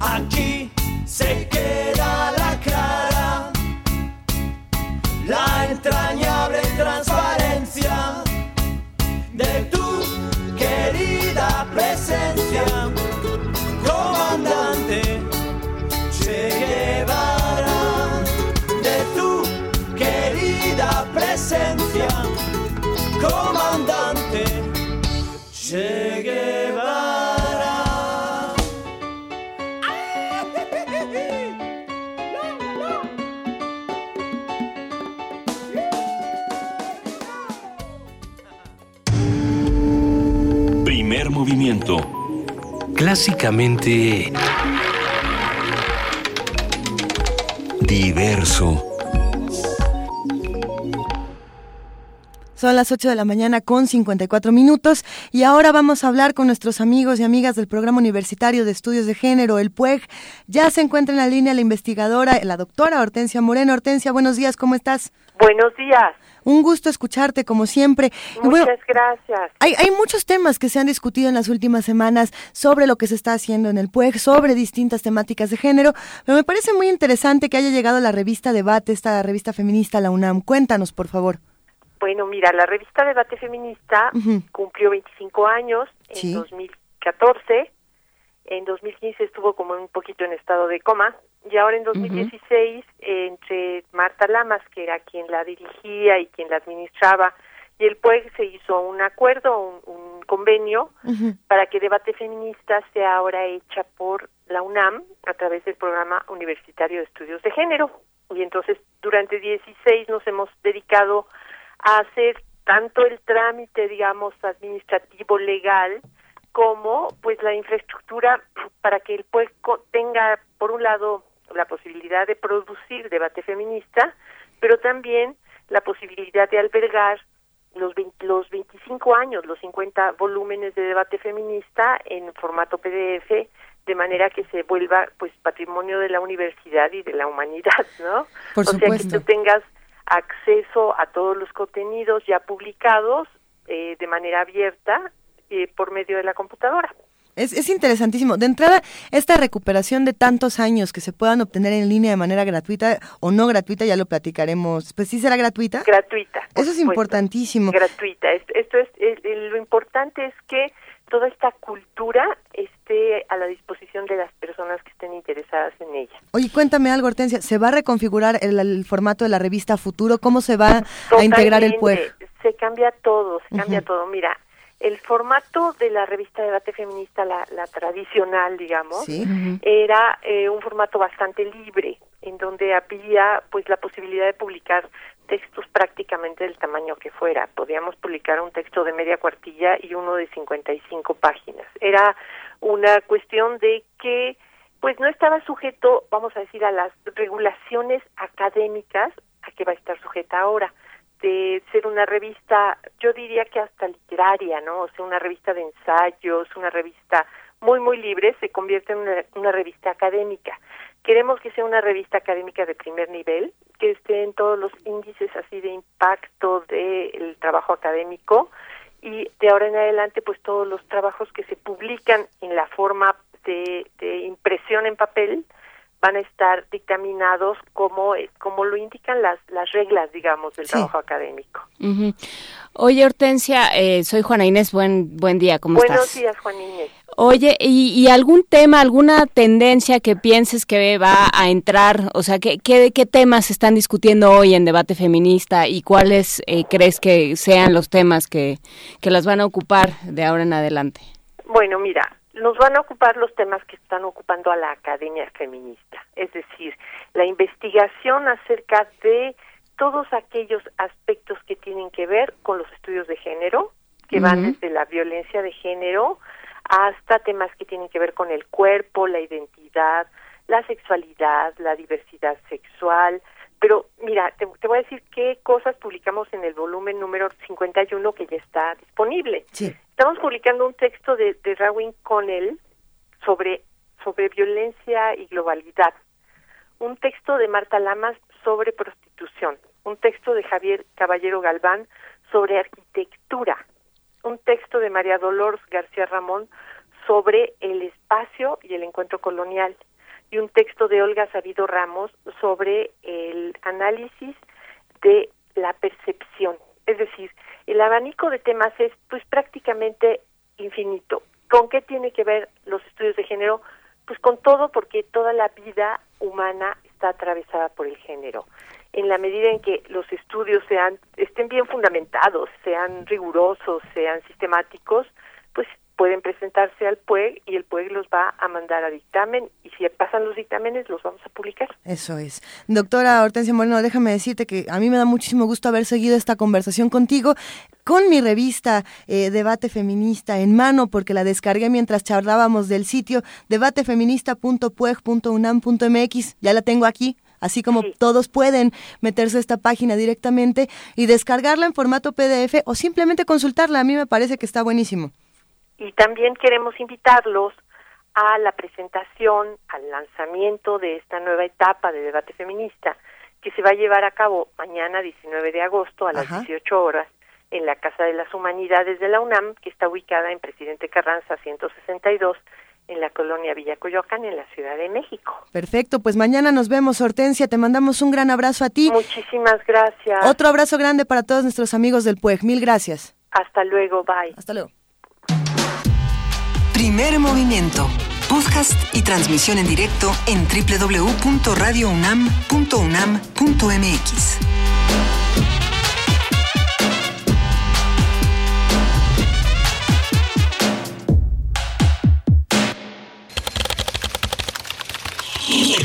Aquí se queda la clara, la entrañable transparencia de tu querida presencia, comandante Che de tu querida presencia, comandante. Movimiento. Clásicamente diverso. Son las 8 de la mañana con 54 minutos y ahora vamos a hablar con nuestros amigos y amigas del Programa Universitario de Estudios de Género, el PUEG. Ya se encuentra en la línea la investigadora, la doctora Hortensia Moreno. Hortensia, buenos días, ¿cómo estás? Buenos días. Un gusto escucharte como siempre. Bueno, Muchas gracias. hay, hay muchos temas que se han discutido en las últimas semanas sobre lo que se está haciendo en el PUEG, sobre distintas temáticas de género, pero me parece muy interesante que haya llegado la revista Debate, esta revista feminista, la UNAM. Cuéntanos, por favor. Bueno, mira, la revista Debate Feminista cumplió 25 años en Sí. 2014. En 2015 estuvo como un poquito en estado de coma. Y ahora en 2016, eh, entre Marta Lamas, que era quien la dirigía y quien la administraba, y el PUEG se hizo un acuerdo, un, un convenio, para que Debate Feminista sea ahora hecha por la UNAM a través del Programa Universitario de Estudios de Género. Y entonces durante 16 nos hemos dedicado a hacer tanto el trámite, digamos, administrativo legal, como pues la infraestructura para que el pueblo tenga, por un lado, la posibilidad de producir debate feminista, pero también la posibilidad de albergar los, 20 los 25 años, los 50 volúmenes de debate feminista en formato PDF, de manera que se vuelva pues patrimonio de la universidad y de la humanidad, ¿no? Por o sea, que tú tengas acceso a todos los contenidos ya publicados eh, de manera abierta eh, por medio de la computadora. Es, es interesantísimo. De entrada, esta recuperación de tantos años que se puedan obtener en línea de manera gratuita o no gratuita, ya lo platicaremos. Pues sí será gratuita. Gratuita. Eso es supuesto. importantísimo. Gratuita. Es- Esto es, lo importante es que toda esta cultura esté a la disposición de las personas que estén interesadas en ella. Oye, cuéntame algo, Hortensia. ¿Se va a reconfigurar el, el formato de la revista Futuro? ¿Cómo se va a integrar el. PUEG? Se cambia todo, se cambia todo. Mira, el formato de la revista Debate Feminista, la, la tradicional, digamos, Sí. Era eh, un formato bastante libre, en donde había pues la posibilidad de publicar textos prácticamente del tamaño que fuera. Podíamos publicar un texto de media cuartilla y uno de 55 páginas. Era una cuestión de que pues no estaba sujeto, vamos a decir, a las regulaciones académicas a que va a estar sujeta ahora de ser una revista, yo diría que hasta literaria, ¿no? O sea, una revista de ensayos, una revista muy, muy libre, se convierte en una, una revista académica. Queremos que sea una revista académica de primer nivel, que esté en todos los índices así de impacto del trabajo académico y de ahora en adelante pues todos los trabajos que se publican en la forma de, de impresión en papel van a estar dictaminados como, como lo indican las, las reglas, digamos, del trabajo académico. Oye, Hortensia, eh, soy Juana Inés, buen, buen día, ¿cómo estás? Buenos días, Juana Inés. Oye, y, algún tema, alguna tendencia que pienses que va a entrar? O sea, ¿qué, qué, qué temas se están discutiendo hoy en debate feminista y cuáles eh, crees que sean los temas que, que las van a ocupar de ahora en adelante? Bueno, mira, nos van a ocupar los temas que están ocupando a la academia feminista, es decir, la investigación acerca de todos aquellos aspectos que tienen que ver con los estudios de género, que van desde la violencia de género hasta temas que tienen que ver con el cuerpo, la identidad, la sexualidad, la diversidad sexual. Pero mira, te, voy a decir qué cosas publicamos en el volumen número 51 que ya está disponible. Estamos publicando un texto de, de Rawin Connell sobre, sobre violencia y globalidad. Un texto de Marta Lamas sobre prostitución. Un texto de Javier Caballero Galván sobre arquitectura un texto de María Dolores García Ramón sobre el espacio y el encuentro colonial y un texto de Olga Sabido Ramos sobre el análisis de la percepción. Es decir, el abanico de temas es pues prácticamente infinito. ¿Con qué tiene que ver los estudios de género? Pues con todo porque toda la vida humana está atravesada por el género en la medida en que los estudios sean estén bien fundamentados, sean rigurosos, sean sistemáticos, pues pueden presentarse al PUEG y el PUEG los va a mandar a dictamen y si pasan los dictámenes los vamos a publicar. Eso es. Doctora Hortensia Moreno, déjame decirte que a mí me da muchísimo gusto haber seguido esta conversación contigo con mi revista eh, Debate Feminista en mano porque la descargué mientras charlábamos del sitio debatefeminista.pueg.unam.mx. Ya la tengo aquí, así como todos pueden meterse a esta página directamente y descargarla en formato PDF o simplemente consultarla. A mí me parece que está buenísimo. Y también queremos invitarlos a la presentación, al lanzamiento de esta nueva etapa de debate feminista que se va a llevar a cabo mañana 19 de agosto a las 18 horas en la Casa de las Humanidades de la UNAM, que está ubicada en Presidente Carranza 162 en la colonia Villacoyoacán, en la Ciudad de México. Perfecto, pues mañana nos vemos, Hortensia. Te mandamos un gran abrazo a ti. Muchísimas gracias. Otro abrazo grande para todos nuestros amigos del PUEG. Mil gracias. Hasta luego, bye. Hasta luego. Primer movimiento. Podcast y transmisión en directo en www.radiounam.unam.mx.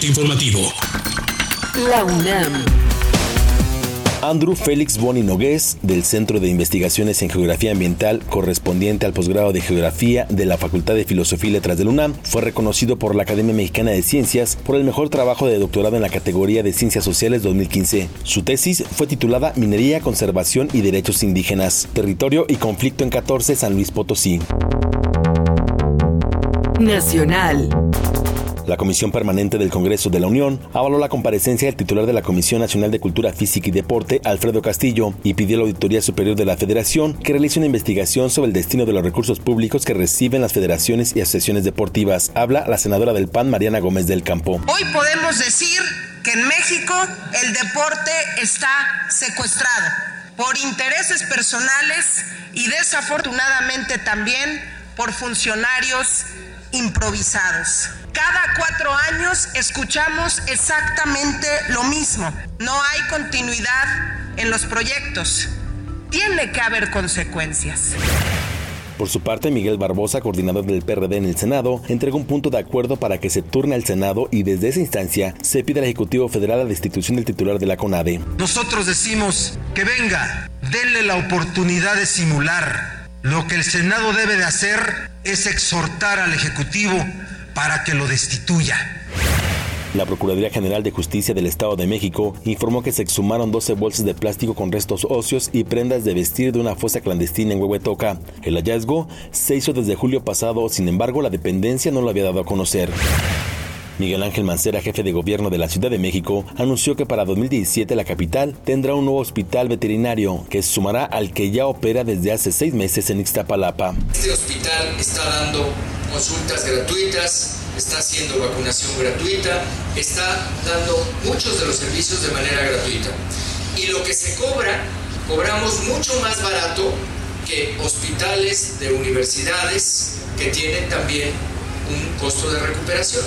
informativo. La UNAM. Andrew Félix Boni Nogués, del Centro de Investigaciones en Geografía Ambiental, correspondiente al posgrado de Geografía de la Facultad de Filosofía y Letras del UNAM, fue reconocido por la Academia Mexicana de Ciencias por el mejor trabajo de doctorado en la categoría de Ciencias Sociales 2015. Su tesis fue titulada Minería, Conservación y Derechos Indígenas, Territorio y Conflicto en 14 San Luis Potosí. Nacional. La Comisión Permanente del Congreso de la Unión avaló la comparecencia del titular de la Comisión Nacional de Cultura Física y Deporte, Alfredo Castillo, y pidió a la Auditoría Superior de la Federación que realice una investigación sobre el destino de los recursos públicos que reciben las federaciones y asociaciones deportivas. Habla la senadora del PAN, Mariana Gómez del Campo. Hoy podemos decir que en México el deporte está secuestrado por intereses personales y desafortunadamente también por funcionarios improvisados. Cada cuatro años escuchamos exactamente lo mismo. No hay continuidad en los proyectos. Tiene que haber consecuencias. Por su parte, Miguel Barbosa, coordinador del PRD en el Senado, entregó un punto de acuerdo para que se turne al Senado y desde esa instancia se pide al Ejecutivo Federal la destitución del titular de la CONADE. Nosotros decimos que venga, denle la oportunidad de simular. Lo que el Senado debe de hacer es exhortar al Ejecutivo para que lo destituya. La Procuraduría General de Justicia del Estado de México informó que se exhumaron 12 bolsas de plástico con restos óseos y prendas de vestir de una fosa clandestina en Huehuetoca. El hallazgo se hizo desde julio pasado, sin embargo, la dependencia no lo había dado a conocer. Miguel Ángel Mancera, jefe de gobierno de la Ciudad de México, anunció que para 2017 la capital tendrá un nuevo hospital veterinario que sumará al que ya opera desde hace seis meses en Ixtapalapa. Este hospital está dando consultas gratuitas, está haciendo vacunación gratuita, está dando muchos de los servicios de manera gratuita. Y lo que se cobra, cobramos mucho más barato que hospitales de universidades que tienen también un costo de recuperación.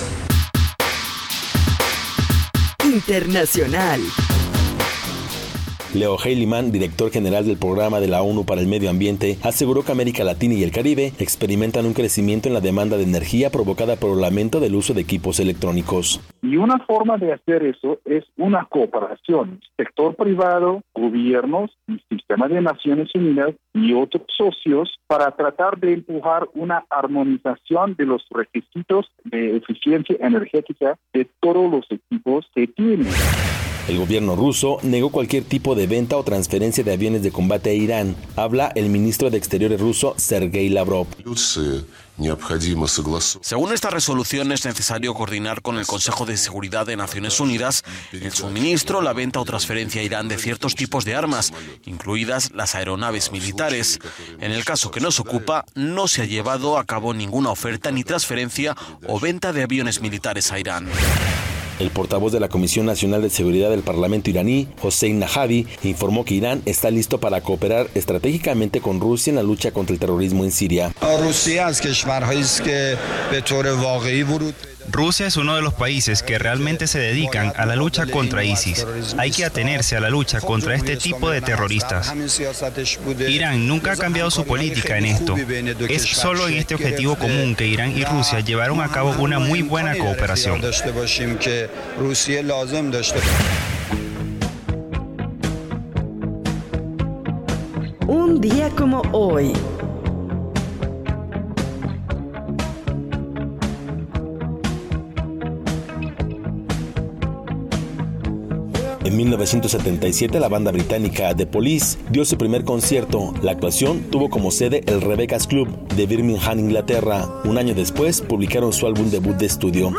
Internacional. Leo Heiliman, director general del programa de la ONU para el Medio Ambiente, aseguró que América Latina y el Caribe experimentan un crecimiento en la demanda de energía provocada por el aumento del uso de equipos electrónicos. Y una forma de hacer eso es una cooperación, sector privado, gobiernos, y sistema de Naciones Unidas y otros socios para tratar de empujar una armonización de los requisitos de eficiencia energética de todos los equipos que tienen. El gobierno ruso negó cualquier tipo de venta o transferencia de aviones de combate a Irán. Habla el ministro de Exteriores ruso, Sergei Lavrov. Según esta resolución, es necesario coordinar con el Consejo de Seguridad de Naciones Unidas el suministro, la venta o transferencia a Irán de ciertos tipos de armas, incluidas las aeronaves militares. En el caso que nos ocupa, no se ha llevado a cabo ninguna oferta ni transferencia o venta de aviones militares a Irán. El portavoz de la Comisión Nacional de Seguridad del Parlamento iraní, Hossein Najavi, informó que Irán está listo para cooperar estratégicamente con Rusia en la lucha contra el terrorismo en Siria. Rusia es uno de los países que realmente se dedican a la lucha contra ISIS. Hay que atenerse a la lucha contra este tipo de terroristas. Irán nunca ha cambiado su política en esto. Es solo en este objetivo común que Irán y Rusia llevaron a cabo una muy buena cooperación. Un día como hoy. En 1977 la banda británica The Police dio su primer concierto. La actuación tuvo como sede el Rebecca's Club de Birmingham, Inglaterra. Un año después publicaron su álbum debut de estudio.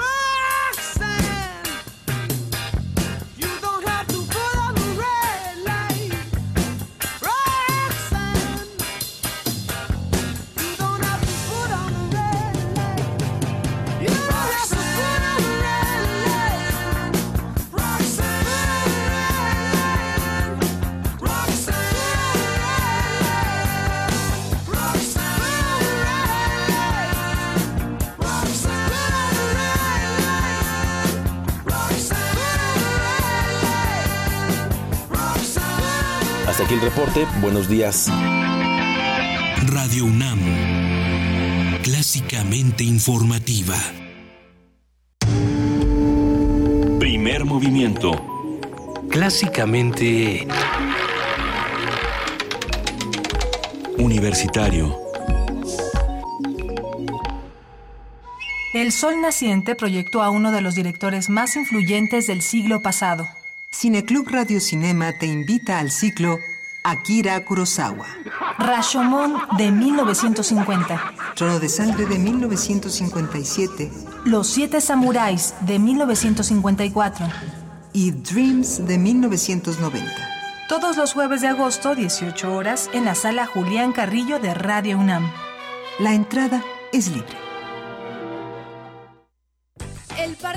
Buenos días. Radio UNAM. Clásicamente informativa. Primer movimiento. Clásicamente... Universitario. El Sol Naciente proyectó a uno de los directores más influyentes del siglo pasado. Cineclub Radio Cinema te invita al ciclo Akira Kurosawa. Rashomon de 1950. Trono de Sangre de 1957. Los Siete Samuráis de 1954. Y Dreams de 1990. Todos los jueves de agosto, 18 horas, en la sala Julián Carrillo de Radio UNAM. La entrada es libre.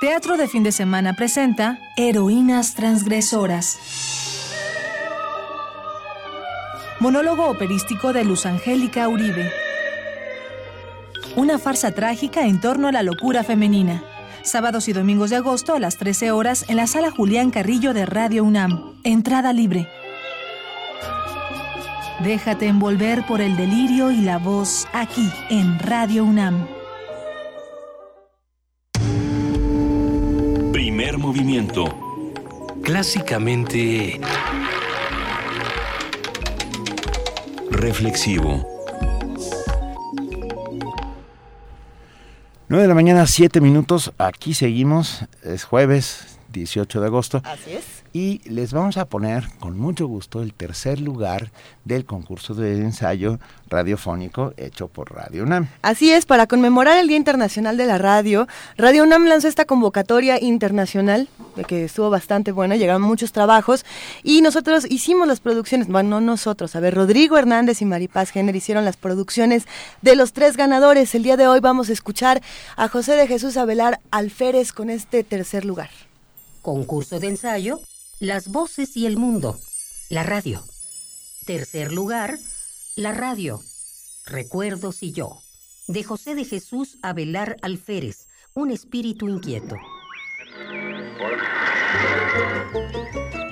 Teatro de fin de semana presenta Heroínas Transgresoras. Monólogo operístico de Luz Angélica Uribe. Una farsa trágica en torno a la locura femenina. Sábados y domingos de agosto a las 13 horas en la sala Julián Carrillo de Radio UNAM. Entrada libre. Déjate envolver por el delirio y la voz aquí en Radio UNAM. Primer movimiento. Clásicamente... Reflexivo. 9 de la mañana, 7 minutos. Aquí seguimos. Es jueves 18 de agosto. Así es. Y les vamos a poner con mucho gusto el tercer lugar del concurso de ensayo radiofónico hecho por Radio UNAM. Así es, para conmemorar el Día Internacional de la Radio, Radio UNAM lanzó esta convocatoria internacional, que estuvo bastante buena, llegaron muchos trabajos, y nosotros hicimos las producciones, bueno, no nosotros, a ver, Rodrigo Hernández y Maripaz Jenner hicieron las producciones de los tres ganadores. El día de hoy vamos a escuchar a José de Jesús Abelar Alférez con este tercer lugar. Concurso de ensayo las voces y el mundo. La radio. Tercer lugar, la radio. Recuerdos y yo. De José de Jesús Abelar Alférez, un espíritu inquieto.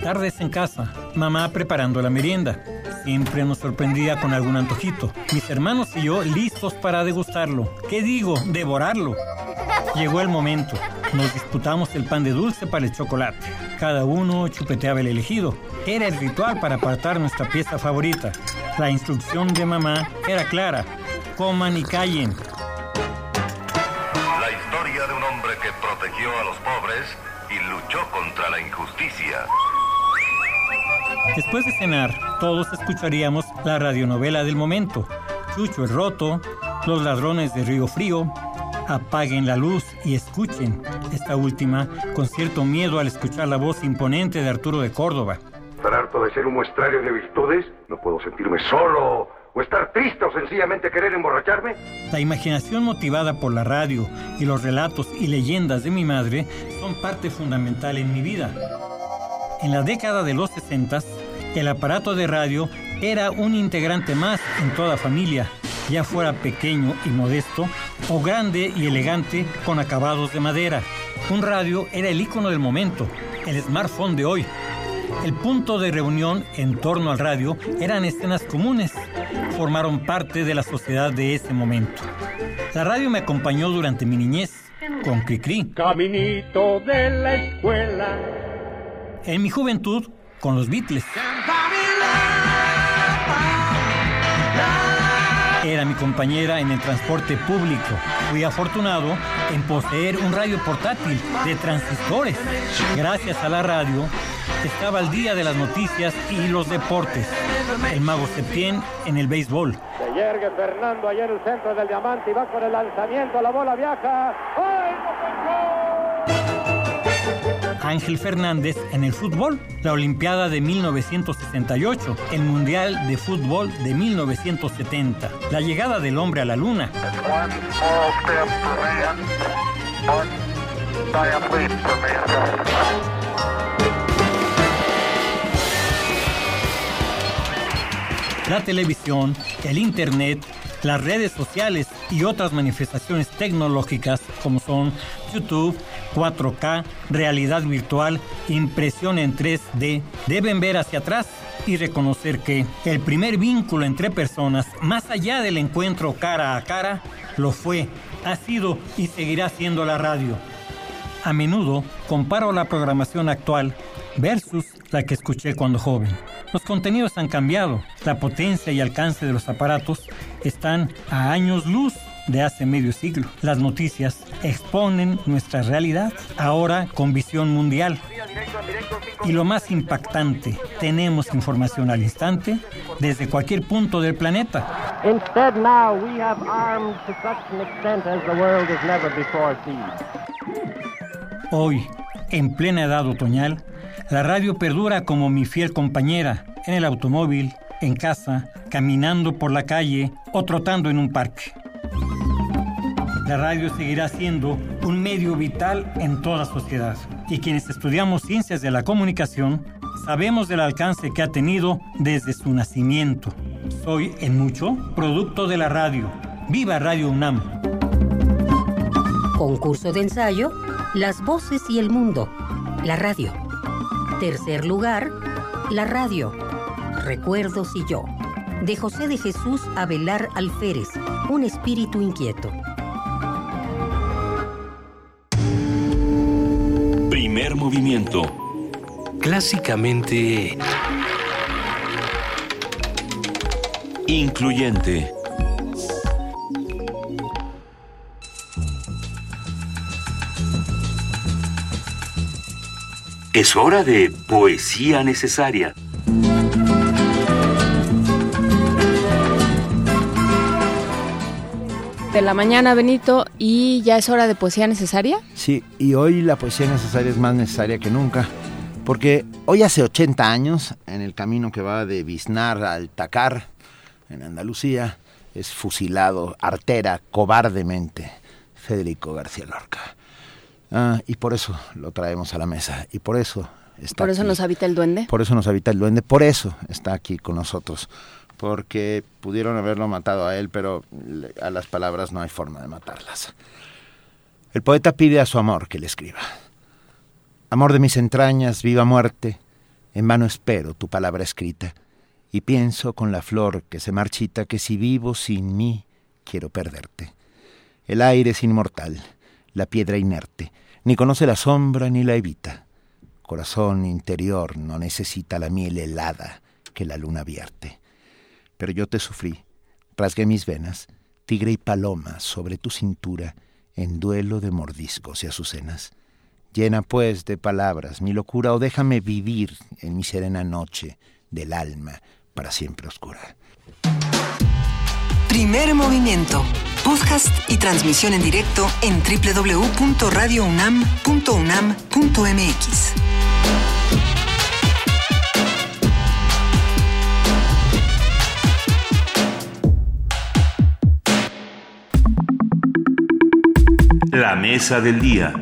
Tardes en casa, mamá preparando la merienda. Siempre nos sorprendía con algún antojito. Mis hermanos y yo listos para degustarlo. ¿Qué digo? Devorarlo. Llegó el momento. Nos disputamos el pan de dulce para el chocolate. Cada uno chupeteaba el elegido. Era el ritual para apartar nuestra pieza favorita. La instrucción de mamá era clara. Coman y callen. La historia de un hombre que protegió a los pobres y luchó contra la injusticia. Después de cenar, todos escucharíamos la radionovela del momento. Chucho el Roto, Los Ladrones de Río Frío, apaguen la luz y escuchen. Esta última con cierto miedo al escuchar la voz imponente de Arturo de Córdoba. ¿Estar harto de ser un muestrario de virtudes? ¿No puedo sentirme solo? ¿O estar triste o sencillamente querer emborracharme? La imaginación motivada por la radio y los relatos y leyendas de mi madre son parte fundamental en mi vida. En la década de los 60, el aparato de radio era un integrante más en toda familia ya fuera pequeño y modesto o grande y elegante con acabados de madera. Un radio era el icono del momento, el smartphone de hoy. El punto de reunión en torno al radio eran escenas comunes, formaron parte de la sociedad de ese momento. La radio me acompañó durante mi niñez con Cricri. Caminito de la escuela. En mi juventud con los Beatles. Era mi compañera en el transporte público. Fui afortunado en poseer un radio portátil de transistores. Gracias a la radio, estaba al día de las noticias y los deportes. El mago Septién en el béisbol. Se yergue Fernando en el centro del diamante y va con el lanzamiento, la bola viaja. ¡Ay, Ángel Fernández en el fútbol, la Olimpiada de 1968, el Mundial de Fútbol de 1970, la llegada del hombre a la luna. La televisión, el Internet, las redes sociales y otras manifestaciones tecnológicas como son YouTube, 4K, realidad virtual, impresión en 3D, deben ver hacia atrás y reconocer que el primer vínculo entre personas, más allá del encuentro cara a cara, lo fue, ha sido y seguirá siendo la radio. A menudo comparo la programación actual versus la que escuché cuando joven. Los contenidos han cambiado, la potencia y alcance de los aparatos están a años luz de hace medio siglo. Las noticias exponen nuestra realidad, ahora con visión mundial. Y lo más impactante, tenemos información al instante desde cualquier punto del planeta. Instead now we have armed to such an extent as the world has never before seen. Hoy, en plena edad otoñal, la radio perdura como mi fiel compañera en el automóvil, en casa, caminando por la calle o trotando en un parque. La radio seguirá siendo un medio vital en toda sociedad y quienes estudiamos ciencias de la comunicación sabemos del alcance que ha tenido desde su nacimiento. Soy en mucho producto de la radio. ¡Viva Radio UNAM! Concurso de ensayo, Las voces y el mundo. La radio. Tercer lugar, La radio. Recuerdos y yo. De José de Jesús Abelar Alférez, un espíritu inquieto. Primer movimiento. Clásicamente... Incluyente. Es hora de poesía necesaria. De la mañana, Benito, y ya es hora de poesía necesaria. Sí, y hoy la poesía necesaria es más necesaria que nunca, porque hoy hace 80 años, en el camino que va de Biznar al Tacar, en Andalucía, es fusilado, artera, cobardemente, Federico García Lorca. Ah, y por eso lo traemos a la mesa, y por eso está Por eso aquí. nos habita el duende. Por eso nos habita el duende, por eso está aquí con nosotros. Porque pudieron haberlo matado a él, pero a las palabras no hay forma de matarlas. El poeta pide a su amor que le escriba. Amor de mis entrañas, viva muerte, en vano espero tu palabra escrita, y pienso con la flor que se marchita que si vivo sin mí, quiero perderte. El aire es inmortal, la piedra inerte, ni conoce la sombra ni la evita. Corazón interior no necesita la miel helada que la luna vierte. Pero yo te sufrí, rasgué mis venas, tigre y paloma sobre tu cintura, en duelo de mordiscos y azucenas. Llena pues de palabras mi locura o déjame vivir en mi serena noche del alma para siempre oscura. Primer movimiento. Podcast y transmisión en directo en www.radiounam.unam.mx. La mesa del día.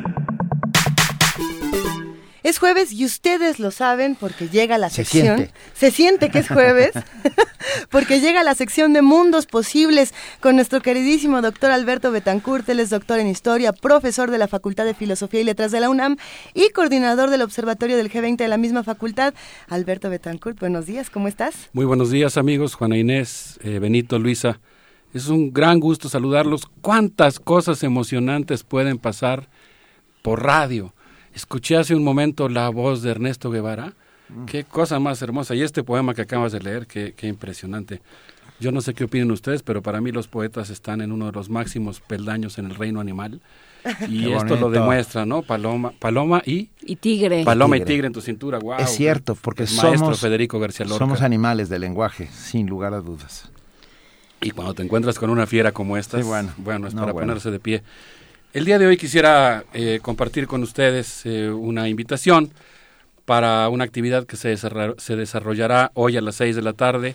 Es jueves y ustedes lo saben porque llega la Se sección. siente. Se siente que es jueves [laughs] [laughs] porque llega la sección de Mundos Posibles con nuestro queridísimo doctor Alberto Betancourt. Él es doctor en historia, profesor de la Facultad de Filosofía y Letras de la UNAM y coordinador del Observatorio del G20 de la misma facultad. Alberto Betancourt, buenos días, ¿cómo estás? Muy buenos días amigos, Juana Inés, eh, Benito, Luisa. Es un gran gusto saludarlos. ¿Cuántas cosas emocionantes pueden pasar por radio? Escuché hace un momento la voz de Ernesto Guevara. Qué cosa más hermosa. Y este poema que acabas de leer, qué, qué impresionante. Yo no sé qué opinan ustedes, pero para mí los poetas están en uno de los máximos peldaños en el reino animal. [laughs] Y Qué esto lo demuestra, ¿no? Paloma, paloma y... Y tigre. Paloma y Tigre. en tu cintura, wow. es cierto, porque El maestro somos, Federico García Lorca. somos animales del lenguaje, sin lugar a dudas. Y cuando te encuentras con una fiera como esta, Sí, bueno. bueno, es No, para bueno. ponerse de pie. El día de hoy quisiera eh, compartir con ustedes eh, una invitación para una actividad que se, desarrollará hoy a las 6 de la tarde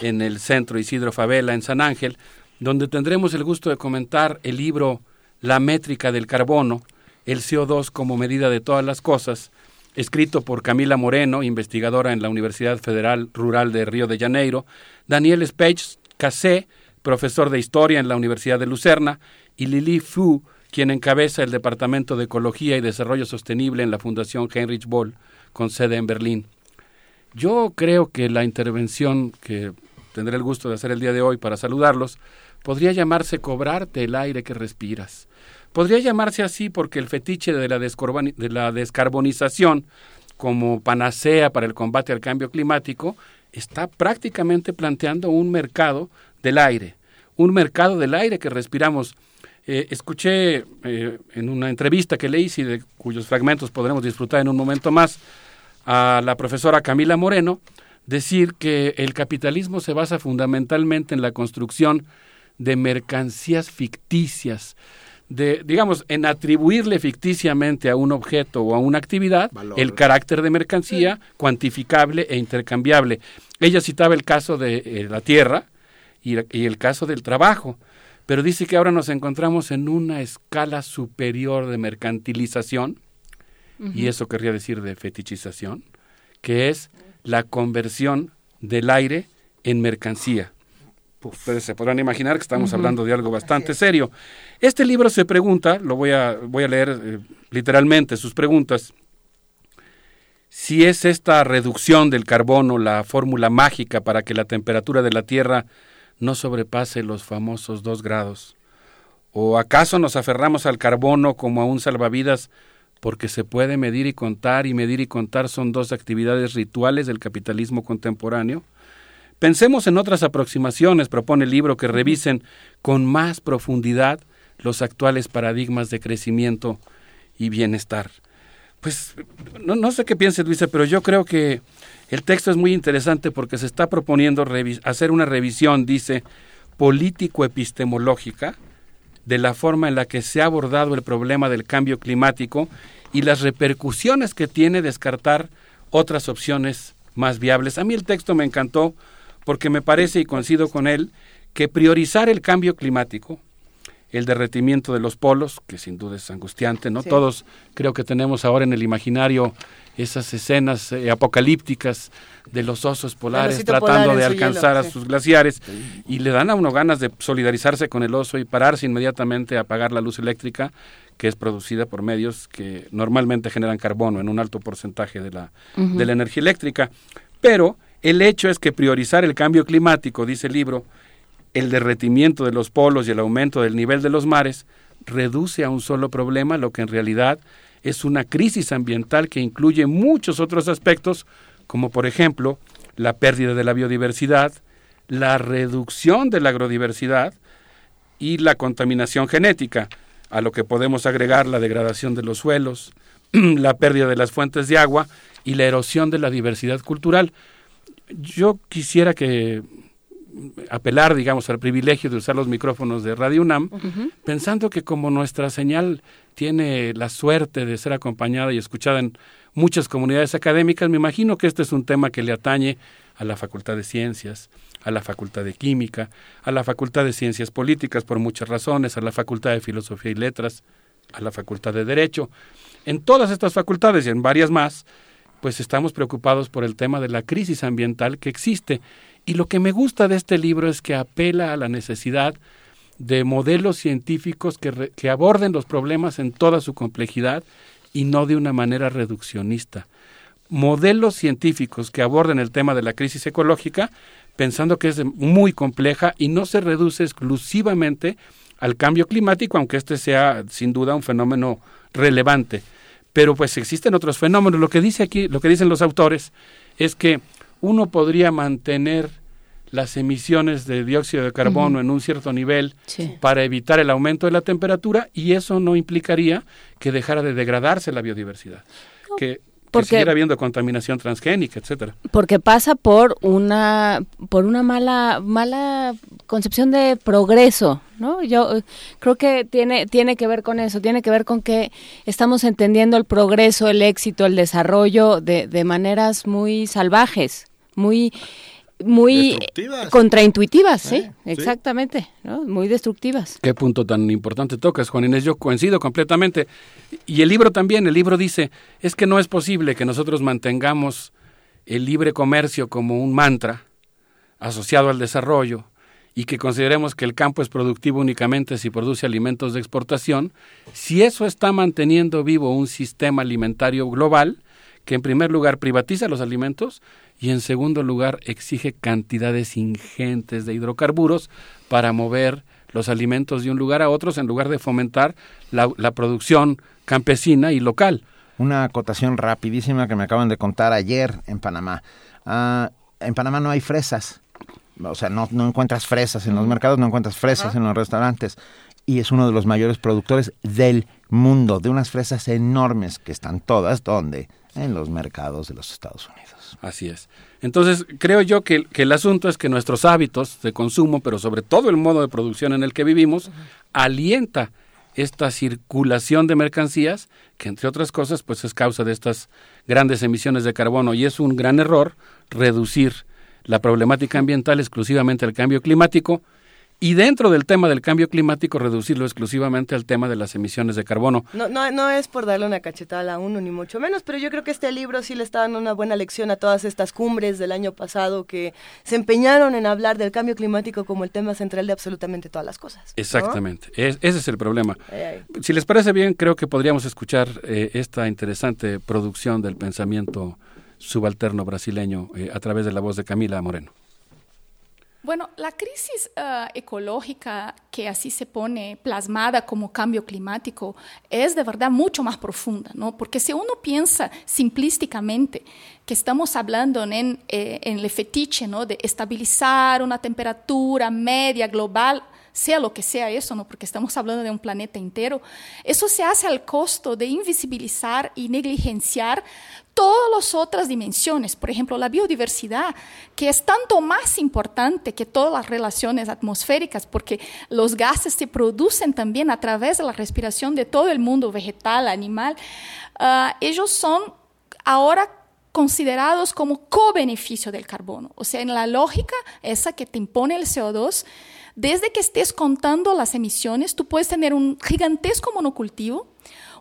en el Centro Isidro Favela en San Ángel, donde tendremos el gusto de comentar el libro La métrica del carbono, el CO2 como medida de todas las cosas, escrito por Camila Moreno, investigadora en la Universidad Federal Rural de Río de Janeiro, Daniel Spage Cassé, profesor de Historia en la Universidad de Lucerna, y Lili Fu, quien encabeza el Departamento de Ecología y Desarrollo Sostenible en la Fundación Heinrich Boll, con sede en Berlín. Yo creo que la intervención que tendré el gusto de hacer el día de hoy para saludarlos podría llamarse cobrarte el aire que respiras. Podría llamarse así porque el fetiche de la, de la descarbonización como panacea para el combate al cambio climático está prácticamente planteando un mercado del aire, un mercado del aire que respiramos. Eh, escuché eh, en una entrevista que le hice y de cuyos fragmentos podremos disfrutar en un momento más a la profesora Camila Moreno decir que el capitalismo se basa fundamentalmente en la construcción de mercancías ficticias, de, digamos, en atribuirle ficticiamente a un objeto o a una actividad el carácter de mercancía cuantificable e intercambiable. Ella citaba el caso de eh, la tierra y, y el caso del trabajo, pero dice que ahora nos encontramos en una escala superior de mercantilización, y eso querría decir de fetichización, que es la conversión del aire en mercancía. Ustedes se podrán imaginar que estamos hablando de algo bastante serio. Este libro se pregunta, lo voy a, voy a leer eh, literalmente sus preguntas, si es esta reducción del carbono la fórmula mágica para que la temperatura de la Tierra no sobrepase los famosos dos grados. ¿O acaso nos aferramos al carbono como a un salvavidas porque se puede medir y contar, y medir y contar son dos actividades rituales del capitalismo contemporáneo. Pensemos en otras aproximaciones, propone el libro, que revisen con más profundidad los actuales paradigmas de crecimiento y bienestar. Pues no, no sé qué piense Luisa, pero yo creo que el texto es muy interesante porque se está proponiendo hacer una revisión, dice, político-epistemológica de la forma en la que se ha abordado el problema del cambio climático y las repercusiones que tiene descartar otras opciones más viables. A mí el texto me encantó porque me parece, y coincido con él, que priorizar el cambio climático, el derretimiento de los polos, que sin duda es angustiante, ¿no? Todos creo que tenemos ahora en el imaginario esas escenas eh, apocalípticas de los osos polares tratando de alcanzar a sus glaciares. Y le dan a uno ganas de solidarizarse con el oso y pararse inmediatamente a apagar la luz eléctrica que es producida por medios que normalmente generan carbono en un alto porcentaje de la, de la energía eléctrica. Pero el hecho es que priorizar el cambio climático, dice el libro, el derretimiento de los polos y el aumento del nivel de los mares, reduce a un solo problema lo que en realidad es una crisis ambiental que incluye muchos otros aspectos, como por ejemplo la pérdida de la biodiversidad, la reducción de la agrodiversidad y la contaminación genética, a lo que podemos agregar la degradación de los suelos, [clears throat] la pérdida de las fuentes de agua y la erosión de la diversidad cultural. Yo quisiera que apelar, digamos, al privilegio de usar los micrófonos de Radio UNAM, pensando que como nuestra señal tiene la suerte de ser acompañada y escuchada en muchas comunidades académicas, me imagino que este es un tema que le atañe a la Facultad de Ciencias, a la Facultad de Química, a la Facultad de Ciencias Políticas por muchas razones, a la Facultad de Filosofía y Letras, a la Facultad de Derecho. En todas estas facultades y en varias más, pues estamos preocupados por el tema de la crisis ambiental que existe y lo que me gusta de este libro es que apela a la necesidad de modelos científicos que, que aborden los problemas en toda su complejidad y no de una manera reduccionista. Modelos científicos que aborden el tema de la crisis ecológica pensando que es muy compleja y no se reduce exclusivamente al cambio climático, aunque este sea sin duda un fenómeno relevante. Pero pues existen otros fenómenos. Lo que dice aquí, lo que dicen los autores es que uno podría mantener las emisiones de dióxido de carbono en un cierto nivel para evitar el aumento de la temperatura y eso no implicaría que dejara de degradarse la biodiversidad. Que, porque, siguiera habiendo contaminación transgénica, etcétera. Porque pasa por una por una mala mala concepción de progreso, ¿no? Yo eh, creo que tiene tiene que ver con eso, tiene que ver con que estamos entendiendo el progreso, el éxito, el desarrollo de, de maneras muy salvajes, muy muy contraintuitivas, sí, exactamente, muy destructivas. Qué punto tan importante tocas, Juan Inés, yo coincido completamente. Y el libro también, el libro dice, es que no es posible que nosotros mantengamos el libre comercio como un mantra asociado al desarrollo y que consideremos que el campo es productivo únicamente si produce alimentos de exportación, si eso está manteniendo vivo un sistema alimentario global que en primer lugar privatiza los alimentos, y en segundo lugar exige cantidades ingentes de hidrocarburos para mover los alimentos de un lugar a otro en lugar de fomentar la, producción campesina y local. Una acotación rapidísima que me acaban de contar ayer en Panamá. Ah, en Panamá no hay fresas. O sea, no, no encuentras fresas en los mercados, no encuentras fresas en los restaurantes. Y es uno de los mayores productores del mundo, de unas fresas enormes que están todas, ¿dónde? En los mercados de los Estados Unidos. Así es. Entonces, creo yo que, el asunto es que nuestros hábitos de consumo, pero sobre todo el modo de producción en el que vivimos, alienta esta circulación de mercancías, que entre otras cosas, pues es causa de estas grandes emisiones de carbono. Y es un gran error reducir la problemática ambiental exclusivamente al cambio climático, y dentro del tema del cambio climático reducirlo exclusivamente al tema de las emisiones de carbono. No, no, no es por darle una cachetada a uno, ni mucho menos, pero yo creo que este libro sí le está dando una buena lección a todas estas cumbres del año pasado que se empeñaron en hablar del cambio climático como el tema central de absolutamente todas las cosas. Exactamente, ese es el problema. Si les parece bien, creo que podríamos escuchar eh, esta interesante producción del pensamiento subalterno brasileño eh, a través de la voz de Camila Moreno. Bueno, la crisis uh, ecológica que así se pone plasmada como cambio climático es de verdad mucho más profunda, ¿no? Porque si uno piensa simplísticamente que estamos hablando en, eh, en el fetiche, ¿no? De estabilizar una temperatura media global, sea lo que sea eso, ¿no? porque estamos hablando de un planeta entero, eso se hace al costo de invisibilizar y negligenciar todas las otras dimensiones, por ejemplo, la biodiversidad, que es tanto más importante que todas las relaciones atmosféricas, porque los gases se producen también a través de la respiración de todo el mundo vegetal, animal, uh, ellos son ahora considerados como co-beneficio del carbono. O sea, en la lógica esa que te impone el CO2, desde que estés contando las emisiones, tú puedes tener un gigantesco monocultivo,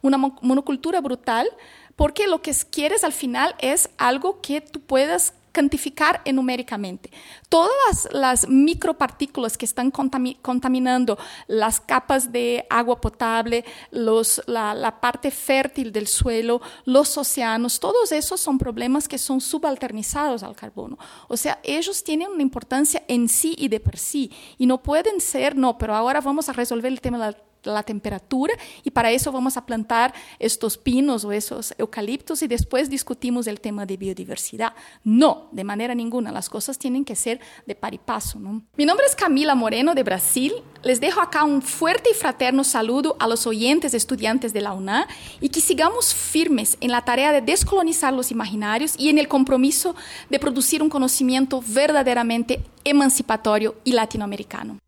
una monocultura brutal, porque lo que quieres al final es algo que tú puedas cuantificar numéricamente. Todas las, micropartículas que están contaminando las capas de agua potable, la, parte fértil del suelo, los océanos, todos esos son problemas que son subalternizados al carbono. O sea, ellos tienen una importancia en sí y de por sí y no pueden ser, no, pero ahora vamos a resolver el tema de la la temperatura y para eso vamos a plantar estos pinos o esos eucaliptos y después discutimos el tema de biodiversidad. No, de manera ninguna, las cosas tienen que ser de par y paso. Mi nombre es Camila Moreno de Brasil. Les dejo acá un fuerte y fraterno saludo a los oyentes estudiantes de la UNA y que sigamos firmes en la tarea de descolonizar los imaginarios y en el compromiso de producir un conocimiento verdaderamente emancipatorio y latinoamericano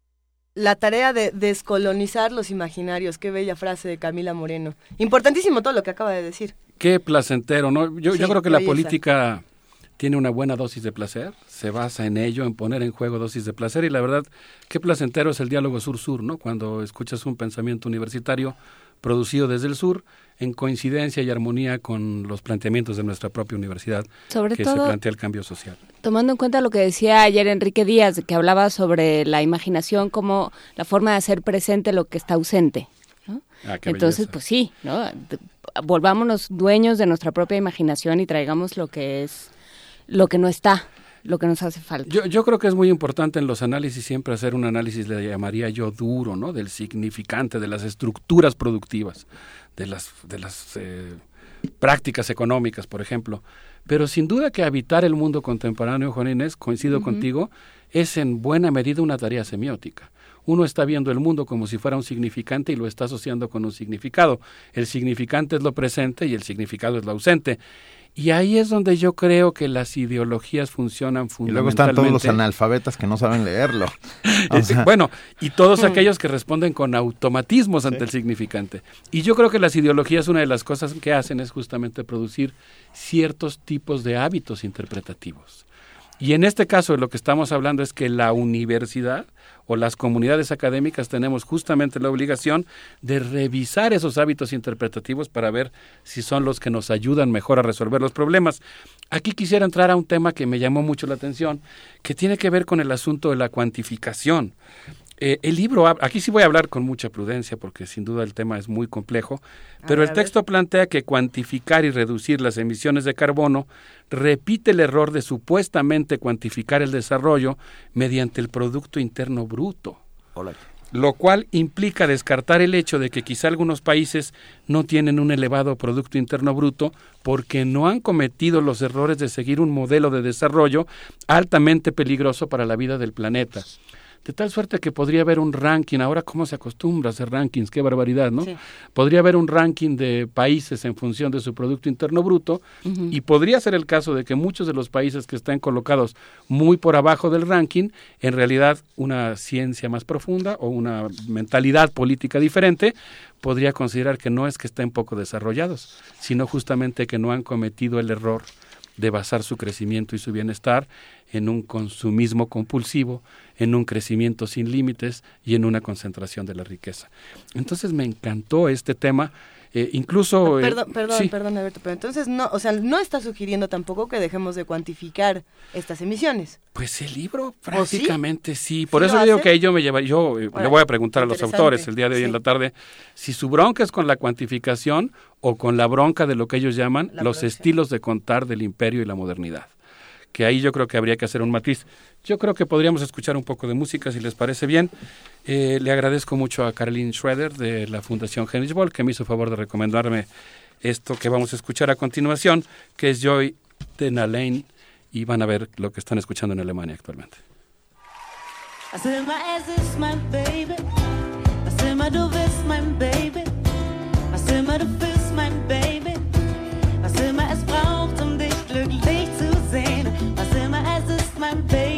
la tarea de descolonizar los imaginarios. Qué bella frase de Camila Moreno. Importantísimo todo lo que acaba de decir. Qué placentero, ¿no? Yo, yo creo que la política tiene una buena dosis de placer, se basa en ello, en poner en juego dosis de placer y la verdad, qué placentero es el diálogo sur-sur, ¿no? Cuando escuchas un pensamiento universitario producido desde el sur en coincidencia y armonía con los planteamientos de nuestra propia universidad sobre que se plantea el cambio social. Tomando en cuenta lo que decía ayer Enrique Díaz, que hablaba sobre la imaginación como la forma de hacer presente lo que está ausente. Ah, Entonces, pues sí, ¿no? volvámonos dueños de nuestra propia imaginación y traigamos lo que es, lo que no está lo que nos hace falta. Yo, yo creo que es muy importante en los análisis siempre hacer un análisis, le llamaría yo duro, ¿no? Del significante, de las estructuras productivas de las, de las eh, prácticas económicas, por ejemplo. Pero sin duda que habitar el mundo contemporáneo, Juan Inés, coincido contigo, es en buena medida una tarea semiótica. Uno está viendo el mundo como si fuera un significante y lo está asociando con un significado. El significante es lo presente y el significado es lo ausente. Y ahí es donde yo creo que las ideologías funcionan fundamentalmente. Y luego están todos los analfabetas que no saben leerlo. [laughs] bueno, y todos aquellos que responden con automatismos ante el significante. Y yo creo que las ideologías, una de las cosas que hacen es justamente producir ciertos tipos de hábitos interpretativos. Y en este caso de lo que estamos hablando es que la universidad o las comunidades académicas tenemos justamente la obligación de revisar esos hábitos interpretativos para ver si son los que nos ayudan mejor a resolver los problemas. Aquí quisiera entrar a un tema que me llamó mucho la atención, que tiene que ver con el asunto de la cuantificación. Eh, el libro, aquí sí voy a hablar con mucha prudencia porque sin duda el tema es muy complejo, pero el texto plantea que cuantificar y reducir las emisiones de carbono repite el error de supuestamente cuantificar el desarrollo mediante el Producto Interno Bruto. Lo cual implica descartar el hecho de que quizá algunos países no tienen un elevado Producto Interno Bruto porque no han cometido los errores de seguir un modelo de desarrollo altamente peligroso para la vida del planeta de tal suerte que podría haber un ranking, ahora cómo se acostumbra a hacer rankings, qué barbaridad, ¿no? Podría haber un ranking de países en función de su Producto Interno Bruto y podría ser el caso de que muchos de los países que están colocados muy por abajo del ranking, en realidad una ciencia más profunda o una mentalidad política diferente, podría considerar que no es que estén poco desarrollados, sino justamente que no han cometido el error de basar su crecimiento y su bienestar en un consumismo compulsivo, en un crecimiento sin límites y en una concentración de la riqueza. Entonces me encantó este tema. Eh, incluso... Ah, perdón, perdón, perdón, Alberto, pero entonces no, o sea, no está sugiriendo tampoco que dejemos de cuantificar estas emisiones. Pues el libro prácticamente sí. Por eso digo que yo me lleva, yo eh, le voy a preguntar a los autores el día de hoy en la tarde si su bronca es con la cuantificación o con la bronca de lo que ellos llaman los estilos de contar del imperio y la modernidad que ahí yo creo que habría que hacer un matiz. Yo creo que podríamos escuchar un poco de música, si les parece bien. Eh, le agradezco mucho a Caroline Schroeder de la Fundación Heinrich Boll, que me hizo favor de recomendarme esto que vamos a escuchar a continuación, que es Joy de y van a ver lo que están escuchando en Alemania actualmente. my baby.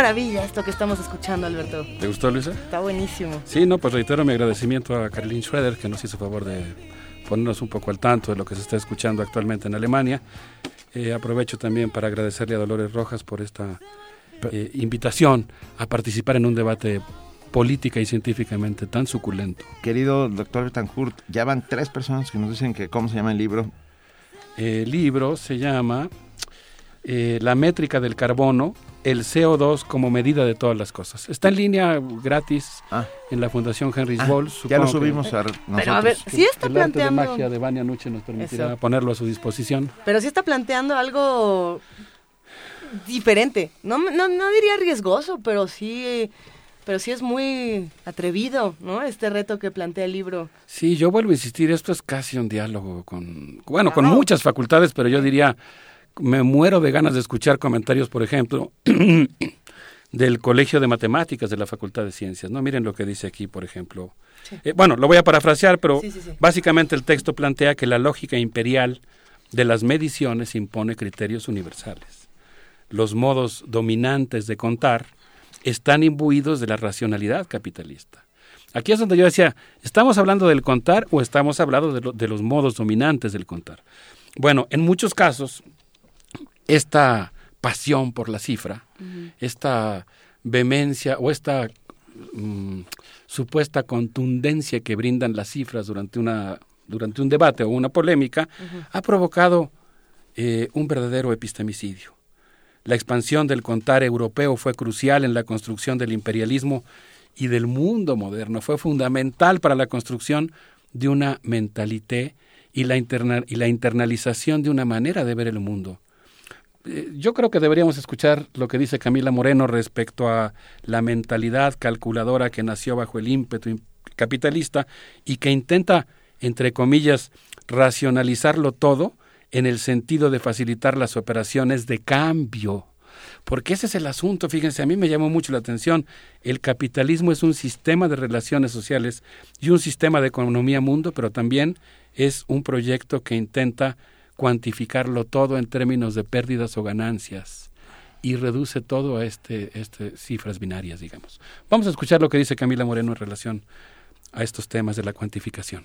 Maravilla esto que estamos escuchando, Alberto. ¿Te gustó, Luisa? Está buenísimo. Sí, no, pues reitero mi agradecimiento a Caroline Schroeder, que nos hizo favor de ponernos un poco al tanto de lo que se está escuchando actualmente en Alemania. Eh, aprovecho también para agradecerle a Dolores Rojas por esta eh, invitación a participar en un debate política y científicamente tan suculento. Querido doctor Betancourt, ya van tres personas que nos dicen que cómo se llama el libro. El libro se llama eh, La métrica del carbono, el CO2 como medida de todas las cosas. Está en línea gratis ah. en la Fundación Henry ah, Boll. Ya lo subimos a nosotros. Pero a ver, si está el planteando... Arte de magia de Vania Nuche nos permitirá ponerlo a su disposición. Pero si está planteando algo diferente. No, no, no diría riesgoso, pero sí... Pero sí es muy atrevido, ¿no? Este reto que plantea el libro. Sí, yo vuelvo a insistir, esto es casi un diálogo con, bueno, con muchas facultades, pero yo diría me muero de ganas de escuchar comentarios, por ejemplo, [clears throat] del Colegio de Matemáticas de la Facultad de Ciencias. No, miren lo que dice aquí, por ejemplo. Eh, bueno, lo voy a parafrasear, pero básicamente el texto plantea que la lógica imperial de las mediciones impone criterios universales. Los modos dominantes de contar están imbuidos de la racionalidad capitalista. Aquí es donde yo decía, ¿estamos hablando del contar o estamos hablando de, de los modos dominantes del contar? Bueno, en muchos casos, esta pasión por la cifra, esta vehemencia o esta mm, supuesta contundencia que brindan las cifras durante, una, durante un debate o una polémica, ha provocado eh, un verdadero epistemicidio. La expansión del contar europeo fue crucial en la construcción del imperialismo y del mundo moderno. Fue fundamental para la construcción de una mentalité y la, y la internalización de una manera de ver el mundo. Eh, yo creo que deberíamos escuchar lo que dice Camila Moreno respecto a la mentalidad calculadora que nació bajo el ímpetu capitalista y que intenta, entre comillas, racionalizarlo todo en el sentido de facilitar las operaciones de cambio. porque ese es el asunto, fíjense, a mí me llamó mucho la atención, el capitalismo es un sistema de relaciones sociales y un sistema de economía mundo, pero también es un proyecto que intenta cuantificarlo todo en términos de pérdidas o ganancias y reduce todo a este, este cifras binarias, digamos. Vamos a escuchar lo que dice Camila Moreno en relación a estos temas de la cuantificación.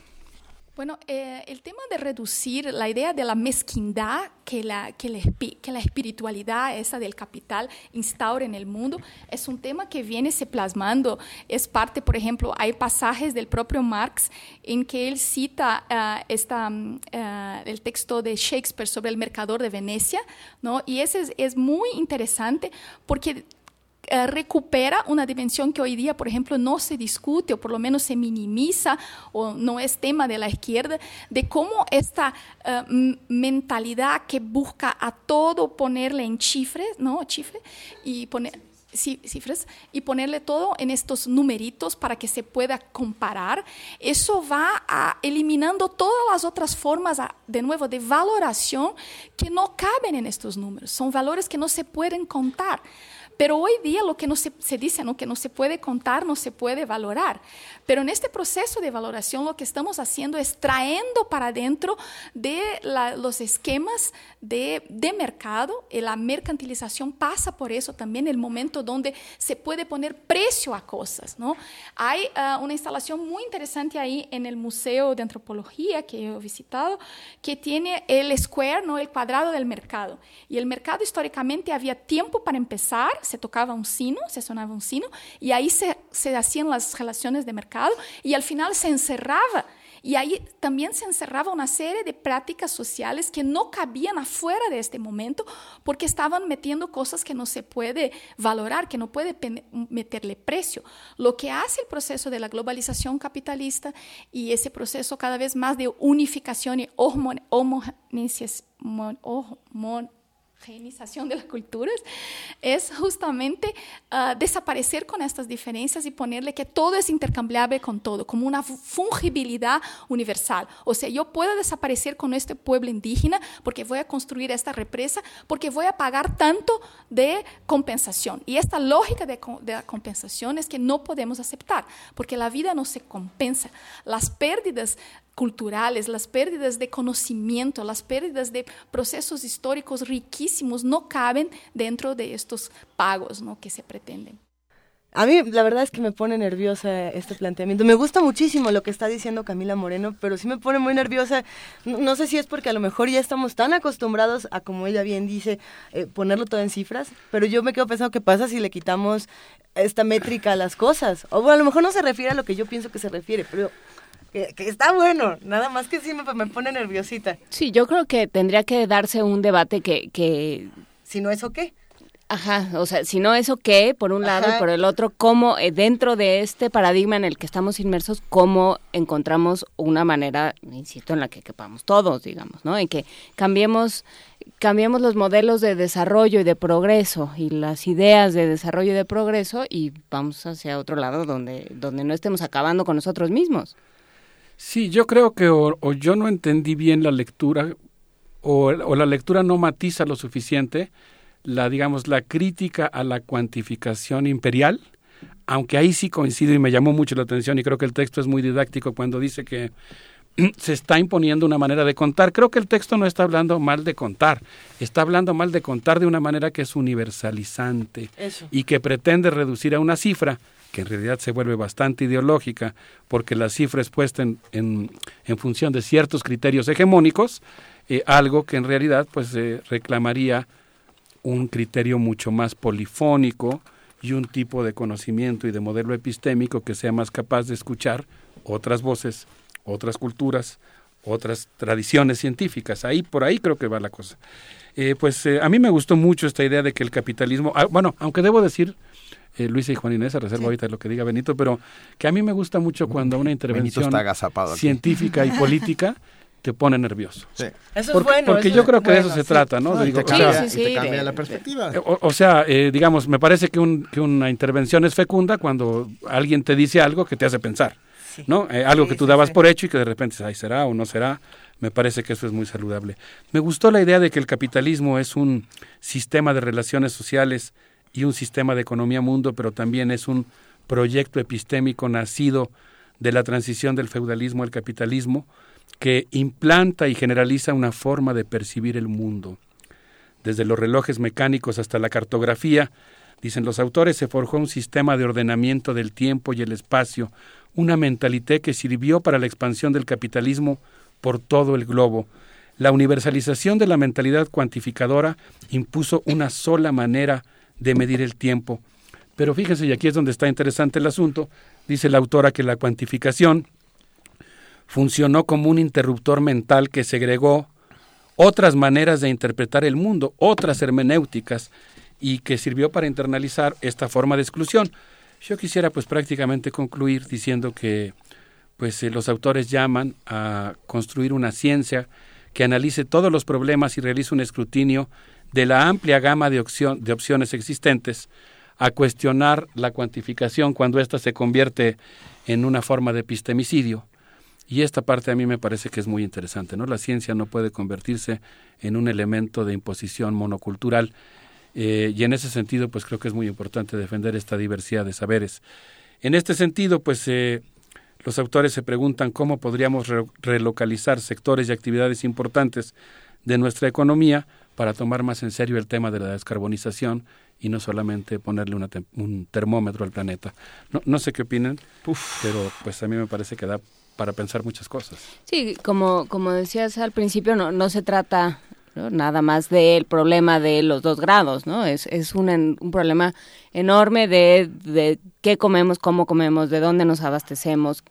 Bueno, eh, el tema de reducir la idea de la mezquindad que la, que, la, espiritualidad esa del capital instaura en el mundo es un tema que viene se plasmando. Es parte, por ejemplo, hay pasajes del propio Marx en que él cita uh, esta, uh, el texto de Shakespeare sobre el mercador de Venecia, ¿no? y ese es, es muy interesante porque eh, recupera una dimensión que hoy día, por ejemplo, no se discute o por lo menos se minimiza o no es tema de la izquierda, de cómo esta uh, mentalidad que busca a todo ponerle en chifres, ¿no? Chifre, y poner cifras y ponerle todo en estos numeritos para que se pueda comparar, eso va eliminando todas las otras formas, de nuevo, de valoración que no caben en estos números. Son valores que no se pueden contar. Pero hoy día lo que no se, se dice, ¿no? que no se puede contar, no se puede valorar. Pero en este proceso de valoración lo que estamos haciendo es trayendo para dentro de la, los esquemas de, de, mercado, y la mercantilización pasa por eso también, el momento donde se puede poner precio a cosas. ¿no? Hay uh, una instalación muy interesante ahí en el Museo de Antropología que he visitado, que tiene el square, ¿no? el cuadrado del mercado. Y el mercado históricamente había tiempo para empezar, se tocaba un sino, se sonaba un sino, y ahí se, se hacían las relaciones de mercado, y al final se encerraba. Y ahí también se encerraba una serie de prácticas sociales que no cabían afuera de este momento porque estaban metiendo cosas que no se puede valorar, que no puede meterle precio. Lo que hace el proceso de la globalización capitalista y ese proceso cada vez más de unificación y homogeneización de las culturas es justamente uh, desaparecer con estas diferencias y ponerle que todo es intercambiable con todo, como una fungibilidad universal. O sea, yo puedo desaparecer con este pueblo indígena porque voy a construir esta represa, porque voy a pagar tanto de compensación. Y esta lógica de, de la compensación es que no podemos aceptar, porque la vida no se compensa. Las pérdidas culturales, las pérdidas de conocimiento, las pérdidas de procesos históricos riquísimos no caben dentro de estos pagos que se pretenden. A mí la verdad es que me pone nerviosa este planteamiento. Me gusta muchísimo lo que está diciendo Camila Moreno, pero sí me pone muy nerviosa. No, sé si es porque a lo mejor ya estamos tan acostumbrados a, como ella bien dice, eh, ponerlo todo en cifras, pero yo me quedo pensando qué pasa si le quitamos esta métrica a las cosas. O bueno, a lo mejor no se refiere a lo que yo pienso que se refiere, pero que, está bueno, nada más que sí me, me, pone nerviosita. Sí, yo creo que tendría que darse un debate que... que... Si no eso qué. Ajá, o sea, si no eso qué, por un lado y por el otro, cómo eh, dentro de este paradigma en el que estamos inmersos, cómo encontramos una manera, insisto, en la que quepamos todos, digamos, ¿no? En que cambiemos cambiemos los modelos de desarrollo y de progreso y las ideas de desarrollo y de progreso y vamos hacia otro lado donde donde no estemos acabando con nosotros mismos. Sí, yo creo que o, yo no entendí bien la lectura o, o, la lectura no matiza lo suficiente la digamos la crítica a la cuantificación imperial, aunque ahí sí coincido y me llamó mucho la atención y creo que el texto es muy didáctico cuando dice que [clears throat] se está imponiendo una manera de contar. Creo que el texto no está hablando mal de contar, está hablando mal de contar de una manera que es universalizante y que pretende reducir a una cifra que en realidad se vuelve bastante ideológica, porque la cifra es puesta en, en, función de ciertos criterios hegemónicos, eh, algo que en realidad pues eh, reclamaría un criterio mucho más polifónico y un tipo de conocimiento y de modelo epistémico que sea más capaz de escuchar otras voces, otras culturas, otras tradiciones científicas. Ahí por ahí creo que va la cosa. Eh, pues a mí me gustó mucho esta idea de que el capitalismo, ah, bueno, aunque debo decir eh, Luisa y Juan Inés, a reserva ahorita de lo que diga Benito, pero que a mí me gusta mucho cuando una intervención científica y política te pone nervioso. Eso es bueno. Porque yo creo que de eso se trata, ¿no? te cambia, la perspectiva. O, sea, eh, digamos, me parece que, un, que una intervención es fecunda cuando alguien te dice algo que te hace pensar. ¿no? Eh, algo que tú dabas por hecho y que de repente, ay, será o no será. Me parece que eso es muy saludable. Me gustó la idea de que el capitalismo es un sistema de relaciones sociales y un sistema de economía mundo, pero también es un proyecto epistémico nacido de la transición del feudalismo al capitalismo que implanta y generaliza una forma de percibir el mundo. Desde los relojes mecánicos hasta la cartografía, dicen los autores, se forjó un sistema de ordenamiento del tiempo y el espacio, una mentalité que sirvió para la expansión del capitalismo por todo el globo. La universalización de la mentalidad cuantificadora impuso una sola manera de medir el tiempo. Pero fíjense, y aquí es donde está interesante el asunto, dice la autora que la cuantificación funcionó como un interruptor mental que segregó otras maneras de interpretar el mundo, otras hermenéuticas, y que sirvió para internalizar esta forma de exclusión. Yo quisiera pues prácticamente concluir diciendo que pues eh, los autores llaman a construir una ciencia que analice todos los problemas y realice un escrutinio de la amplia gama de, opción, de opciones existentes, a cuestionar la cuantificación cuando ésta se convierte en una forma de epistemicidio. Y esta parte a mí me parece que es muy interesante, ¿no? La ciencia no puede convertirse en un elemento de imposición monocultural eh, y en ese sentido, pues creo que es muy importante defender esta diversidad de saberes. En este sentido, pues eh, los autores se preguntan cómo podríamos relocalizar sectores y actividades importantes de nuestra economía para tomar más en serio el tema de la descarbonización y no solamente ponerle un termómetro al planeta. No, no sé qué opinan, pero pues a mí me parece que da para pensar muchas cosas. Sí, como, como decías al principio, no, no se trata nada más del problema de los dos grados, ¿no? Es, es un, un problema enorme de, de qué comemos, cómo comemos, de dónde nos abastecemos,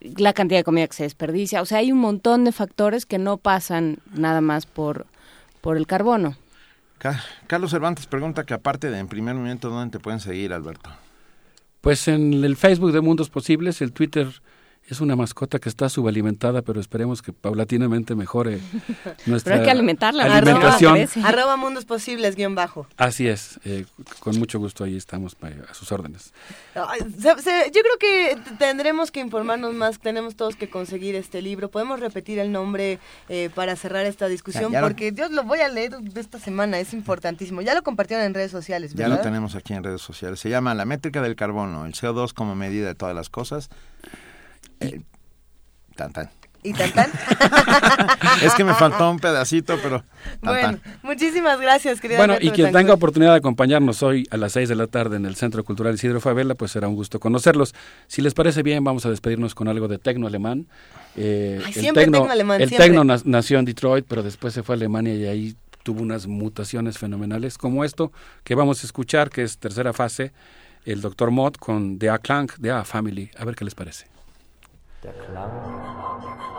la cantidad de comida que se desperdicia. O sea, hay un montón de factores que no pasan nada más por, por el carbono. Carlos Cervantes pregunta que aparte de en primer momento, ¿dónde te pueden seguir, Alberto? Pues en el Facebook de Mundos Posibles, el Twitter es una mascota que está subalimentada, pero esperemos que paulatinamente mejore [laughs] nuestra pero hay que alimentarla, alimentación. Arroba mundos posibles, guion bajo. Así es, eh, con mucho gusto ahí estamos a sus órdenes. yo creo que tendremos que informarnos más, tenemos todos que conseguir este libro. Podemos repetir el nombre eh, para cerrar esta discusión, porque yo lo voy a leer esta semana, es importantísimo. Ya lo compartieron en redes sociales, ¿verdad? Ya lo tenemos aquí en redes sociales. Se llama La métrica del carbono, el CO2 como medida de todas las cosas. Eh, tan tan. ¿Y tan tan? [laughs] es que me faltó un pedacito, pero. bueno, muchísimas gracias, querida. Bueno, y quien tenga oportunidad de acompañarnos hoy a las 6 de la tarde en el Centro Cultural Isidro Favela, pues será un gusto conocerlos. Si les parece bien, vamos a despedirnos con algo de tecno alemán. Eh, el tecno, alemán, el tecno nació en Detroit, pero después se fue a Alemania y ahí tuvo unas mutaciones fenomenales, como esto que vamos a escuchar, que es tercera fase, el Dr. Mott con The A Clank, The A Family. A ver qué les parece. Der Klang der Familie.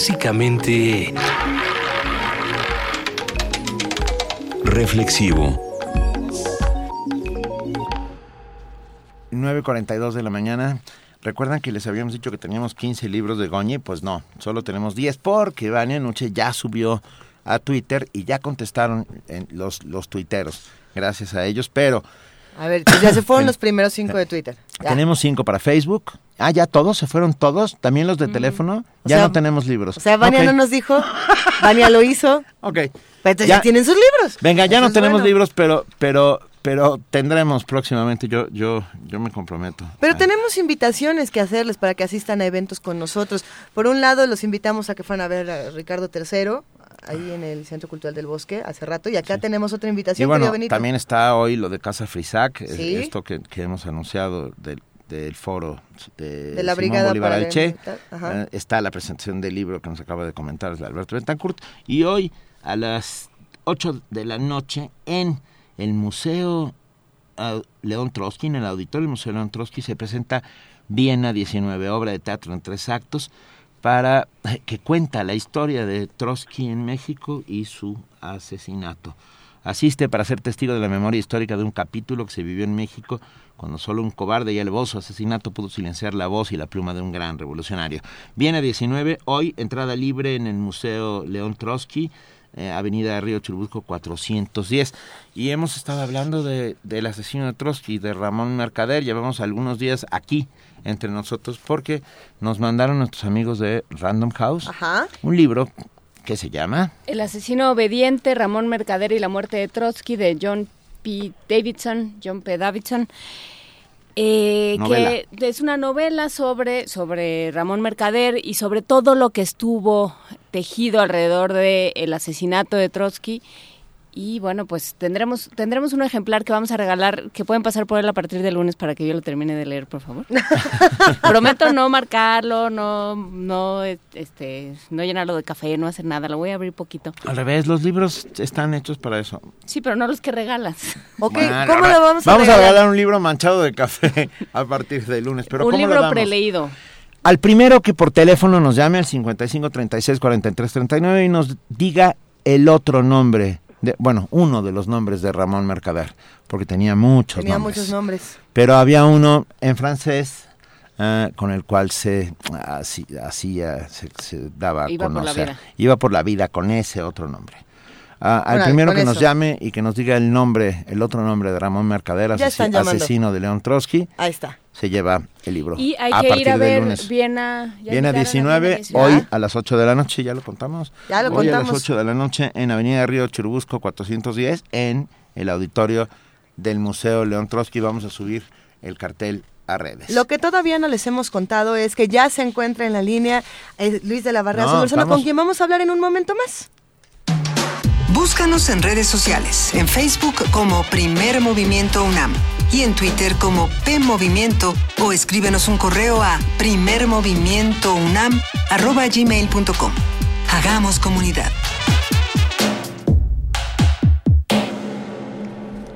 Clásicamente... Reflexivo. 9.42 de la mañana. Recuerdan que les habíamos dicho que teníamos 15 libros de Goñi, pues no, solo tenemos 10 porque Vania Nuche ya subió a Twitter y ya contestaron los, los tuiteros, gracias a ellos, pero... A ver, pues ya se fueron [coughs] los primeros 5 de Twitter. Tenemos 5 para Facebook. Ah, ya todos, se fueron todos, también los de teléfono. Ya no tenemos libros. O sea, Vania no nos dijo, Vania lo hizo. [laughs] Ok. Pero entonces ya, tienen sus libros. Venga, ya Eso no tenemos bueno. libros, pero, pero, pero tendremos próximamente. Yo, yo, yo me comprometo. Pero tenemos invitaciones que hacerles para que asistan a eventos con nosotros. Por un lado, los invitamos a que fueran a ver a Ricardo III, ahí en el Centro Cultural del Bosque, hace rato. Y acá tenemos otra Y invitación, bueno, querido Benito. también está hoy lo de Casa Frisac, Sí. esto que, que hemos anunciado del, del foro de, De la Simón Brigada Bolívar para del Che. la- Ajá. Eh, está la presentación del libro que nos acaba de comentar de Alberto Betancourt. Y hoy a las 8 de la noche en el Museo ah, León Trotsky, en el auditorio del Museo León Trotsky, se presenta Viena 19, obra de teatro en tres actos, para que cuenta la historia de Trotsky en México y su asesinato. Asiste para ser testigo de la memoria histórica de un capítulo que se vivió en México cuando solo un cobarde y alevoso asesinato pudo silenciar la voz y la pluma de un gran revolucionario. Viene 19, hoy entrada libre en el Museo León Trotsky, eh, Avenida Río Churubusco 410. Y hemos estado hablando de, del asesino de Trotsky, de Ramón Mercader. Llevamos algunos días aquí entre nosotros porque nos mandaron nuestros amigos de Random House Ajá. un libro que se llama El asesino obediente, Ramón Mercader y la muerte de Trotsky de John P. Davidson, John P. Davidson. eh, que es una novela sobre, sobre Ramón Mercader y sobre todo lo que estuvo tejido alrededor del asesinato de Trotsky. Y bueno, pues tendremos tendremos un ejemplar que vamos a regalar, que pueden pasar por él a partir del lunes para que yo lo termine de leer, por favor. [laughs] Prometo no marcarlo, no no este no llenarlo de café, no hacer nada, lo voy a abrir poquito. Al revés, los libros están hechos para eso. Sí, pero no los que regalas. [laughs] Ok, Bueno, ¿cómo ahora lo vamos a Vamos a regalar? regalar un libro manchado de café [laughs] a partir del lunes. Pero un ¿cómo lo libro damos? preleído. Al primero que por teléfono nos llame al 55 36 43 39 y nos diga el otro nombre, de, bueno, uno de los nombres de Ramón Mercader, porque tenía muchos Tenía nombres. muchos nombres. Pero había uno en francés ah, con el cual se así- hacía, se, se daba a Iba conocer. Iba por la vida con ese otro nombre. Ah, al primero que nos llame y que nos diga el nombre, el otro nombre de Ramón Mercader, asesino de León Trotsky, Ahí está. Se lleva el libro. Y hay a que partir ir a ver lunes. Viena. ¿ya Viene a llegaron a 19, Viena 19? hoy a las 8 de la noche, ya lo contamos. Ya lo hoy a las 8 de la noche en Avenida Río Churubusco 410 en el auditorio del Museo León Trotsky. Vamos a subir el cartel a redes. Lo que todavía no les hemos contado es que ya se encuentra en la línea eh, Luis de la Barrera No, Solórzano, vamos. con quien vamos a hablar en un momento más. Búscanos en redes sociales, en Facebook como Primer Movimiento UNAM y en Twitter como P Movimiento o escríbenos un correo a primermovimientounam@gmail.com. Hagamos comunidad.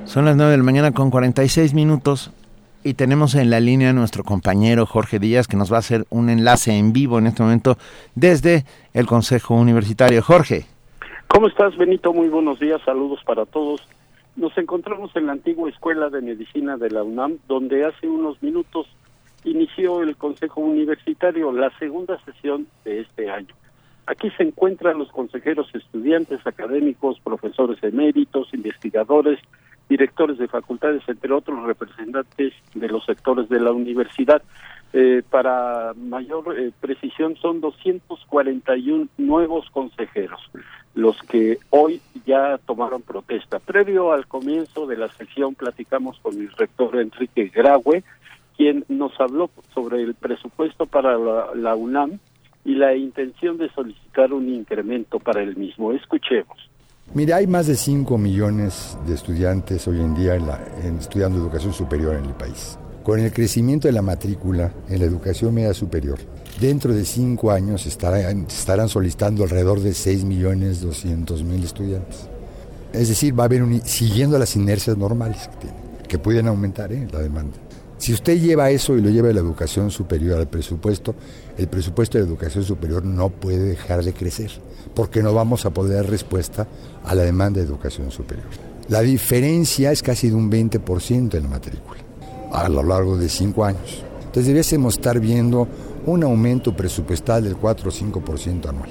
Son las 9 de la mañana con 46 minutos y tenemos en la línea a nuestro compañero Jorge Díaz que nos va a hacer un enlace en vivo en este momento desde el Consejo Universitario. Jorge. ¿Cómo estás, Benito? Muy buenos días, saludos para todos. Nos encontramos en la antigua Escuela de Medicina de la UNAM, donde hace unos minutos inició el Consejo Universitario, la segunda sesión de este año. Aquí se encuentran los consejeros estudiantes, académicos, profesores eméritos, investigadores, directores de facultades, entre otros representantes de los sectores de la universidad. Eh, para mayor eh, precisión, son 241 nuevos consejeros los que hoy ya tomaron protesta. Previo al comienzo de la sesión platicamos con el rector Enrique Graue, quien nos habló sobre el presupuesto para la, UNAM y la intención de solicitar un incremento para el mismo. Escuchemos. Mire, hay más de 5 millones de estudiantes hoy en día en la- en estudiando educación superior en el país. Con el crecimiento de la matrícula en la educación media superior, dentro de 5 años estarán, estarán solicitando alrededor de 6 millones 200 mil estudiantes. Es decir, va a haber siguiendo las inercias normales que tienen, que pueden aumentar ¿eh? la demanda. Si usted lleva eso y lo lleva a la educación superior al presupuesto, el presupuesto de educación superior no puede dejar de crecer, porque no vamos a poder dar respuesta a la demanda de educación superior. La diferencia es casi de un 20% en la matrícula, a lo largo de cinco años. Entonces debiésemos estar viendo un aumento presupuestal del 4 o 5% anual.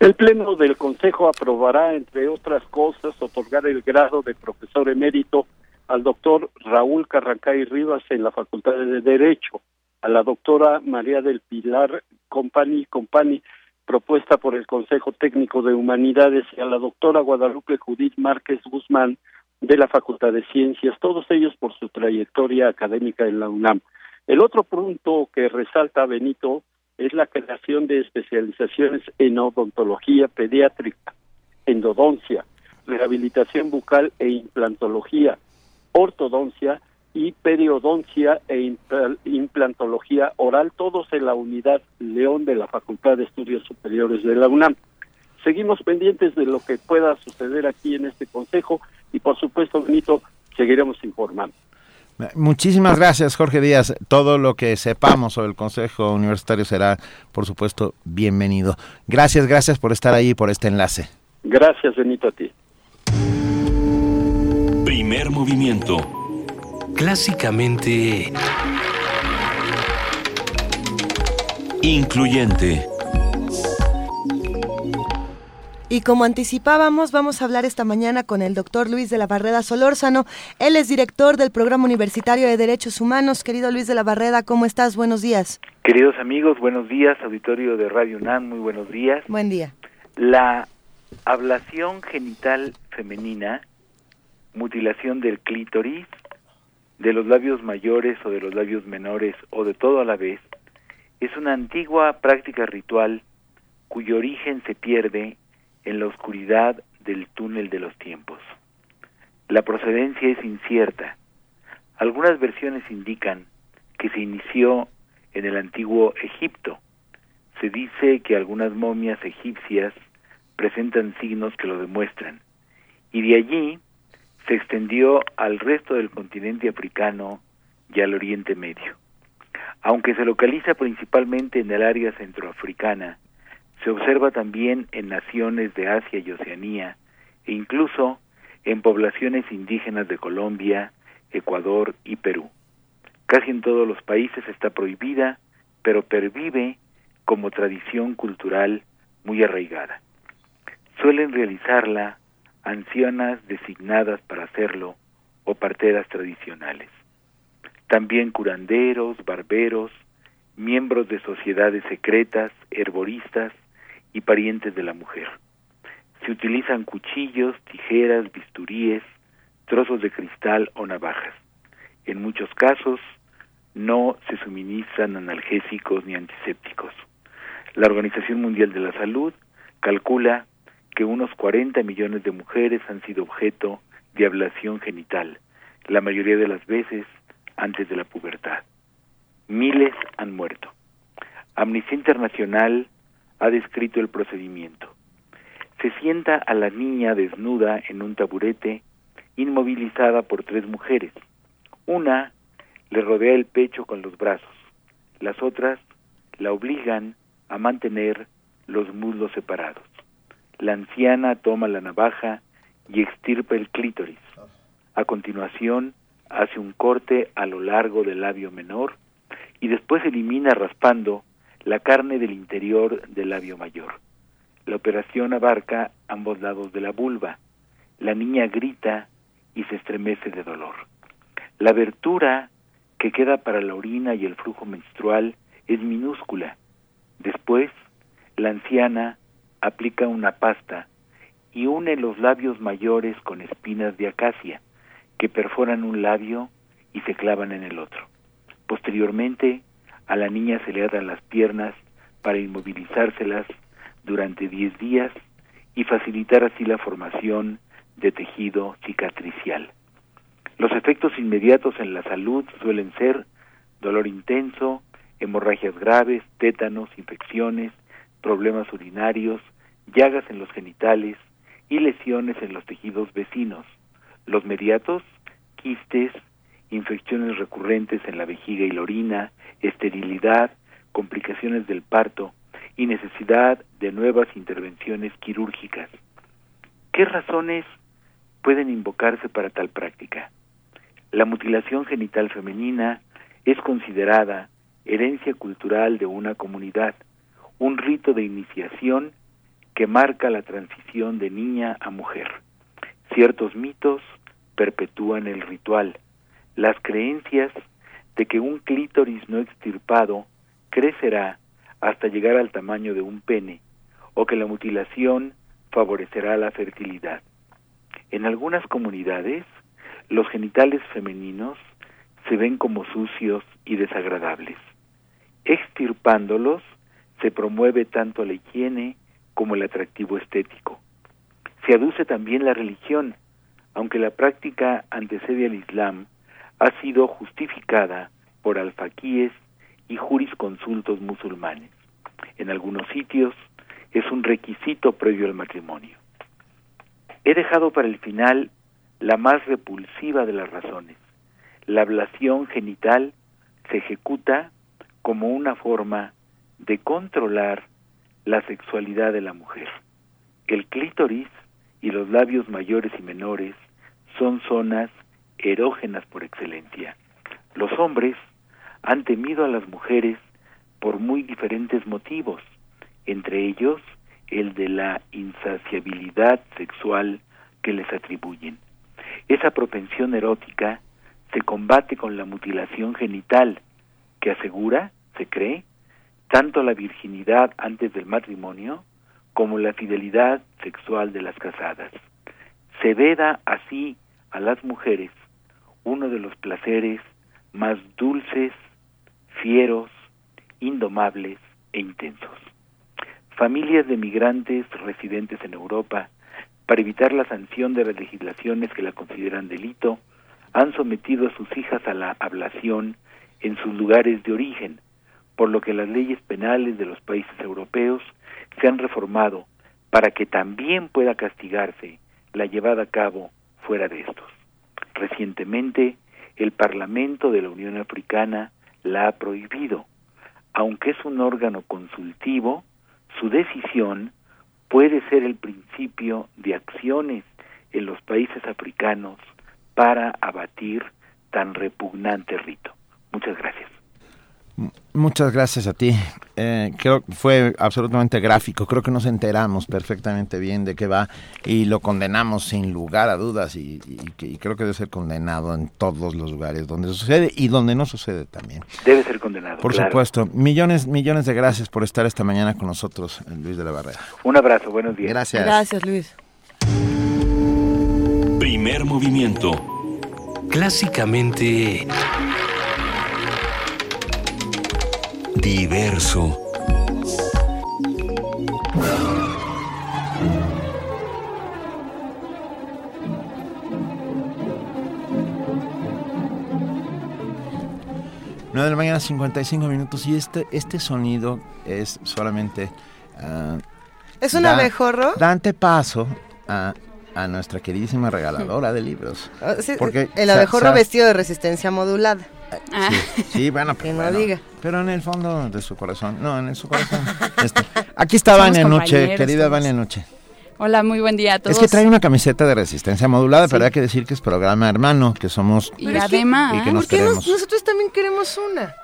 El Pleno del Consejo aprobará, entre otras cosas, otorgar el grado de profesor emérito al doctor Raúl Carrancay Rivas en la Facultad de Derecho, a la doctora María del Pilar Compani, Compani propuesta por el Consejo Técnico de Humanidades, y a la doctora Guadalupe Judith Márquez Guzmán de la Facultad de Ciencias, todos ellos por su trayectoria académica en la UNAM. El otro punto que resalta Benito es la creación de especializaciones en odontología pediátrica, endodoncia, rehabilitación bucal e implantología, ortodoncia y periodoncia e implantología oral, todos en la unidad León de la Facultad de Estudios Superiores de la UNAM. Seguimos pendientes de lo que pueda suceder aquí en este consejo y por supuesto, Benito, seguiremos informando. Muchísimas gracias, Jorge Díaz. Todo lo que sepamos sobre el Consejo Universitario será, por supuesto, bienvenido. Gracias, gracias por estar ahí, por este enlace. Gracias, Benito, a ti. Primer movimiento. Clásicamente... Incluyente. Y como anticipábamos, vamos a hablar esta mañana con el doctor Luis de la Barreda Solórzano. Él es director del Programa Universitario de Derechos Humanos. Querido Luis de la Barreda, ¿cómo estás? Buenos días. Queridos amigos, buenos días. Auditorio de Radio UNAM, muy buenos días. Buen día. La ablación genital femenina, mutilación del clítoris, de los labios mayores o de los labios menores o de todo a la vez, es una antigua práctica ritual cuyo origen se pierde en la oscuridad del túnel de los tiempos. La procedencia es incierta. Algunas versiones indican que se inició en el antiguo Egipto. Se dice que algunas momias egipcias presentan signos que lo demuestran. Y de allí se extendió al resto del continente africano y al Oriente Medio. Aunque se localiza principalmente en el área centroafricana, se observa también en naciones de Asia y Oceanía e incluso en poblaciones indígenas de Colombia, Ecuador y Perú. Casi en todos los países está prohibida, pero pervive como tradición cultural muy arraigada. Suelen realizarla ancianas designadas para hacerlo o parteras tradicionales. También curanderos, barberos, miembros de sociedades secretas, herboristas y parientes de la mujer. Se utilizan cuchillos, tijeras, bisturíes, trozos de cristal o navajas. En muchos casos no se suministran analgésicos ni antisépticos. La Organización Mundial de la Salud calcula que unos 40 millones de mujeres han sido objeto de ablación genital, la mayoría de las veces antes de la pubertad. Miles han muerto. Amnistía Internacional ha descrito el procedimiento. Se sienta a la niña desnuda en un taburete, inmovilizada por tres mujeres. Una le rodea el pecho con los brazos. Las otras la obligan a mantener los muslos separados. La anciana toma la navaja y extirpa el clítoris. A continuación, hace un corte a lo largo del labio menor y después elimina raspando la carne del interior del labio mayor. La operación abarca ambos lados de la vulva. La niña grita y se estremece de dolor. La abertura que queda para la orina y el flujo menstrual es minúscula. Después, la anciana aplica una pasta y une los labios mayores con espinas de acacia que perforan un labio y se clavan en el otro. Posteriormente, a la niña se le atan las piernas para inmovilizárselas durante 10 días y facilitar así la formación de tejido cicatricial. Los efectos inmediatos en la salud suelen ser dolor intenso, hemorragias graves, tétanos, infecciones, problemas urinarios, llagas en los genitales y lesiones en los tejidos vecinos. Los mediatos, quistes infecciones recurrentes en la vejiga y la orina, esterilidad, complicaciones del parto y necesidad de nuevas intervenciones quirúrgicas. ¿Qué razones pueden invocarse para tal práctica? La mutilación genital femenina es considerada herencia cultural de una comunidad, un rito de iniciación que marca la transición de niña a mujer. Ciertos mitos perpetúan el ritual. Las creencias de que un clítoris no extirpado crecerá hasta llegar al tamaño de un pene o que la mutilación favorecerá la fertilidad. En algunas comunidades, los genitales femeninos se ven como sucios y desagradables. Extirpándolos se promueve tanto la higiene como el atractivo estético. Se aduce también la religión, aunque la práctica antecede al Islam, ha sido justificada por alfaquíes y jurisconsultos musulmanes. En algunos sitios es un requisito previo al matrimonio. He dejado para el final la más repulsiva de las razones. La ablación genital se ejecuta como una forma de controlar la sexualidad de la mujer. El clítoris y los labios mayores y menores son zonas erógenas por excelencia. Los hombres han temido a las mujeres por muy diferentes motivos, entre ellos el de la insaciabilidad sexual que les atribuyen. Esa propensión erótica se combate con la mutilación genital, que asegura, se cree, tanto la virginidad antes del matrimonio como la fidelidad sexual de las casadas. Se veda así a las mujeres uno de los placeres más dulces, fieros, indomables e intensos. Familias de migrantes residentes en Europa, para evitar la sanción de las legislaciones que la consideran delito, han sometido a sus hijas a la ablación en sus lugares de origen, por lo que las leyes penales de los países europeos se han reformado para que también pueda castigarse la llevada a cabo fuera de estos. Recientemente, el Parlamento de la Unión Africana la ha prohibido. Aunque es un órgano consultivo, su decisión puede ser el principio de acciones en los países africanos para abatir tan repugnante rito. Muchas gracias. Muchas gracias a ti. Eh, creo que fue absolutamente gráfico. Creo que nos enteramos perfectamente bien de qué va y lo condenamos sin lugar a dudas y, creo que debe ser condenado en todos los lugares donde sucede y donde no sucede también. Debe ser condenado. Por supuesto. Millones, millones de gracias por estar esta mañana con nosotros, Luis de la Barrera. Un abrazo, buenos días. Gracias. Gracias, Luis. Primer movimiento. Clásicamente diverso. Nueve de la mañana, 55 minutos. Y este, este sonido es solamente. Uh, ¿Es un abejorro? Dante paso a, a nuestra queridísima regaladora de libros. Ah, porque, el abejorro vestido de resistencia modulada. Ah. Sí, bueno, [laughs] pero, no diga. pero en el fondo de su corazón, no, en su corazón. [laughs] Este, aquí está Vania Noche, querida Vania Noche. Hola, muy buen día a todos. Es que trae una camiseta de resistencia modulada, pero hay que decir que es programa hermano, que somos... Y además... Que, nos queremos. nosotros también queremos una.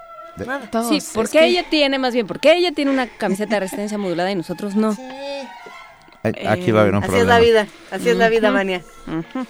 sí, porque ella tiene, más bien, porque ella tiene una camiseta de resistencia modulada y nosotros no. Sí. Aquí va a haber un así problema. Así es la vida, así es la vida, Vania.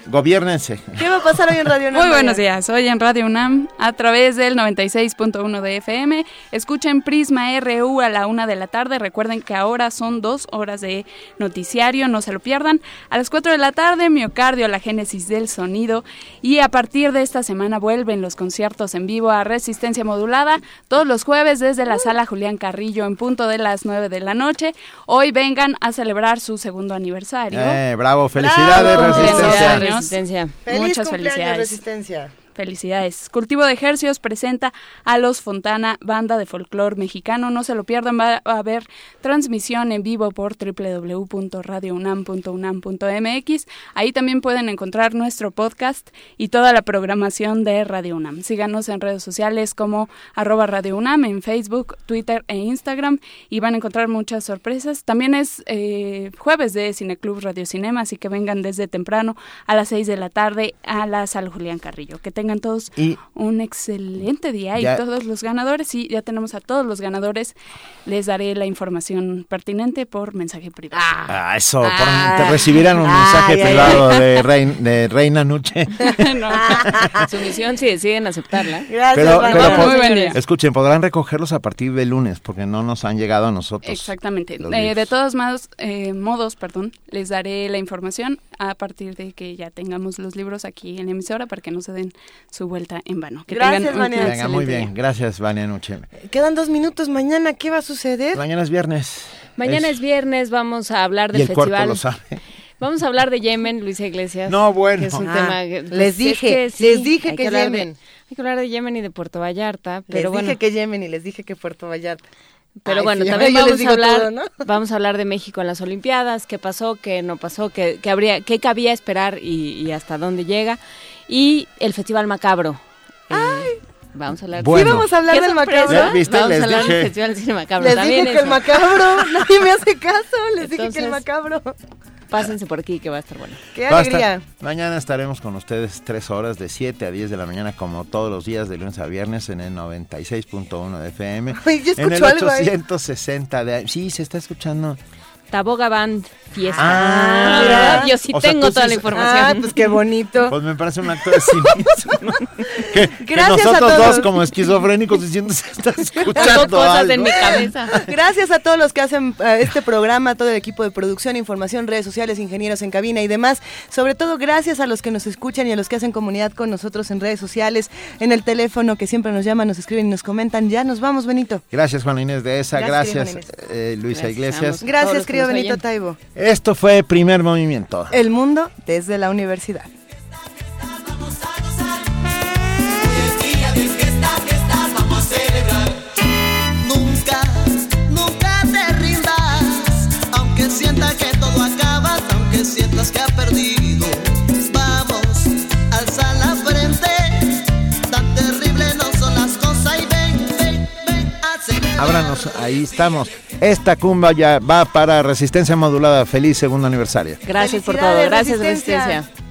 Gobiernense. ¿Qué va a pasar hoy en Radio UNAM? Muy buenos días, hoy en Radio UNAM a través del 96.1 de FM. Escuchen Prisma RU a la una de la tarde. Recuerden que ahora son dos horas de noticiario, no se lo pierdan. A las 4 de la tarde, Miocardio, la génesis del sonido. Y a partir de esta semana vuelven los conciertos en vivo a Resistencia Modulada, todos los jueves desde la sala Julián Carrillo en punto de las 9 de la noche. Hoy vengan a celebrar sus segundo aniversario. Eh, bravo, felicidades, bravo. Resistencia. Resistencia. Feliz Muchas felicidades. Resistencia. Felicidades. Cultivo de Ejercios presenta a los Fontana, banda de folclore mexicano. No se lo pierdan, va a haber transmisión en vivo por www.radiounam.unam.mx. Ahí también pueden encontrar nuestro podcast y toda la programación de Radio UNAM. Síganos en redes sociales como arroba Radio UNAM en Facebook, Twitter e Instagram y van a encontrar muchas sorpresas. También es eh, jueves de Cineclub Radio Cinema, así que vengan desde temprano a las 6 de la tarde a la sala Julián Carrillo. Tengan todos un excelente día y todos los ganadores, sí, ya tenemos a todos los ganadores, les daré la información pertinente por mensaje privado. Ah, eso, te recibirán un mensaje privado de, [laughs] de, Reina Nuche. [laughs] Su misión si deciden aceptarla. Gracias, pero, escuchen, podrán recogerlos a partir de lunes porque no nos han llegado a nosotros. Exactamente. Eh, de todos modos, eh, modos, perdón, les daré la información a partir de que ya tengamos los libros aquí en la emisora para que no se den su vuelta en vano. Que Gracias, Vania. muy bien. Gracias, Vania Nuche. Quedan dos minutos. Mañana, ¿qué va a suceder? Mañana es viernes. Mañana es, viernes. Vamos a hablar del y el festival. lo sabe. Vamos a hablar de Yemen, Luisa Iglesias. No, bueno. es un ah, tema les dije, les dije que, Yemen. hay que hablar de Yemen y de Puerto Vallarta, pero les bueno. dije que Yemen y les dije que Puerto Vallarta. Pero bueno, también vamos a hablar, [laughs] vamos a hablar de México en las Olimpiadas, qué pasó, qué no pasó, qué, qué habría, qué cabía esperar y, hasta dónde llega, y el Festival Macabro. Eh, Ay. Vamos a hablar. Bueno. ¿Sí vamos a hablar del macabro? ¿Viste? Vamos les a hablar dije. del Festival Cine Macabro. Les También dije que el macabro, [laughs] nadie me hace caso, les dije que el macabro. Pásense por aquí que va a estar bueno. ¡Qué alegría! Mañana estaremos con ustedes tres horas de 7 a 10 de la mañana como todos los días de lunes a viernes en el 96.1 de FM. Ay, yo en el algo 860 de... Sí, se está escuchando. Taboga Band Fiesta. Ah, yo sí tengo toda la información. Ah, pues qué bonito. Pues me parece un acto de cinismo. [laughs] que, Gracias que nosotros a todos. dos como esquizofrénicos diciendo se está escuchando cosas algo. en mi cabeza. [laughs] Gracias a todos los que hacen uh, este programa, todo el equipo de producción, información, redes sociales, ingenieros en cabina y demás. Sobre todo gracias a los que nos escuchan y a los que hacen comunidad con nosotros en redes sociales, en el teléfono que siempre nos llaman, nos escriben y nos comentan. Ya nos vamos, Benito. Gracias, Juan Inés de esa. Gracias, Gracias eh, Luisa Gracias, Iglesias. Gracias, querido Benito Taibo. Esto fue Primer Movimiento. El mundo desde la universidad. Nunca, nunca te rindas, aunque sienta que todo acaba, aunque sientas que ha Ábranos, ahí estamos. Esta cumba ya va para Resistencia Modulada. Feliz segundo aniversario. Gracias por todo. Gracias, Resistencia. Yo